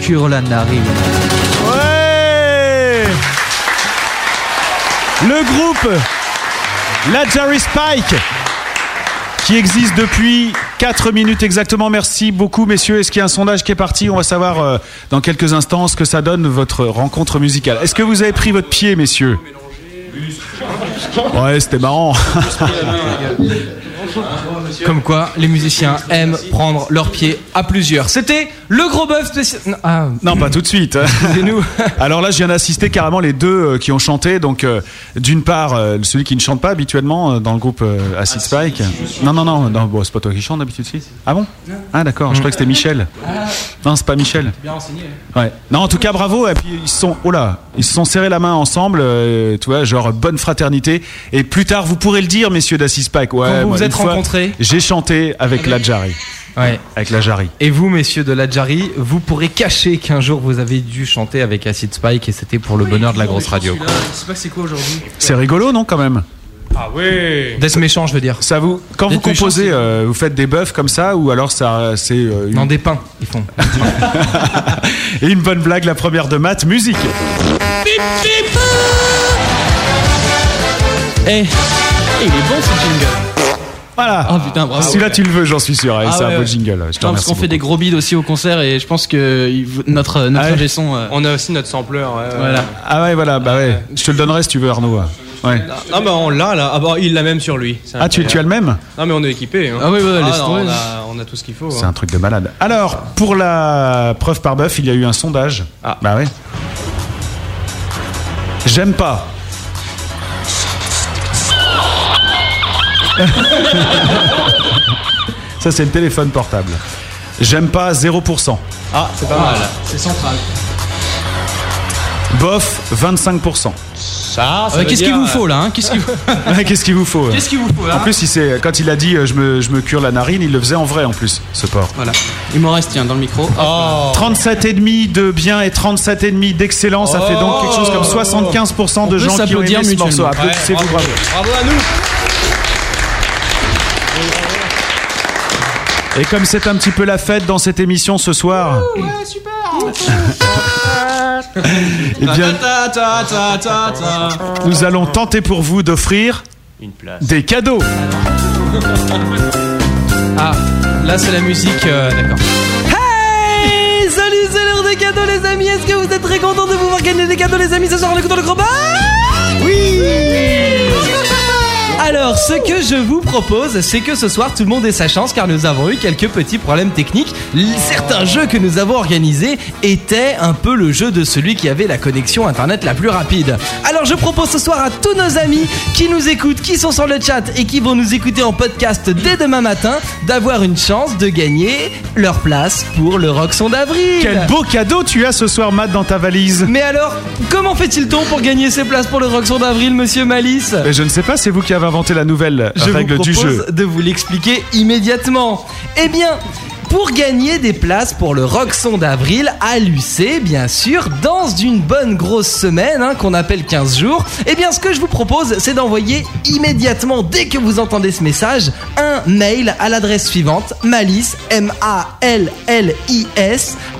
S21: Cure la narine.
S2: Ouais Le groupe La Jerry Spike qui existe depuis 4 minutes exactement. Merci beaucoup messieurs. Est-ce qu'il y a un sondage qui est parti? On va savoir euh, dans quelques instants ce que ça donne votre rencontre musicale. Est-ce que vous avez pris votre pied messieurs? Ouais, c'était marrant.
S3: Comme quoi, les musiciens aiment prendre leurs pieds à plusieurs. C'était le gros bœuf spécial. Non, ah,
S2: Non, pas tout de suite.
S3: nous
S2: Alors là, je viens d'assister carrément les deux euh, qui ont chanté. Donc, euh, d'une part, euh, celui qui ne chante pas habituellement dans le groupe euh, Acid Spike. Non, non, non, non bon, c'est pas toi qui chante d'habitude, si. Ah bon? Ah d'accord, je crois que c'était Michel. Non, c'est pas Michel.
S3: bien renseigné.
S2: Ouais. Non, en tout cas, bravo. Et puis ils se sont, oh là, ils se sont serrés la main ensemble. tu vois, genre bonne fraternité. Et plus tard, vous pourrez le dire, messieurs d'Acid Spike. Ouais.
S3: Quand vous
S2: moi,
S3: vous êtes
S2: j'ai chanté avec la Jari.
S3: Ouais.
S2: Avec la Jari.
S3: Et vous, messieurs de la Jari, vous pourrez cacher qu'un jour vous avez dû chanter avec Acid Spike et c'était pour le bonheur de la grosse radio.
S12: Je sais pas c'est quoi aujourd'hui.
S2: C'est rigolo, non, quand même?
S12: Ah ouais.
S3: Death méchant, je veux dire.
S2: Ça vous, quand vous composez, euh, vous faites des buffs comme ça ou alors ça, c'est euh, une...
S3: Non, des pains, ils font.
S2: Et une bonne blague, la première de maths, musique.
S11: Eh, il est bon ce jingle.
S2: Voilà.
S11: Oh putain, bravo.
S2: Celui-là, tu le veux, j'en suis sûr.
S11: Ah
S2: c'est
S11: ouais,
S2: un beau
S11: ouais.
S2: jingle. Je te
S11: Non, parce qu'on fait des gros bides aussi au concert et je pense que notre notre
S2: Ah ouais
S11: son. euh,
S12: On a aussi notre sampler. ouais, ouais.
S11: Voilà.
S2: Ah ouais, voilà, bah ouais. Je te le donnerai si tu veux, Arnaud. Ouais.
S12: Ah bah on l'a là. Ah bah il l'a même sur lui. C'est
S2: Ah, tu, tu as le même?
S12: Non mais on est équipé. Hein.
S11: Ah oui, ouais, laisse
S12: non,
S11: tomber.
S12: on, a, on a tout ce qu'il faut.
S2: C'est
S12: hein.
S2: un truc de malade. Alors, pour la preuve par bœuf, il y a eu un sondage.
S12: Ah.
S2: Bah ouais. J'aime pas. Ça, c'est le téléphone portable. J'aime pas 0%.
S12: Ah c'est pas mal.
S11: C'est central.
S2: Bof, 25%.
S12: Ça.
S11: Qu'est-ce qu'il vous faut là hein Qu'est-ce qu'il vous...
S2: Ouais, Qu'est-ce qu'il vous faut euh
S11: Qu'est-ce qu'il vous faut là
S2: En plus, il s'est- quand il a dit euh, je, me, je me cure la narine, il le faisait en vrai en plus, ce porc.
S11: Voilà. Il m'en reste tiens dans le micro. Hop.
S12: Oh.
S2: 37,5 de bien et 37,5 d'excellent, ça fait donc quelque chose comme 75% de gens qui ont aimé ce morceau.
S11: mutuellement.
S2: Applaudissez-vous,
S12: bravo.
S2: bravo.
S12: Bravo à nous.
S2: Et comme c'est un petit peu la fête dans cette émission ce soir, eh bien,
S12: Ta, ta, ta, ta, ta.
S2: nous allons tenter pour vous d'offrir
S12: Une place.
S2: des cadeaux.
S3: Ah, là c'est la musique, euh, d'accord. Hey Salut, c'est l'heure des cadeaux les amis Est-ce que vous êtes très contents de pouvoir gagner des cadeaux les amis ce soir en écoutant le gros bas
S2: Oui
S3: Alors, ce que je vous propose, c'est que ce soir tout le monde ait sa chance car nous avons eu quelques petits problèmes techniques. Certains jeux que nous avons organisés étaient un peu le jeu de celui qui avait la connexion internet la plus rapide. Alors je propose ce soir à tous nos amis qui nous écoutent, qui sont sur le chat et qui vont nous écouter en podcast dès demain matin, d'avoir une chance de gagner leur place pour le Roxon d'avril.
S2: Quel beau cadeau tu as ce soir, Matt, dans ta valise.
S3: Mais alors, comment fait-il-on pour gagner ces places pour le Roxon d'avril, monsieur Malice?
S2: Mais je ne sais pas, c'est vous qui avez inventé la nouvelle
S3: Je
S2: règle
S3: vous
S2: du
S3: propose
S2: jeu.
S3: de vous l'expliquer immédiatement. Eh bien, pour gagner des places pour le Roxon d'avril à l'UC, bien sûr, dans une bonne grosse semaine hein, qu'on appelle 15 jours, eh bien, ce que je vous propose, c'est d'envoyer immédiatement, dès que vous entendez ce message, un mail à l'adresse suivante malice, M-A-L-L-I-S,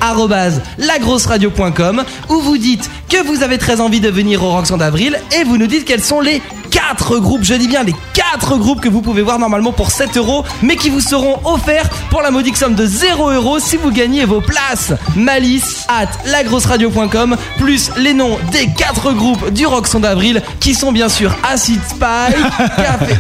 S3: arrobase lagrosseradio.com, où vous dites que vous avez très envie de venir au Roxon d'avril et vous nous dites quels sont les quatre groupes, je dis bien les quatre groupes que vous pouvez voir normalement pour 7 euros, mais qui vous seront offerts pour la modique somme de 0 euros si vous gagnez vos places. Malice at lagrosseradio.com plus les noms des quatre groupes du Roxon d'avril qui sont bien sûr Acid Spy, Café.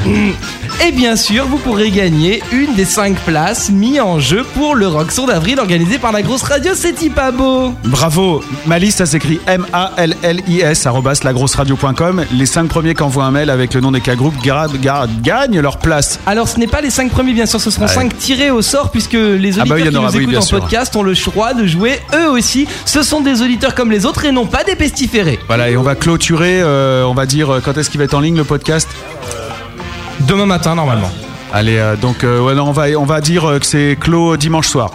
S3: Et bien sûr, vous pourrez gagner une des 5 places mis en jeu pour le Roxon d'avril organisé par la grosse radio. C'est pas beau
S2: Bravo, Malice, ça s'écrit M-A-L-L-I-S, arrobas lagrosseradio.com. Les 5 premiers qui envoient un mail avec le nom des cas groupes gra- gra- gagnent leur place.
S3: Alors ce n'est pas les 5 premiers bien sûr, ce seront
S2: Ouais.
S3: 5 tirés au sort puisque les
S2: Ah
S3: auditeurs
S2: bah oui, en
S3: qui nous écoutent en
S2: sûr.
S3: podcast ont le choix de jouer eux aussi. Ce sont des auditeurs comme les autres et non pas des pestiférés.
S2: Voilà, et on va clôturer, euh, on va dire, euh, quand est-ce qu'il va être en ligne le podcast?
S3: Demain matin, normalement.
S2: Allez, euh, donc, euh, ouais, non, on, va, on va dire que c'est clos dimanche soir.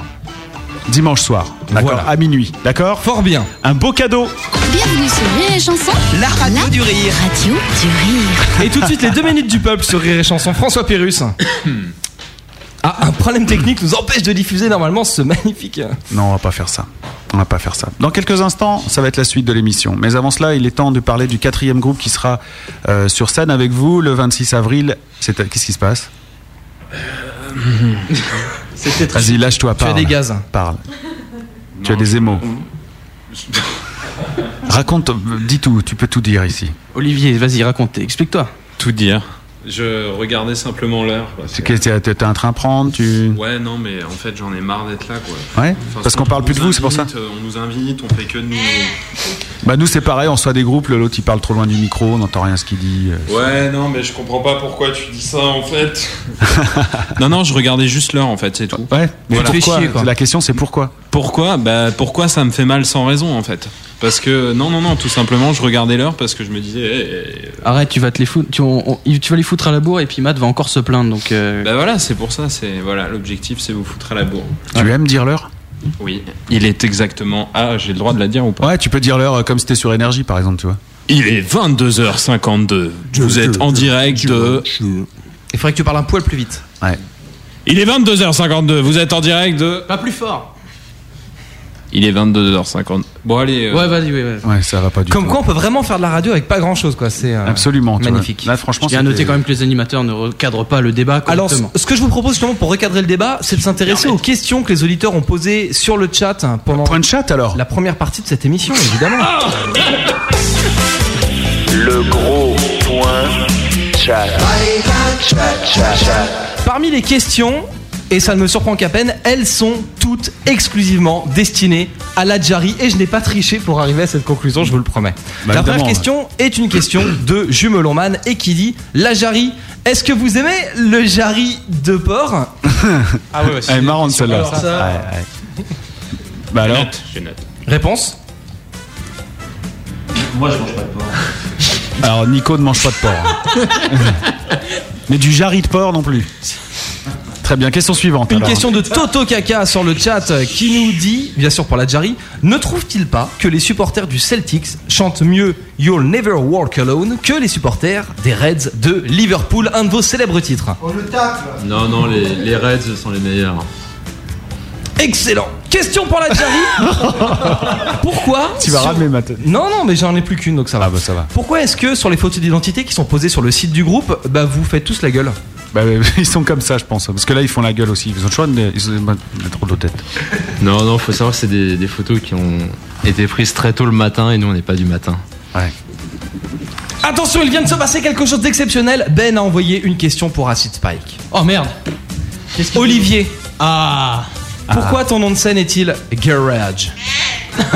S2: Dimanche soir, d'accord
S3: Voilà.
S2: À minuit, d'accord
S3: Fort bien.
S2: Un beau cadeau
S22: Bienvenue sur Rire et Chanson.
S3: La radio du rire.
S22: Radio du rire.
S3: Et tout de suite les 2 minutes du peuple sur Rire et Chanson. François Pérus. Ah, un problème technique nous empêche de diffuser normalement ce magnifique.
S2: Non, on va pas faire ça. On va pas faire ça. Dans quelques instants, ça va être la suite de l'émission. Mais avant cela, il est temps de parler du quatrième groupe qui sera euh, sur scène avec vous le 26 avril. C'est- Qu'est-ce qui se passe?
S3: C'était très-
S2: Vas-y, lâche-toi,
S3: Tu as
S2: parle.
S3: des gaz.
S2: Parle. Tu as des émaux. Raconte, dis tout, tu peux tout dire ici.
S11: Olivier, vas-y, raconte, explique-toi.
S14: Tout dire. Je regardais simplement l'heure.
S2: Tu
S14: que-
S2: as un train à prendre, tu...
S14: Ouais, non, mais en fait, j'en ai marre d'être là, quoi.
S2: Ouais,
S14: Enfin,
S2: parce qu'on parle
S14: on
S2: plus de vous, c'est pour ça
S14: euh, On nous invite, on fait que de nous.
S2: Bah nous c'est pareil, on soit des groupes, l'autre il parle trop loin du micro, on n'entend rien ce qu'il dit. euh.
S14: Ouais, non, mais je comprends pas pourquoi tu dis ça, en fait. non, non, je regardais juste l'heure, en fait, c'est tout.
S2: Ouais, mais
S14: Voilà.
S2: pourquoi La question c'est pourquoi?
S14: Pourquoi? Bah pourquoi ça me fait mal sans raison en fait? Parce que non non non tout simplement je regardais l'heure parce que je me disais eh,
S11: Arrête, tu vas te les foutre, tu, on- on- tu vas les foutre à la bourre et puis Matt va encore se plaindre. Donc, euh,
S14: bah voilà c'est pour ça c'est voilà l'objectif c'est vous foutre à la bourre.
S2: Tu aimes dire l'heure?
S14: Oui il est exactement ah j'ai le droit de la dire ou pas?
S2: Ouais, tu peux dire l'heure comme si t'étais sur énergie par exemple, tu vois.
S14: Il est 22h52 vous êtes en direct de
S3: Il faudrait que tu parles un poil plus vite.
S2: Ouais.
S14: Il est 22h52 vous êtes en direct de
S3: Pas plus fort.
S14: Il est 22h50 bon allez euh,
S3: Ouais, vas-y, ouais, ouais.
S2: Ouais, ça va pas du
S3: Comme
S2: tout.
S3: quoi on peut vraiment faire de la radio avec pas grand chose quoi. C'est euh,
S2: Absolument, tu vois.
S3: magnifique.
S2: Là franchement,
S11: à noter quand même que les animateurs ne recadrent pas le débat
S3: Alors,
S11: correctement.
S3: ce ce que je vous propose justement pour recadrer le débat, c'est de s'intéresser aux questions que les auditeurs ont posées sur le chat hein, pendant
S2: Point de chat alors
S3: la première partie de cette émission, évidemment.
S23: Le gros point chat. Chat, chat, chat.
S3: Parmi les questions, et ça ne me surprend qu'à peine, elles sont toutes exclusivement destinées à la Jari et je n'ai pas triché pour arriver à cette conclusion, je vous le promets.
S2: Bah,
S3: la première question est une question de Jumelonman et qui dit La Jari, est-ce que vous aimez le Jari de porc Ah ouais,
S2: Elle est marrante celle-là.
S3: Ça-
S2: Ouais, ouais. Bah alors
S14: note, je note.
S3: Réponse
S9: Moi, je mange pas de porc.
S2: Alors Nico ne mange pas de porc. Mais du jarry de porc non plus. Très bien, question suivante.
S3: Une
S2: alors.
S3: question de Toto Kaka sur le chat euh, qui nous dit, bien sûr pour la Jari, ne trouve-t-il pas que les supporters du Celtics chantent mieux You'll Never Walk Alone que les supporters des Reds de Liverpool, un de vos célèbres titres?
S13: On le tacle.
S6: Non, non, les, les Reds sont les meilleurs.
S3: Excellent Question pour la Jari Pourquoi
S2: Tu vas
S3: sur-
S2: ramener maintenant.
S3: Non, non, mais j'en ai plus qu'une donc ça va.
S2: Ah bah ça va.
S3: Pourquoi est-ce que sur les photos d'identité qui sont posées sur le site du groupe, bah vous faites tous la gueule?
S2: Bah, ils sont comme ça, je pense. Parce que là, ils font la gueule aussi. Ils ont le choix de ils ont trop de tête.
S6: Non, non, faut savoir que c'est des, des photos qui ont été prises très tôt le matin et nous on n'est pas du matin.
S2: Ouais.
S3: Attention, il vient de se passer quelque chose d'exceptionnel. Ben a envoyé une question pour Acid Spike.
S11: Oh merde.
S3: Olivier. Ah. Pourquoi ton nom de scène est-il Garage?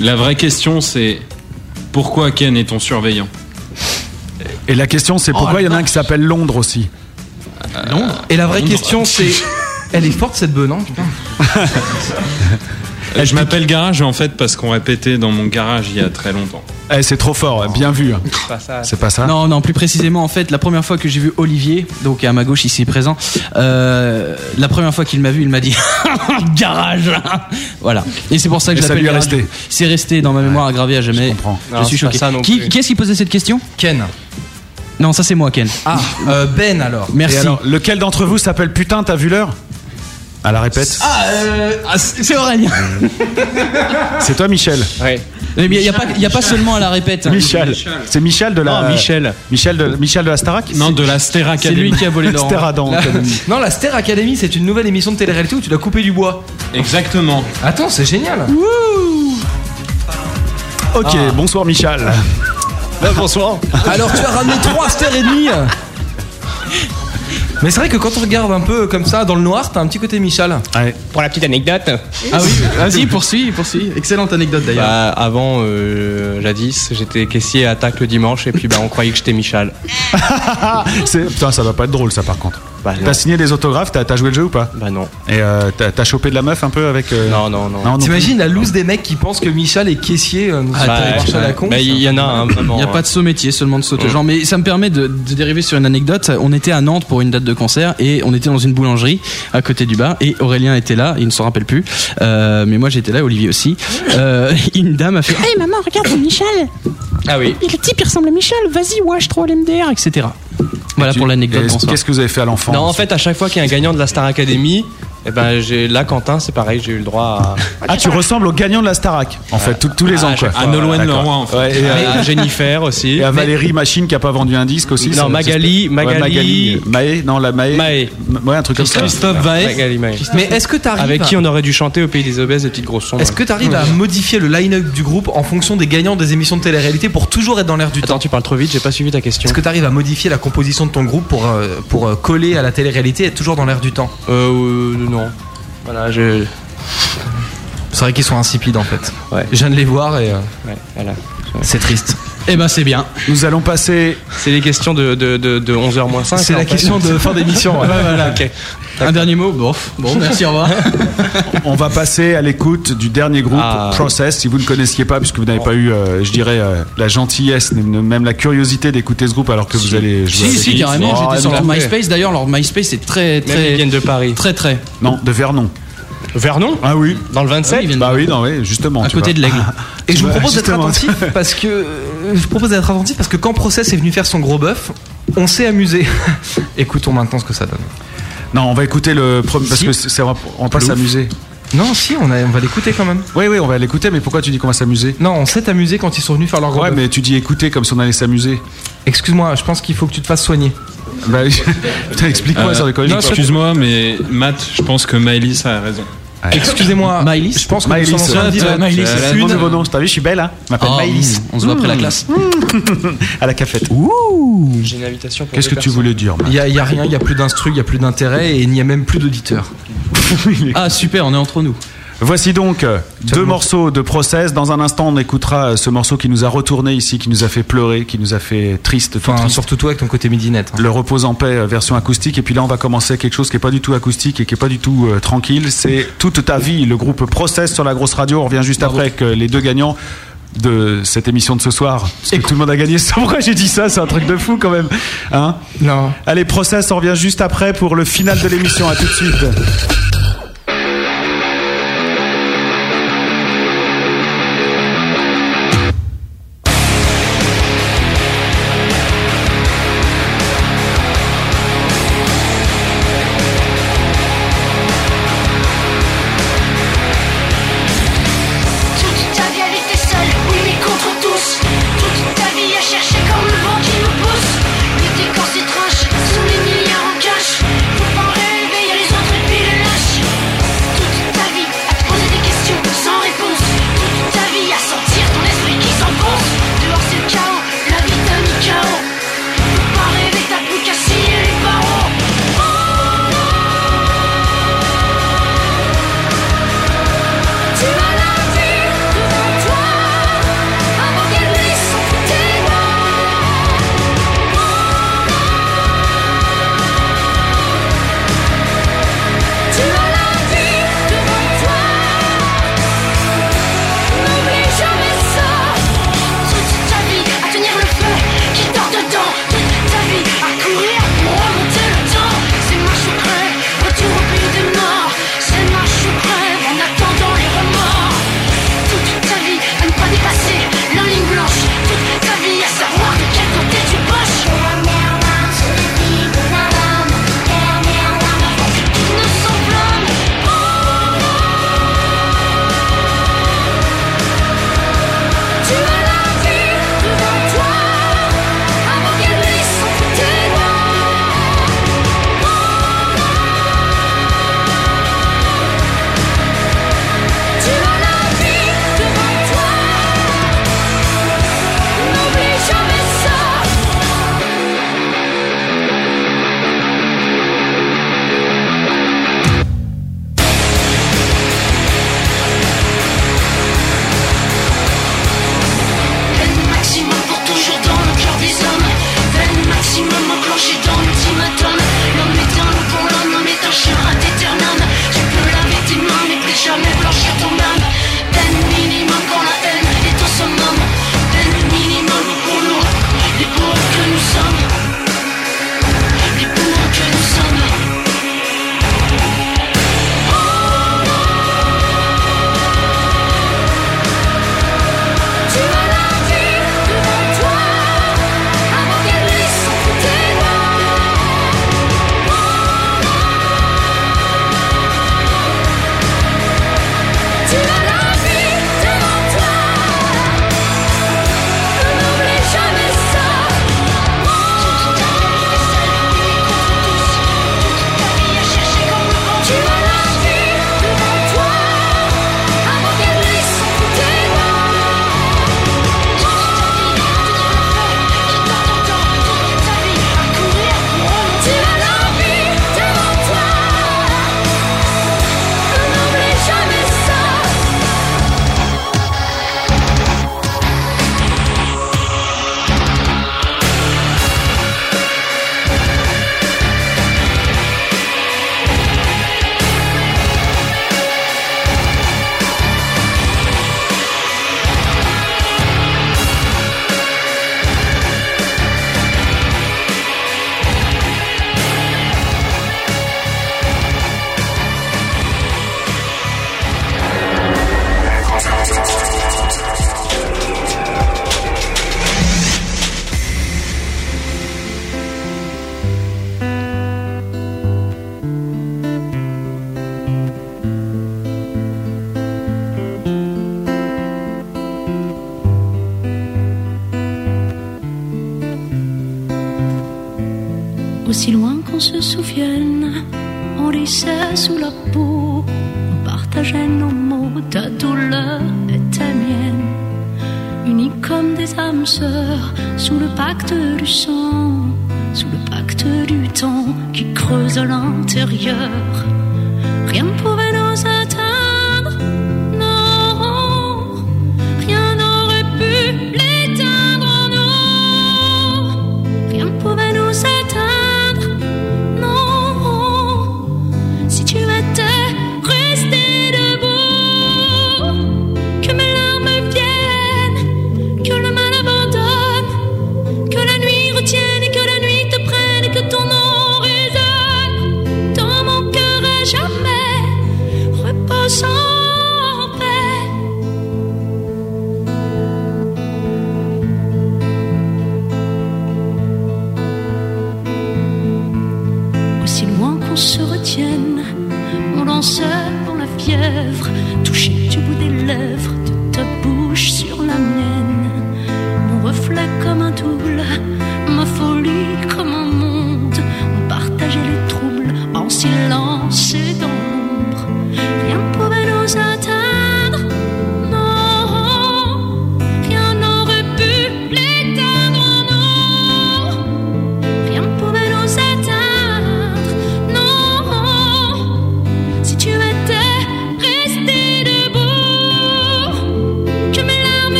S14: La vraie question, c'est pourquoi Ken est ton surveillant?
S2: Et la question, c'est
S3: Oh,
S2: pourquoi il y en a un qui s'appelle Londres aussi
S3: Londres Et la vraie
S14: Londres.
S3: question, c'est. Elle est forte cette bœuf, non Putain.
S14: Euh, Je m'appelle Garage en fait parce qu'on répétait dans mon garage il y a très longtemps.
S2: Eh, c'est trop fort, bien vu. C'est pas ça
S11: Non, non, plus précisément, en fait, la première fois que j'ai vu Olivier, donc à ma gauche ici présent, euh, la première fois qu'il m'a vu, il m'a dit garage. voilà. Et c'est pour ça que
S2: Et
S11: je
S2: ça
S11: l'appelle
S2: lui est
S11: Garage.
S2: resté.
S11: C'est resté dans ma mémoire aggravé à jamais. Je,
S3: comprends.
S12: Non,
S11: suis
S12: c'est pas
S11: choqué.
S12: ça non
S11: qui,
S12: plus.
S11: qui est-ce qui posait cette question?
S3: Ken.
S11: Non, ça c'est moi, Ken.
S3: Ah, euh, Ben alors.
S11: Merci.
S2: Et alors, lequel d'entre vous s'appelle Putain, t'as vu l'heure? À la répète.
S11: Ah, euh, ah, c'est Aurélien.
S2: C'est toi, Michel
S12: Ouais.
S11: Mais il n'y a, pas- il y a pas seulement à la répète.
S2: Michel. C'est Michel de la.
S12: Non, Michel.
S2: Michel de, Michel de la Starac?
S14: Non, de la Ster
S11: C'est
S14: Academy.
S11: lui qui a volé l'or.
S2: Dans
S3: La-
S2: Academy.
S3: Non, la Ster Academy, c'est une nouvelle émission de télé-réalité où tu dois couper du bois.
S14: Exactement.
S3: Attends, c'est génial.
S2: Ok,
S3: Ah.
S2: bonsoir Michel.
S12: bonsoir.
S3: Alors tu as ramené trois Ster et demi. Mais c'est vrai que quand on regarde un peu comme ça dans le noir, t'as un petit côté Michel.
S2: Ouais.
S12: Pour la petite anecdote.
S11: Ah oui, vas-y, poursuis, poursuis. Excellente anecdote d'ailleurs.
S12: Bah, avant, euh, jadis, j'étais caissier à attaque le dimanche et puis bah, on croyait que j'étais Michel.
S2: C'est- Putain, ça va pas être drôle ça par contre.
S12: Bah.
S2: T'as signé des autographes, t'as joué le jeu ou pas?
S12: Bah non.
S2: Et euh, t'as chopé de la meuf un peu avec. euh,
S12: Non, non, non.
S2: non
S3: T'imagines la loose des mecs qui pensent que Michel est caissier euh,
S11: Ah, bah,
S3: à la con
S12: Bah, il y en a un vraiment.
S11: Il n'y a pas de saut métier, seulement de saut de genre. Mais ça me permet de, de dériver sur une anecdote. On était à Nantes pour une date de concert et on était dans une boulangerie à côté du bar et Aurélien était là, il ne s'en rappelle plus. Euh, mais moi j'étais là, Olivier aussi. Euh, une dame a fait Hey maman, regarde c'est Michel
S12: Ah oui.
S11: Le type il ressemble à Michel, vas-y, wesh, trop l'MDR, etc. Voilà
S2: tu-
S11: pour l'anecdote.
S2: Qu'est-ce que vous avez fait à l'enfant
S12: Non, en fait, à chaque fois qu'il y a un gagnant de la Star Academy, eh ben, j'ai là, Quentin, c'est pareil, j'ai eu le droit à.
S2: Ah, tu ressembles au gagnant de la Starac, en fait, tous- tous les
S12: Ah,
S2: ans
S12: à
S2: quoi.
S12: À Nolwenn. Leroy, en fait.
S2: Ouais, et,
S12: À
S2: à,
S12: Jennifer aussi.
S2: et à
S12: Mais-
S2: Valérie Machine qui a pas vendu un disque aussi.
S12: Non, Magali- Magali-
S2: Ouais, Magali. Maë, non, la Maë.
S12: Maë.
S2: Ouais, un truc comme ça.
S12: Christophe Maé.
S3: Mais est-ce que t'arrives
S12: Avec
S3: à-
S12: qui on aurait dû chanter au pays des obèses et petites grosses sons.
S3: Est-ce que tu arrives à modifier le line-up du groupe en fonction des gagnants des émissions de télé-réalité pour toujours être dans l'air du
S12: Attends,
S3: temps
S12: tu parles trop vite, j'ai pas suivi ta question.
S3: Est-ce que tu arrives à modifier la composition de ton groupe pour, euh, pour euh, coller à la télé-réalité et être toujours dans l'air du temps?
S12: Euh, euh, non. Voilà, je.
S3: C'est vrai qu'ils sont insipides en fait.
S12: Ouais.
S3: Je viens de les voir et euh,
S12: Ouais, voilà.
S3: c'est triste.
S11: Eh ben c'est bien.
S2: Nous allons passer.
S12: C'est les questions de, de, de, de 11h moins 5.
S3: C'est la question de fin d'émission. ouais.
S11: Ouais, voilà.
S12: Ok.
S11: Un dernier mot Bon, bon merci, au revoir.
S2: On va passer à l'écoute du dernier groupe,
S12: Ah.
S2: Process. Si vous ne connaissiez pas, puisque vous n'avez pas eu, euh, je dirais, euh, la gentillesse, même la curiosité d'écouter ce groupe alors que vous allez jouer
S11: Si,
S2: avec
S11: si,
S2: lui.
S11: carrément,
S2: Oh,
S11: j'étais sur leur MySpace. D'ailleurs, leur MySpace est très,
S12: Même ils
S11: très,
S12: viennent de Paris.
S11: très, très.
S2: Non, de Vernon.
S12: Vernon
S2: Ah oui.
S12: Dans le 27
S11: ils viennent
S2: Bah oui, non, oui, justement.
S11: à
S2: tu
S11: côté
S2: vois.
S11: de l'aigle.
S3: Et je vous propose d'être attentif parce que euh, je vous propose d'être attentif parce que quand Process est venu faire son gros bœuf, on s'est amusé. Écoutons maintenant ce que ça donne.
S2: Non, on va écouter le premier parce
S3: Si.
S2: que c'est, c'est- on va pas
S3: Plouf.
S2: s'amuser.
S3: Non, si, on, a- on va l'écouter quand même.
S2: Oui, oui, on va l'écouter, mais pourquoi tu dis qu'on va s'amuser?
S3: Non, on s'est amusé quand ils sont venus faire leur gros
S2: Ouais,
S3: bœuf.
S2: mais tu dis écouter comme si on allait s'amuser.
S3: Excuse-moi, je pense qu'il faut que tu te fasses soigner.
S2: Bah, putain, explique-moi
S14: Euh,
S2: sur les collèges.
S14: non, excuse-moi, mais Matt, je pense que Maëlys a raison.
S3: Excusez-moi,
S11: Maëlys
S3: je pense que
S11: c'est
S2: demande
S11: une.
S2: de vos noms. T'as vu, je suis belle, hein Je m'appelle
S11: Oh,
S2: Maëlys.
S11: On se voit après la classe.
S2: À la cafette.
S12: J'ai une invitation pour
S2: Qu'est-ce que tu voulais dire
S3: Il y a, il y a rien, il y a plus d'instru, il y a plus d'intérêt et il n'y a même plus d'auditeurs.
S11: Ah super, on est entre nous.
S2: Voici donc euh, deux morceaux de Process. Dans un instant, on écoutera euh, ce morceau qui nous a retourné ici, qui nous a fait pleurer, qui nous a fait triste,
S3: Enfin,
S2: triste.
S3: surtout toi avec ton côté midinette. hein.
S2: Le repose en paix euh, version acoustique. Et puis là, on va commencer quelque chose qui est pas du tout acoustique et qui est pas du tout euh, tranquille. C'est toute ta vie, le groupe Process sur la grosse radio. On revient juste après avec les deux gagnants de cette émission de ce soir. Parce que tout le monde a gagné. Pourquoi j'ai dit ça C'est un truc de fou quand même. Hein
S3: Non.
S2: Allez, Process, on revient juste après pour le final de l'émission. À tout de suite.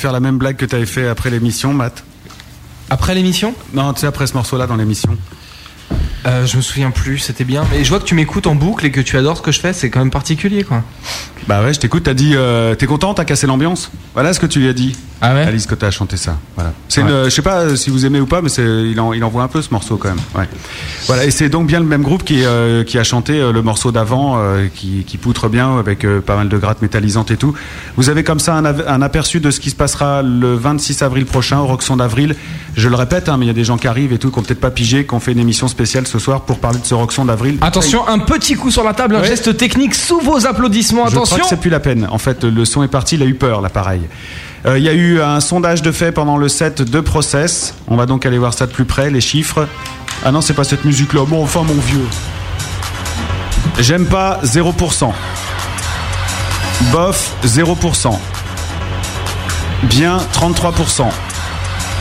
S2: Faire la même blague que tu avais fait après l'émission, Matt.
S3: Après l'émission?
S2: Non, tu sais, après ce morceau-là dans l'émission.
S3: Euh, je me souviens plus, c'était bien. Mais je vois que tu m'écoutes en boucle et que tu adores ce que je fais, c'est quand même particulier quoi.
S2: Bah ouais, je t'écoute, t'as dit, euh, t'es content, t'as cassé l'ambiance? Voilà ce que tu lui as dit.
S3: Ah ouais?
S2: Alice, que t'as chanté ça. Voilà. C'est
S3: Ouais.
S2: une, je sais pas si vous aimez ou pas, mais c'est, il, en, il envoie un peu ce morceau quand même. Ouais. Voilà, et c'est donc bien le même groupe qui, euh, qui a chanté euh, le morceau d'avant, euh, qui, qui poutre bien avec euh, pas mal de grattes métallisantes et tout. Vous avez comme ça un, un aperçu de ce qui se passera le 26 avril prochain au Roxon d'avril. Je le répète, hein, mais il y a des gens qui arrivent et tout, qui ont peut-être pas pigé, qui ont fait une émission spéciale ce soir pour parler de ce Roxon d'avril.
S3: Attention, un petit coup sur la table, un
S2: Ouais.
S3: geste technique sous vos applaudissements.
S2: Je crois
S3: Attention.
S2: que c'est plus la peine. En fait, le son est parti, il a eu peur, l'appareil. Euh, Il y a eu un sondage de fait pendant le set de Process. On va donc aller voir ça de plus près, les chiffres. Ah non, c'est pas cette musique-là. Bon, enfin, mon vieux. J'aime pas 0%. Bof 0%. Bien 33%.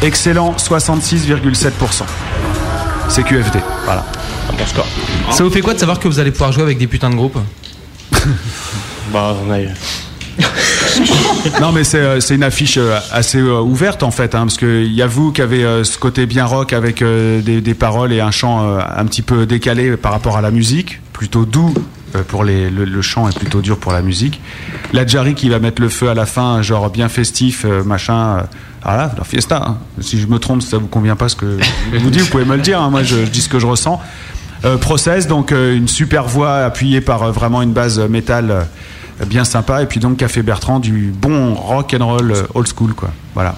S2: Excellent 66,7%. C'est QFD. Voilà. Un bon score.
S3: Ça vous fait quoi de savoir que vous allez pouvoir jouer avec des putains de groupes?
S18: Bah, on a
S2: non mais c'est euh, une affiche euh, assez euh, ouverte en fait hein, parce que il y a vous qui avez ce côté bien rock avec des, paroles et un chant un petit peu décalé par rapport à la musique plutôt doux pour le, chant est plutôt dur pour la musique la Jarry qui va mettre le feu à la fin genre bien festif machin voilà la fiesta hein. si je me trompe si ça vous convient pas ce que je vous dis vous pouvez me le dire hein. moi je, dis ce que je ressens euh, Process, donc une super voix appuyée par vraiment une base métal bien sympa, et puis donc Café Bertrand, du bon rock and roll euh, old school, quoi. Voilà.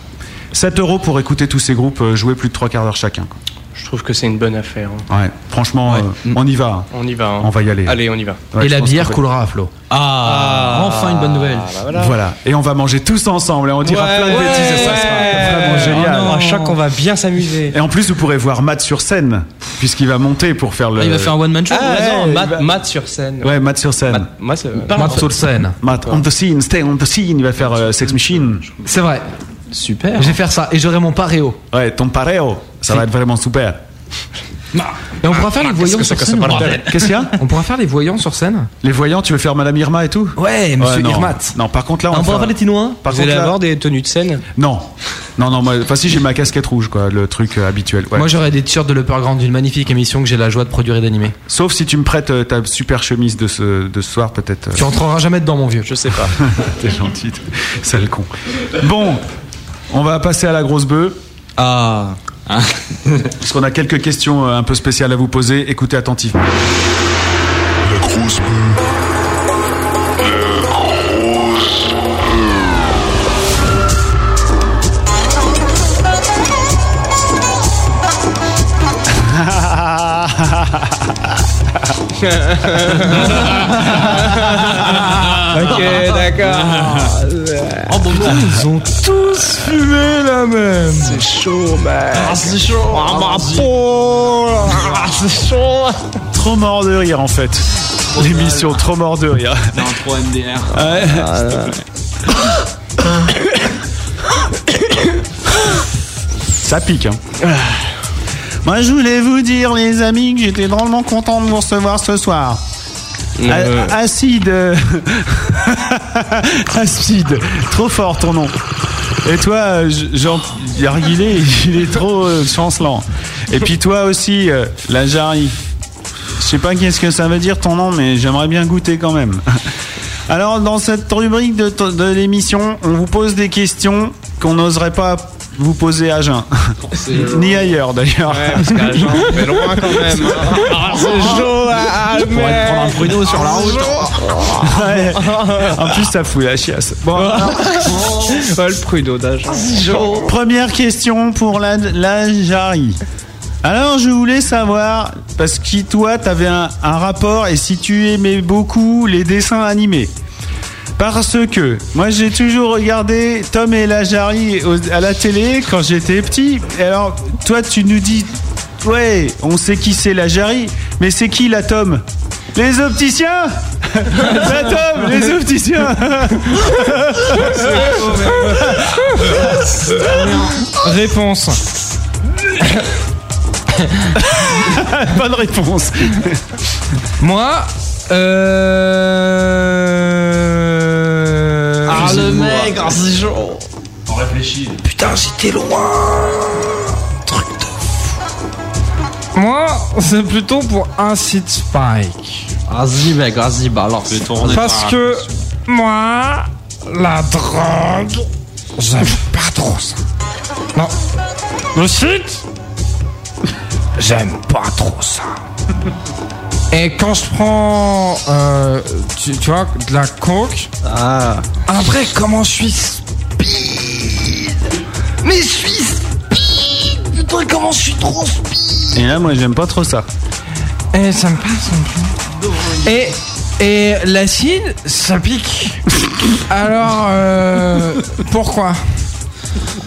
S2: 7 euros pour écouter tous ces groupes euh, jouer plus de 3 quarts d'heure chacun. quoi.
S18: Je trouve que c'est une bonne affaire. hein.
S2: Ouais, franchement, euh, on y va. hein.
S18: On y va. hein.
S2: On va y aller.
S18: Allez, on y va.
S2: Ouais,
S3: Et la bière coulera à flot. Ah, enfin une bonne nouvelle.
S2: voilà. Et on va manger tous ensemble et on dira
S18: Ouais,
S2: plein de
S18: ouais.
S2: bêtises et ça sera vraiment génial.
S18: Oh non. À chaque, on va bien s'amuser.
S2: Et en plus, vous pourrez voir Matt sur scène, puisqu'il va monter pour faire le.
S3: Ah, il va faire un one-man show
S18: Ah, non, Matt,
S2: va-
S18: Matt sur scène.
S2: Ouais, Matt sur scène.
S18: Moi, c'est.
S3: Matt sur scène.
S2: Matt on the scene, stay on the scene. Il va faire euh, Sex Machine.
S3: C'est vrai.
S18: Super.
S3: Je vais faire ça et j'aurai mon paréo.
S2: Ouais, ton pareo. Ça va être vraiment super.
S3: Et on pourra faire les voyants sur scène.
S2: Qu'est-ce qu'il y a
S3: On pourra faire les voyants sur scène
S2: Les voyants, tu veux faire Madame Irma et tout
S3: Ouais, monsieur
S2: non.
S3: Irmat.
S2: Non, par contre là, on,
S3: On pourra faire les Tinois
S2: Par
S12: Vous
S2: contre
S12: allez
S2: là-
S12: avoir des tenues de scène
S2: Non, non, non. Moi, enfin si, j'ai ma casquette rouge, quoi, le truc euh, habituel. ouais.
S3: Moi j'aurais des t-shirts de Grande d'une magnifique émission que j'ai la joie de produire et d'animer.
S2: Sauf si tu me prêtes euh, ta super chemise de ce, de ce soir, peut-être. euh.
S3: Tu rentreras jamais dedans mon vieux.
S12: Je sais pas.
S2: T'es gentil, sale con. Bon, on va passer à la grosse bœuf.
S3: Ah.
S2: Parce qu'on a quelques questions euh, un peu spéciales à vous poser. Écoutez attentivement.
S24: La grosse
S12: ok, d'accord.
S3: Oh bon, ils ont tous fumé la même.
S12: C'est chaud, mec.
S3: Ah, c'est chaud.
S12: Ah, ma peau. Ah, c'est chaud.
S2: Trop mort de rire en fait. L'émission trop mort de rire.
S14: Non, trop MDR.
S2: Ouais. Ça pique. Hein. Moi, je voulais vous dire, les amis, que j'étais drôlement content de vous recevoir ce soir.
S12: Euh.
S2: Acide. Acide. Trop fort ton nom. Et toi, Jean Yarguilé, il est trop euh, chancelant. Et puis toi aussi, euh, la Jarry. Je sais pas qu'est-ce que ça veut dire ton nom, mais j'aimerais bien goûter quand même. Alors, dans cette rubrique de, de l'émission, on vous pose des questions qu'on n'oserait pas vous poser à jeun. Ni ailleurs d'ailleurs.
S12: Ouais, parce qu'à Jean, on fait loin quand même. Ah, c'est chaud, ah,
S3: Je pourrais te prendre un pruneau sur la route.
S2: Ouais. En plus, ça fout la chiasse. Bon,
S12: le pruneau d'agent.
S2: Première question pour la, la Jarry. Alors, je voulais savoir, parce que toi, tu avais un, un rapport et si tu aimais beaucoup les dessins animés. Parce que moi, j'ai toujours regardé Tom et la Jarry à la télé quand j'étais petit. Et alors, toi, tu nous dis, ouais, on sait qui c'est la Jarry, mais c'est qui la Tom? Les opticiens La Tom, les opticiens
S3: Réponse.
S2: Bonne réponse.
S3: Moi, euh...
S12: Ah, le mec, ah, c'est chaud.
S14: On réfléchit.
S12: Putain, j'étais loin.
S3: Moi, c'est plutôt pour un site Spike.
S12: Vas-y, mec, vas-y, balance.
S3: Parce que moi, la drogue, j'aime pas trop ça. Non. Le site, j'aime pas trop ça. Et quand je prends, euh, tu, tu vois, de la coke,
S12: Ah.
S3: après, comment je suis speed? Mais je suis speed Putain, comment je suis trop speed?
S2: Et là, moi, j'aime pas trop ça.
S3: Et ça me passe non plus. Et, et l'acide, ça pique. Alors, euh, pourquoi?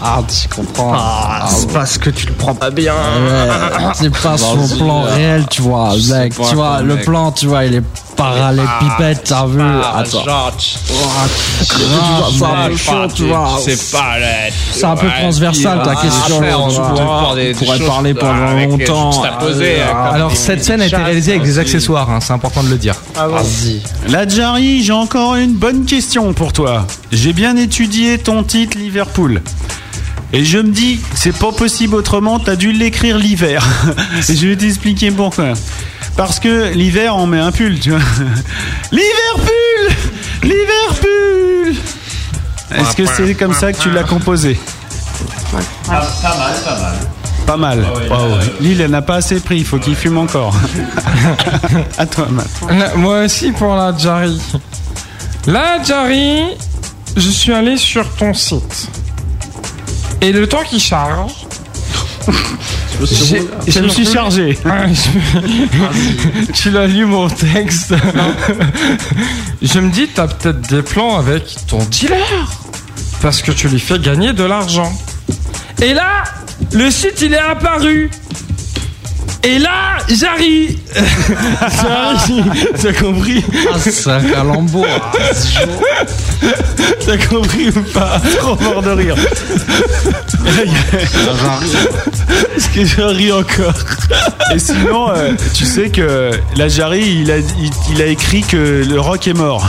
S12: Ah, tu comprends.
S3: Ah,
S12: c'est parce que tu le prends pas bien.
S15: C'est pas son plan réel, tu vois, mec. Tu vois, le
S12: mec.
S15: plan, tu vois, il est parallépipède, t'as vu?
S12: Ah,
S15: Attends. c'est un peu chaud, tu vois.
S12: C'est pas.
S15: C'est un peu transversal ta question.
S12: On
S15: pourrait parler pendant longtemps.
S12: euh,
S3: Alors, cette scène a été réalisée avec des accessoires, hein, c'est important de le dire.
S15: Vas-y.
S2: La Jarry, j'ai encore une bonne question pour toi. J'ai bien étudié ton titre Liverpool. Et je me dis, c'est pas possible autrement, t'as dû l'écrire l'hiver. Et je vais t'expliquer pourquoi. Parce que l'hiver, on met un pull, tu vois. Liverpool Liverpool Est-ce que c'est comme ça que tu l'as composé?
S14: Pas, pas mal, pas mal.
S2: Pas mal.
S14: ouais,
S2: Wow.
S14: ouais.
S2: Lille, elle n'a pas assez pris, il faut qu'il fume encore. à toi, Matt.
S3: Moi aussi pour la Jari. La Jari, je suis allé sur ton site. Et le temps qui charge. J'ai-
S2: Je me suis chargé.
S3: Tu l'as lu mon texte. je me dis, t'as peut-être des plans avec ton dealer. Parce que tu lui fais gagner de l'argent. Et là, le site il est apparu.
S11: Et là, j'arrive J'arrive T'as compris
S21: Ah, c'est un calembour.
S11: T'as compris ou pas Trop mort de rire. Est-ce que je ris encore
S2: Et sinon, euh, tu sais que la Jarry, il a, il, il a écrit que le rock est mort.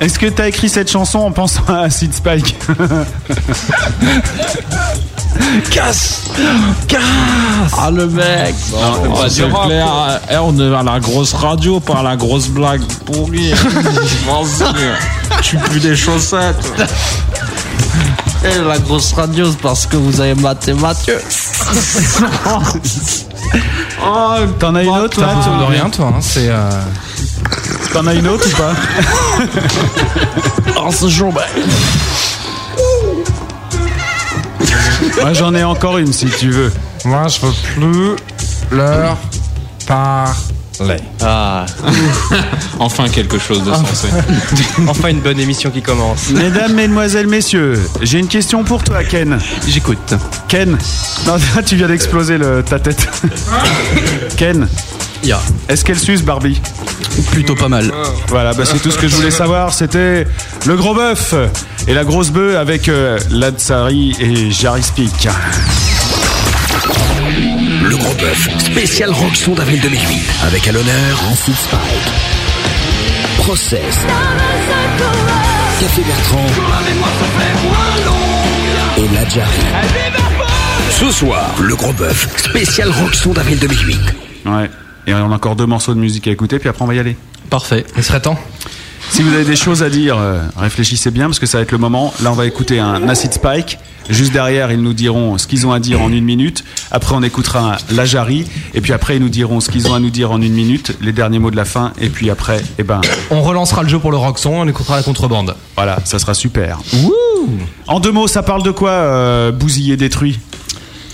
S2: Est-ce que t'as écrit cette chanson en pensant à Acid Spike?
S11: Casse Casse
S21: Ah le mec Bon, clair. Eh, on est à la grosse radio, pas à la grosse blague pourrie. Tu pues des chaussettes. Eh, la grosse radio, c'est parce que vous avez maté Mathieu.
S2: Oh, T'en as une autre
S3: T'as
S2: là
S3: besoin de
S2: tu-
S3: rien, toi. hein, C'est. euh,
S2: T'en as une autre ou pas?
S21: Oh, ce jour, bah.
S2: Moi j'en ai encore une si tu veux.
S21: Moi, je veux plus leur parler.
S12: Ah,
S14: Enfin quelque chose de sensé.
S12: enfin une bonne émission qui commence.
S2: Mesdames, mesdemoiselles, messieurs, j'ai une question pour toi, Ken.
S3: J'écoute.
S2: Ken, non, tu viens d'exploser le- ta tête. Ken,
S11: Ya.
S2: est-ce qu'elle suce Barbie?
S11: Plutôt pas mal.
S2: Voilà, bah, c'est tout ce que je voulais savoir. C'était le gros bœuf et la grosse bœuf avec euh, Ladsari et Jarry Speak.
S25: Le gros bœuf, spécial Rockson d'avril 2008, avec à l'honneur Acid Spike, Process, Café Bertrand et La Jarry. Ce soir, le gros bœuf, spécial Rockson d'avril 2008.
S2: Ouais. Et on a encore deux morceaux de musique à écouter, puis après on va y aller.
S11: Parfait.
S3: Il serait temps.
S2: Si vous avez des choses à dire, euh, réfléchissez bien parce que ça va être le moment. Là, on va écouter un Acid Spike. Juste derrière, ils nous diront ce qu'ils ont à dire en une minute. Après, on écoutera la Jarry. Et puis après, ils nous diront ce qu'ils ont à nous dire en une minute, les derniers mots de la fin. Et puis après, eh ben,
S3: On relancera le jeu pour le Roxon, on écoutera la contrebande.
S2: voilà, ça sera super. En deux mots, ça parle de quoi, euh, bousillé détruit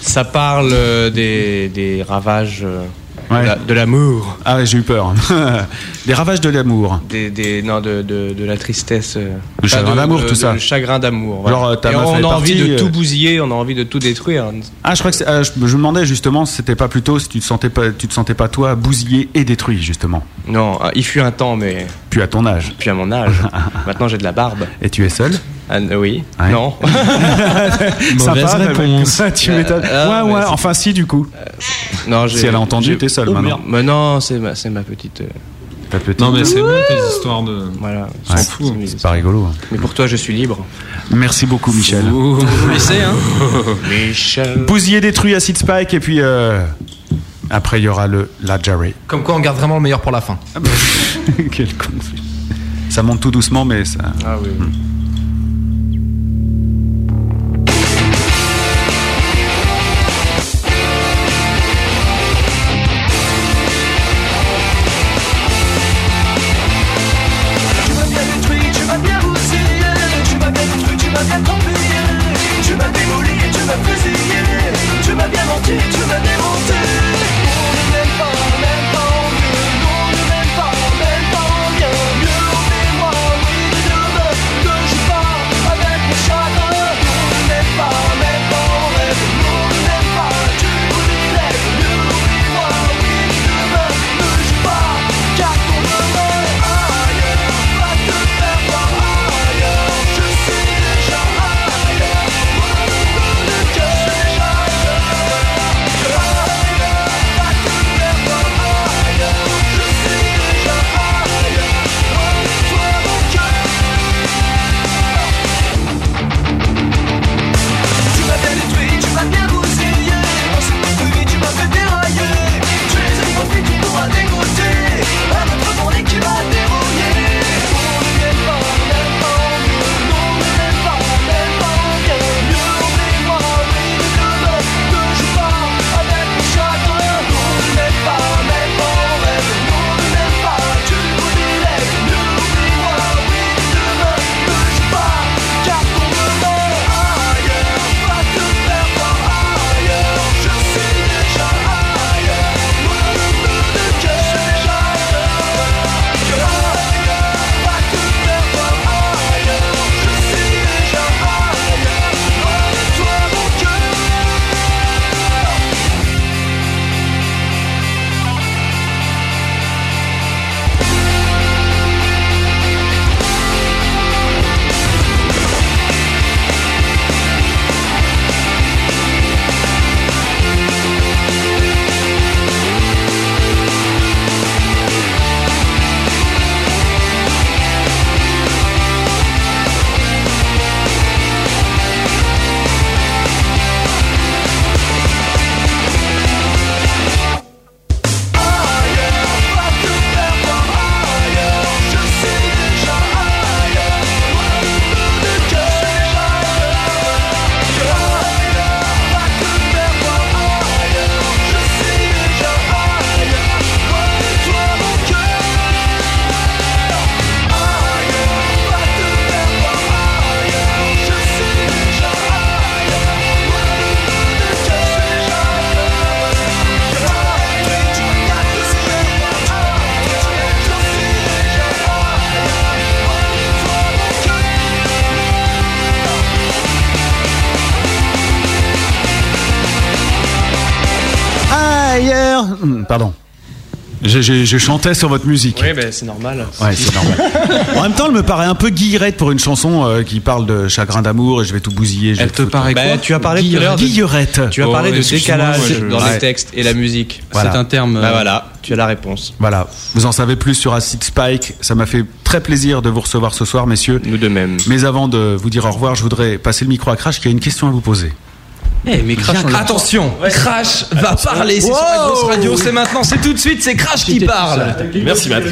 S12: Ça parle euh, des, des ravages euh,
S2: Ouais.
S12: de la- de l'amour.
S2: Ah j'ai eu peur. Des ravages de l'amour.
S12: Des, des, non, de, de, de la tristesse. euh,
S2: Le chagrin
S12: de-
S2: d'amour,
S12: de-
S2: tout ça.
S12: Le chagrin d'amour.
S2: Genre, euh, ta
S12: Et
S2: meuf,
S12: on a envie
S2: partie,
S12: de
S2: euh,
S12: tout bousiller, on a envie de tout détruire.
S2: Ah, je crois que ah, je, je me demandais justement si c'était pas plutôt si tu te sentais pas, tu te sentais pas toi bousillé et détruit justement.
S12: Non, ah, il fut un temps, mais
S2: Puis à ton âge.
S12: puis à mon âge. Maintenant, j'ai de la barbe.
S2: Et tu es seul
S12: Ah, oui.
S2: Ouais.
S12: Non.
S2: Mauvaise
S11: Sympa,
S2: réponse. tu m'étonnes.
S12: Ah,
S2: ouais,
S12: mais
S2: ouais. Enfin, si du coup.
S12: non j'ai-
S2: Si elle a entendu, t'es seul
S12: Oh,
S2: maintenant.
S12: Mais non, c'est ma, c'est ma petite. euh,
S2: Ta petite.
S14: Non mais c'est bon tes histoires de.
S12: voilà.
S2: Ouais,
S12: s'en fout.
S2: C'est pas rigolo. hein.
S12: Mais pour toi, je suis libre.
S2: Merci beaucoup, Michel.
S11: Vous laissez, hein
S12: Michel.
S2: Bousillé, détruit, acid spike, et puis euh, après il y aura le la Jarry.
S3: Comme quoi, on garde vraiment le meilleur pour la fin.
S2: Quel con. Ça monte tout doucement, mais ça.
S12: Ah oui. oui.
S2: J'ai chanté sur votre musique.
S12: Oui, ben c'est normal.
S2: Ouais, c'est normal. en même temps, elle me paraît un peu guillerette pour une chanson euh, qui parle de chagrin d'amour et je vais tout bousiller. je
S26: Elle te paraît
S12: Bah,
S26: quoi
S12: tu as parlé de-
S2: Guillerette.
S12: Tu as
S26: Oh,
S12: parlé de
S26: excuse-moi,
S12: décalage
S26: je-
S12: dans
S2: Ouais.
S12: les textes et la musique.
S2: Voilà.
S11: C'est un terme.
S12: Bah
S11: euh,
S12: voilà, tu as la réponse.
S2: Voilà, vous en savez plus sur Acid Spike. Ça m'a fait très plaisir de vous recevoir ce soir, messieurs.
S12: Nous de même.
S2: Mais avant de vous dire au revoir, je voudrais passer le micro à Crash qui a une question à vous poser.
S11: Eh, mais Crash,
S3: Attention, Crash va parler. C'est sur la grosse radio. C'est maintenant. C'est tout de suite. C'est Crash qui parle.
S10: Merci Matt.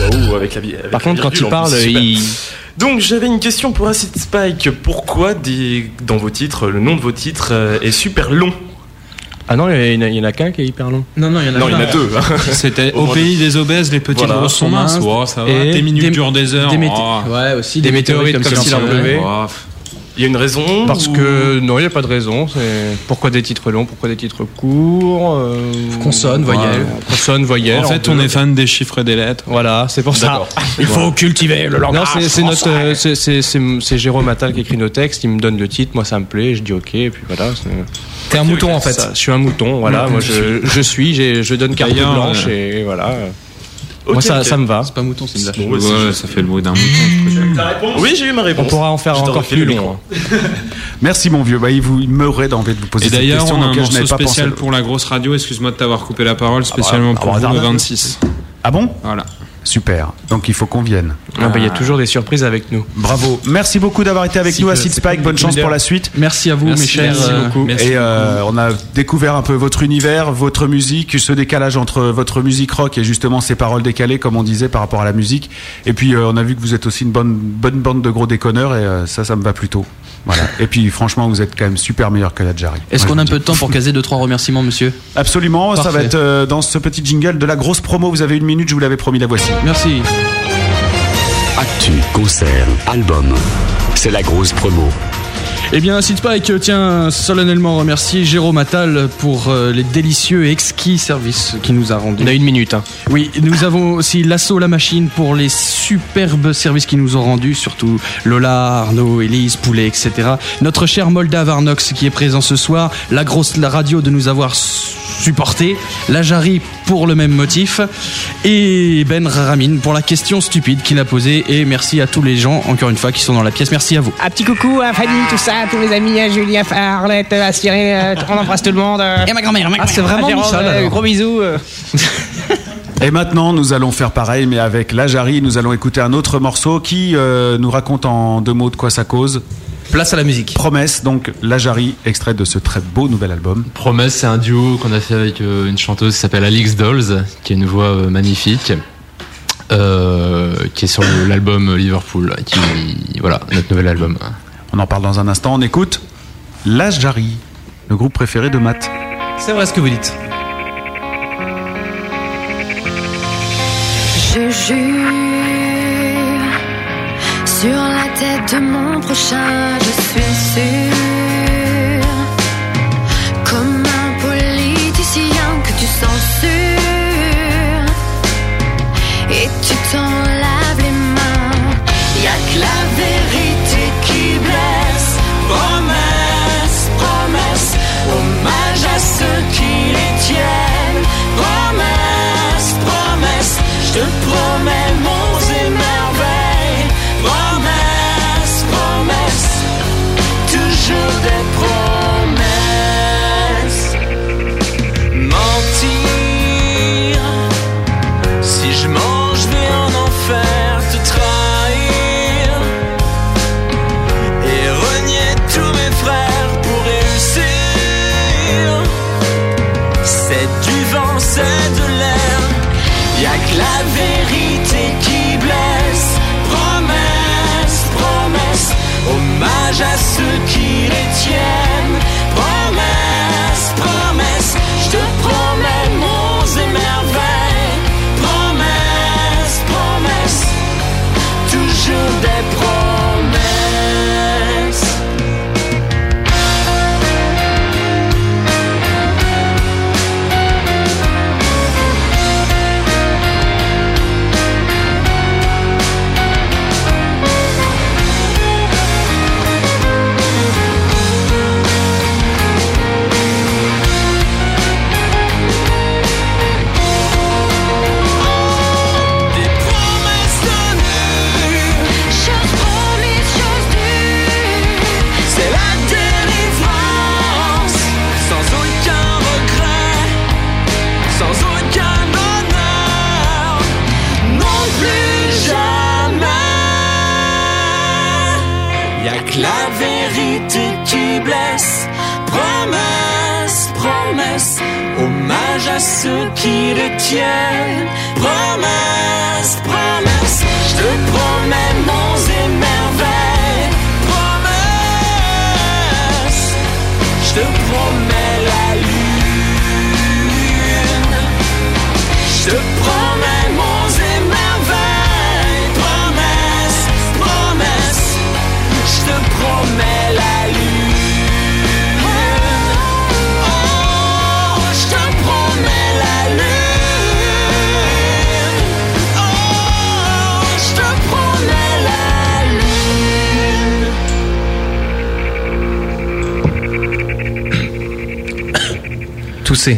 S10: Waouh, avec la vie. avec
S12: Par
S10: la
S12: contre, quand il parle, il.
S10: Donc j'avais une question pour Acid Spike. Pourquoi des... dans vos titres, le nom de vos titres euh, est super long?
S12: Ah non, il y en a, qu'un qui est hyper long.
S11: Non, non, il y en a
S10: Non, il y en a deux. hein.
S14: C'était
S10: Au
S14: pays des obèses, les petites
S10: Voilà.
S14: grosses sont minces. Oh, ça va.
S12: Et
S14: Des minutes
S11: des-
S14: durent des heures.
S11: Des
S14: Oh.
S11: Ouais, aussi
S12: Des météorites comme s'il en pleuvait.
S14: Oh,
S10: Il y a une raison
S12: Parce
S10: ou-
S12: que non, il n'y a pas de raison. C'est pourquoi des titres longs, pourquoi des titres courts. euh,
S11: Consonne, voyelle.
S12: voilà. Consonne, voyelle.
S14: En fait, on est fan des chiffres et des lettres.
S12: Voilà, c'est pour ça. Il
S11: faut cultiver le
S12: Non, c'est euh, Jérôme Attal qui écrit nos textes. Il me donne le titre, moi ça me plaît, je dis ok, et puis voilà.
S3: T'es un mouton en fait.
S12: Ça, je suis un mouton, voilà. Moi je, je suis, je donne carte blanche
S14: euh,
S12: et voilà. Moi ça, ça me va.
S11: C'est pas mouton, c'est une vache.
S10: Bon, ouais,
S14: Ouais, ça fait le bruit d'un mouton.
S10: Ta réponse Oui, j'ai eu ma
S12: On
S10: réponse.
S12: pourra en faire
S10: Je
S12: encore plus long.
S2: Merci mon vieux. Bah, il vous il d'envie de vous poser
S14: Et
S2: cette
S14: d'ailleurs,
S2: question
S14: on a un morceau spécial pour la grosse radio. Excuse-moi de t'avoir coupé la parole, spécialement
S2: bah,
S14: pour
S2: bah,
S14: vous, le
S2: regarde.
S14: 26.
S2: Ah bon?
S14: Voilà.
S2: Super. Donc il faut qu'on vienne.
S12: Ah bah, Il y a toujours des surprises avec nous.
S2: Bravo. Merci beaucoup d'avoir été avec
S12: Si
S2: nous, Acid
S12: c'est
S2: Spike. Bonne chance pour la suite.
S11: Merci à vous,
S12: Merci,
S11: mes chers.
S12: merci
S11: euh,
S12: beaucoup.
S11: merci
S2: Et euh, on a découvert un peu votre univers, votre musique, ce décalage entre votre musique rock et justement ces paroles décalées, comme on disait, par rapport à la musique. Et puis euh, on a vu que vous êtes aussi une bonne, bonne bande de gros déconneurs et euh, ça, ça me va plutôt. Voilà. Et puis franchement, vous êtes quand même super meilleur que la Jarry.
S11: Est-ce
S2: Moi,
S11: qu'on a un peu de temps pour caser deux trois remerciements, monsieur
S2: Absolument. Ça va être euh, dans ce petit jingle de la grosse promo. Vous avez une minute, je vous l'avais promis, la voici.
S11: Merci.
S8: Actu, concert, album. C'est la grosse promo.
S11: Eh bien, Spike tient solennellement à remercier Jérôme Attal pour euh, les délicieux et exquis services qu'il nous a rendus.
S12: On a une minute. Hein.
S11: Oui, nous avons aussi l'assaut la machine pour les superbes services qu'ils nous ont rendus, surtout Lola, Arnaud, Élise, Poulet, etc. Notre cher Moldave Arnox qui est présent ce soir, la grosse la radio de nous avoir supporté, la Jarry pour le même motif, et Ben Ramin pour la question stupide qu'il a posée. Et merci à tous les gens, encore une fois, qui sont dans la pièce. Merci à vous.
S27: Un petit coucou à Fanny, tout ça, à tous les amis, à Julie, à Arlette, à Cyril, euh, on embrasse tout le monde.
S11: Et ma grand-mère, ma
S27: Ah, c'est vraiment
S11: grand-mère.
S27: Michel,
S11: alors.
S27: Gros bisous. euh.
S2: Et maintenant, nous allons faire pareil, mais avec la Jarry, nous allons écouter un autre morceau qui euh, nous raconte en deux mots de quoi ça cause.
S3: Place à la musique.
S2: Promesse, donc la Jarry, extrait de ce très beau nouvel album.
S6: Promesse, c'est un duo qu'on a fait avec euh, une chanteuse qui s'appelle Alix Dolls, qui a une voix euh, magnifique, euh, qui est sur l'album Liverpool, qui voilà notre nouvel album.
S2: On en parle dans un instant. On écoute la Jarry, le groupe préféré de Matt.
S3: C'est vrai ce que vous dites.
S7: Je jure sur la tête de mon prochain, je suis sûr. Qui
S15: le tiennent. Promesse, promesse, je te promets monts et. Promesse, je te promets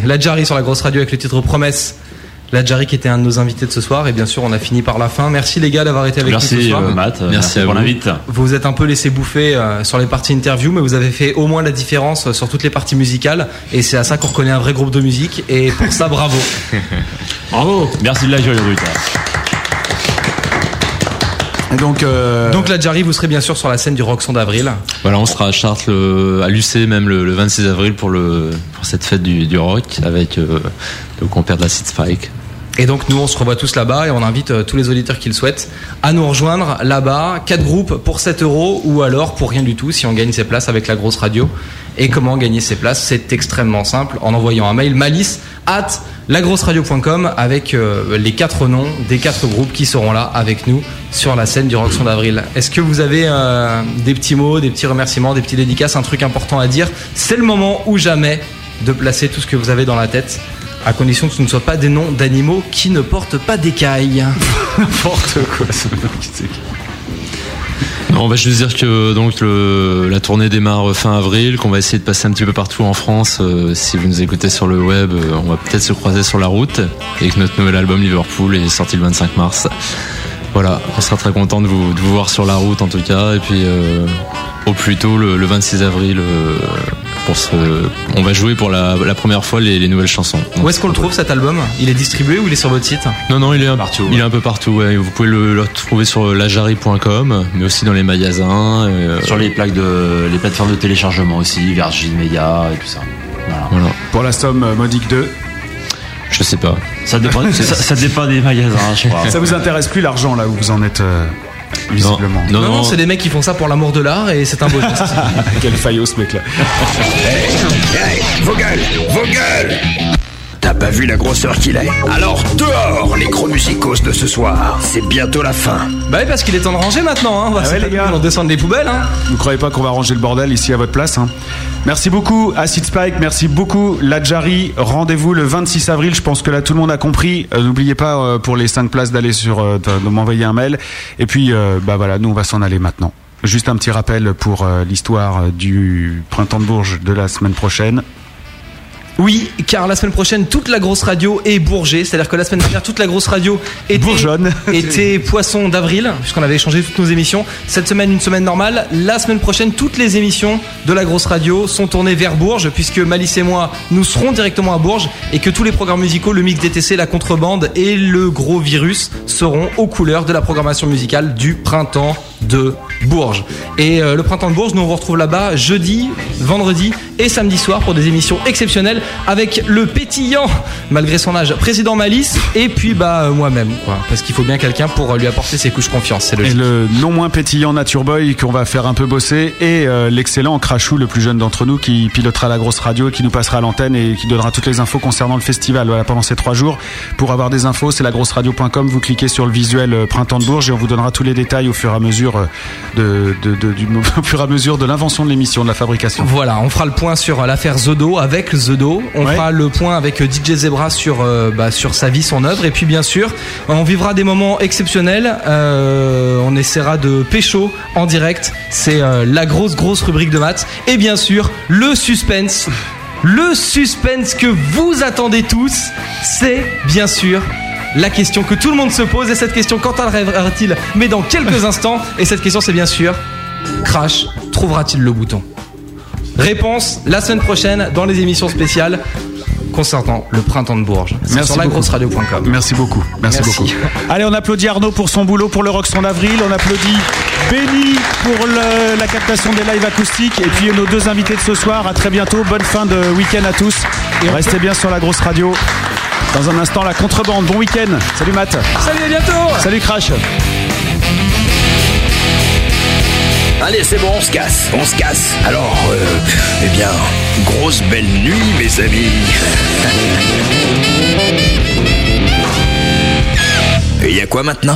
S15: La
S3: Jarry sur la grosse radio avec le titre Promesse. La Jarry qui était un de nos invités de ce soir et bien sûr on a fini par la fin. Merci les gars d'avoir été avec
S9: Merci,
S3: nous ce soir.
S9: euh, Matt. Merci Merci à pour vous. l'invite.
S3: Vous vous êtes un peu laissé bouffer euh, sur les parties interview mais vous avez fait au moins la différence euh, sur toutes les parties musicales et c'est à ça qu'on reconnaît un vrai groupe de musique et pour ça bravo.
S9: Bravo. Merci de la joie.
S2: Et donc, euh,
S3: Donc la Jarry vous serez bien sûr sur la scène du Roxon d'avril.
S6: Voilà, on sera à Chartres, le- à l'UC même le, le 26 avril pour, le, pour cette fête du, du rock avec euh, le compère de la Seed Spike.
S3: Et donc nous on se revoit tous là-bas et on invite euh, tous les auditeurs qui le souhaitent à nous rejoindre là-bas. Quatre groupes pour 7 euros ou alors pour rien du tout si on gagne ses places avec la grosse radio. Et comment gagner ses places C'est extrêmement simple en envoyant un mail malice at lagrosseradio.com avec euh, les quatre noms des quatre groupes qui seront là avec nous sur la scène du Roxon d'avril. Est-ce que vous avez euh, des petits mots, des petits remerciements, des petits dédicaces, un truc important à dire? C'est le moment ou jamais de placer tout ce que vous avez dans la tête à condition que ce ne soient pas des noms d'animaux qui ne portent pas d'écailles.
S2: N'importe quoi, ce
S6: On va juste dire que donc le, la tournée démarre fin avril, qu'on va essayer de passer un petit peu partout en France. Euh, si vous nous écoutez sur le web, euh, on va peut-être se croiser sur la route et que notre nouvel album Liverpool est sorti le 25 mars. Voilà, on sera très content de vous, de vous voir sur la route en tout cas. Et puis euh, au plus tôt le, le 26 avril, euh, pour ce, on va jouer pour la, la première fois les, les nouvelles chansons.
S3: Où est-ce qu'on le trouve cet album? Il est distribué ou il est sur votre site?
S6: Non, non, il est un, partout, il est un peu partout. ouais. Vous pouvez le, le trouver sur lajari.com, mais aussi dans les magasins. euh,
S9: Sur les plaques de, les plateformes de téléchargement aussi, Virgin Media et tout ça.
S6: Voilà.
S2: Pour la somme euh, modique de.
S6: Je sais pas.
S9: Ça dépend, ça, ça dépend des magasins, je crois.
S2: Ça vous intéresse plus l'argent là où vous en êtes euh, visiblement.
S3: Non, non, c'est des mecs qui font ça pour l'amour de l'art et c'est un beau geste.
S2: Quel faillot ce mec là.
S25: Hey, vos gueules, vos gueules T'as pas vu la grosseur qu'il est Alors dehors les gros musicos de ce soir, c'est bientôt la fin.
S3: Bah oui, parce qu'il est temps de ranger maintenant. Hein. On va
S2: Ah ouais, les gars.
S3: on descend des poubelles. Hein.
S2: Vous croyez pas qu'on va ranger le bordel ici à votre place hein? Merci beaucoup Acid Spike, merci beaucoup Ladjari. Rendez-vous le 26 avril. Je pense que là tout le monde a compris. Euh, N'oubliez pas euh, pour les 5 places d'aller sur euh, de, m'envoyer un mail. Et puis bah voilà, nous on va s'en aller maintenant. Juste un petit rappel pour l'histoire du printemps de Bourges de la semaine prochaine.
S3: Oui, car la semaine prochaine, toute la grosse radio est bourgée. C'est-à-dire que la semaine dernière, toute la grosse radio était,
S2: Bourgeonne.
S3: était poisson d'avril, puisqu'on avait échangé toutes nos émissions. Cette semaine, une semaine normale. La semaine prochaine, toutes les émissions de la grosse radio sont tournées vers Bourges, puisque Malice et moi, nous serons directement à Bourges, et que tous les programmes musicaux, le mix DTC, la contrebande et le gros virus seront aux couleurs de la programmation musicale du printemps de Bourges. Et euh, le printemps de Bourges, nous on retrouve là-bas jeudi, vendredi et samedi soir pour des émissions exceptionnelles avec le pétillant, malgré son âge, président Malice et puis bah euh, moi-même. Parce qu'il faut bien quelqu'un pour euh, lui apporter ses couches confiance. C'est
S2: Et le non moins pétillant Nature Boy qu'on va faire un peu bosser et l'excellent Crachou, le plus jeune d'entre nous, qui pilotera la grosse radio, qui nous passera à l'antenne et qui donnera toutes les infos concernant le festival voilà, pendant ces trois jours. Pour avoir des infos, c'est lagrosseradio.com. Vous cliquez sur le visuel Printemps de Bourges et on vous donnera tous les détails au fur et à mesure euh, de, de, de- du, au fur et à mesure de l'invention de l'émission, de la fabrication.
S3: Voilà, on fera le point sur euh, l'affaire Zodo avec Zodo. On fera le point avec euh, DJ Zebra sur, euh, bah, sur sa vie, son œuvre. Et puis bien sûr, on vivra des moments exceptionnels. Euh, on essaiera de pécho en direct. C'est euh, la grosse, grosse rubrique de maths. Et bien sûr, le suspense. Le suspense que vous attendez tous, c'est bien sûr la question que tout le monde se pose. Et cette question, quand arrivera-t-il? Mais dans quelques instants. Et cette question, c'est bien sûr Crash trouvera-t-il le bouton? Réponse la semaine prochaine dans les émissions spéciales concernant le printemps de Bourges.
S2: Merci
S3: sur lagrosseradio.com.
S2: Merci beaucoup. Merci,
S3: Merci.
S2: beaucoup. Allez, on applaudit Arnaud pour son boulot pour le Roxon Avril. On applaudit Benny pour le- la captation des lives acoustiques. Et puis nos deux invités de ce soir. À très bientôt. Bonne fin de week-end à tous. Et restez bien sur la grosse radio. Dans un instant, la contrebande. Bon week-end. Salut Matt.
S3: Salut, à bientôt.
S2: Salut Crash.
S8: Allez, c'est bon, on se casse, on se casse. Alors, euh, eh bien, grosse belle nuit, mes amis. Et y a quoi maintenant?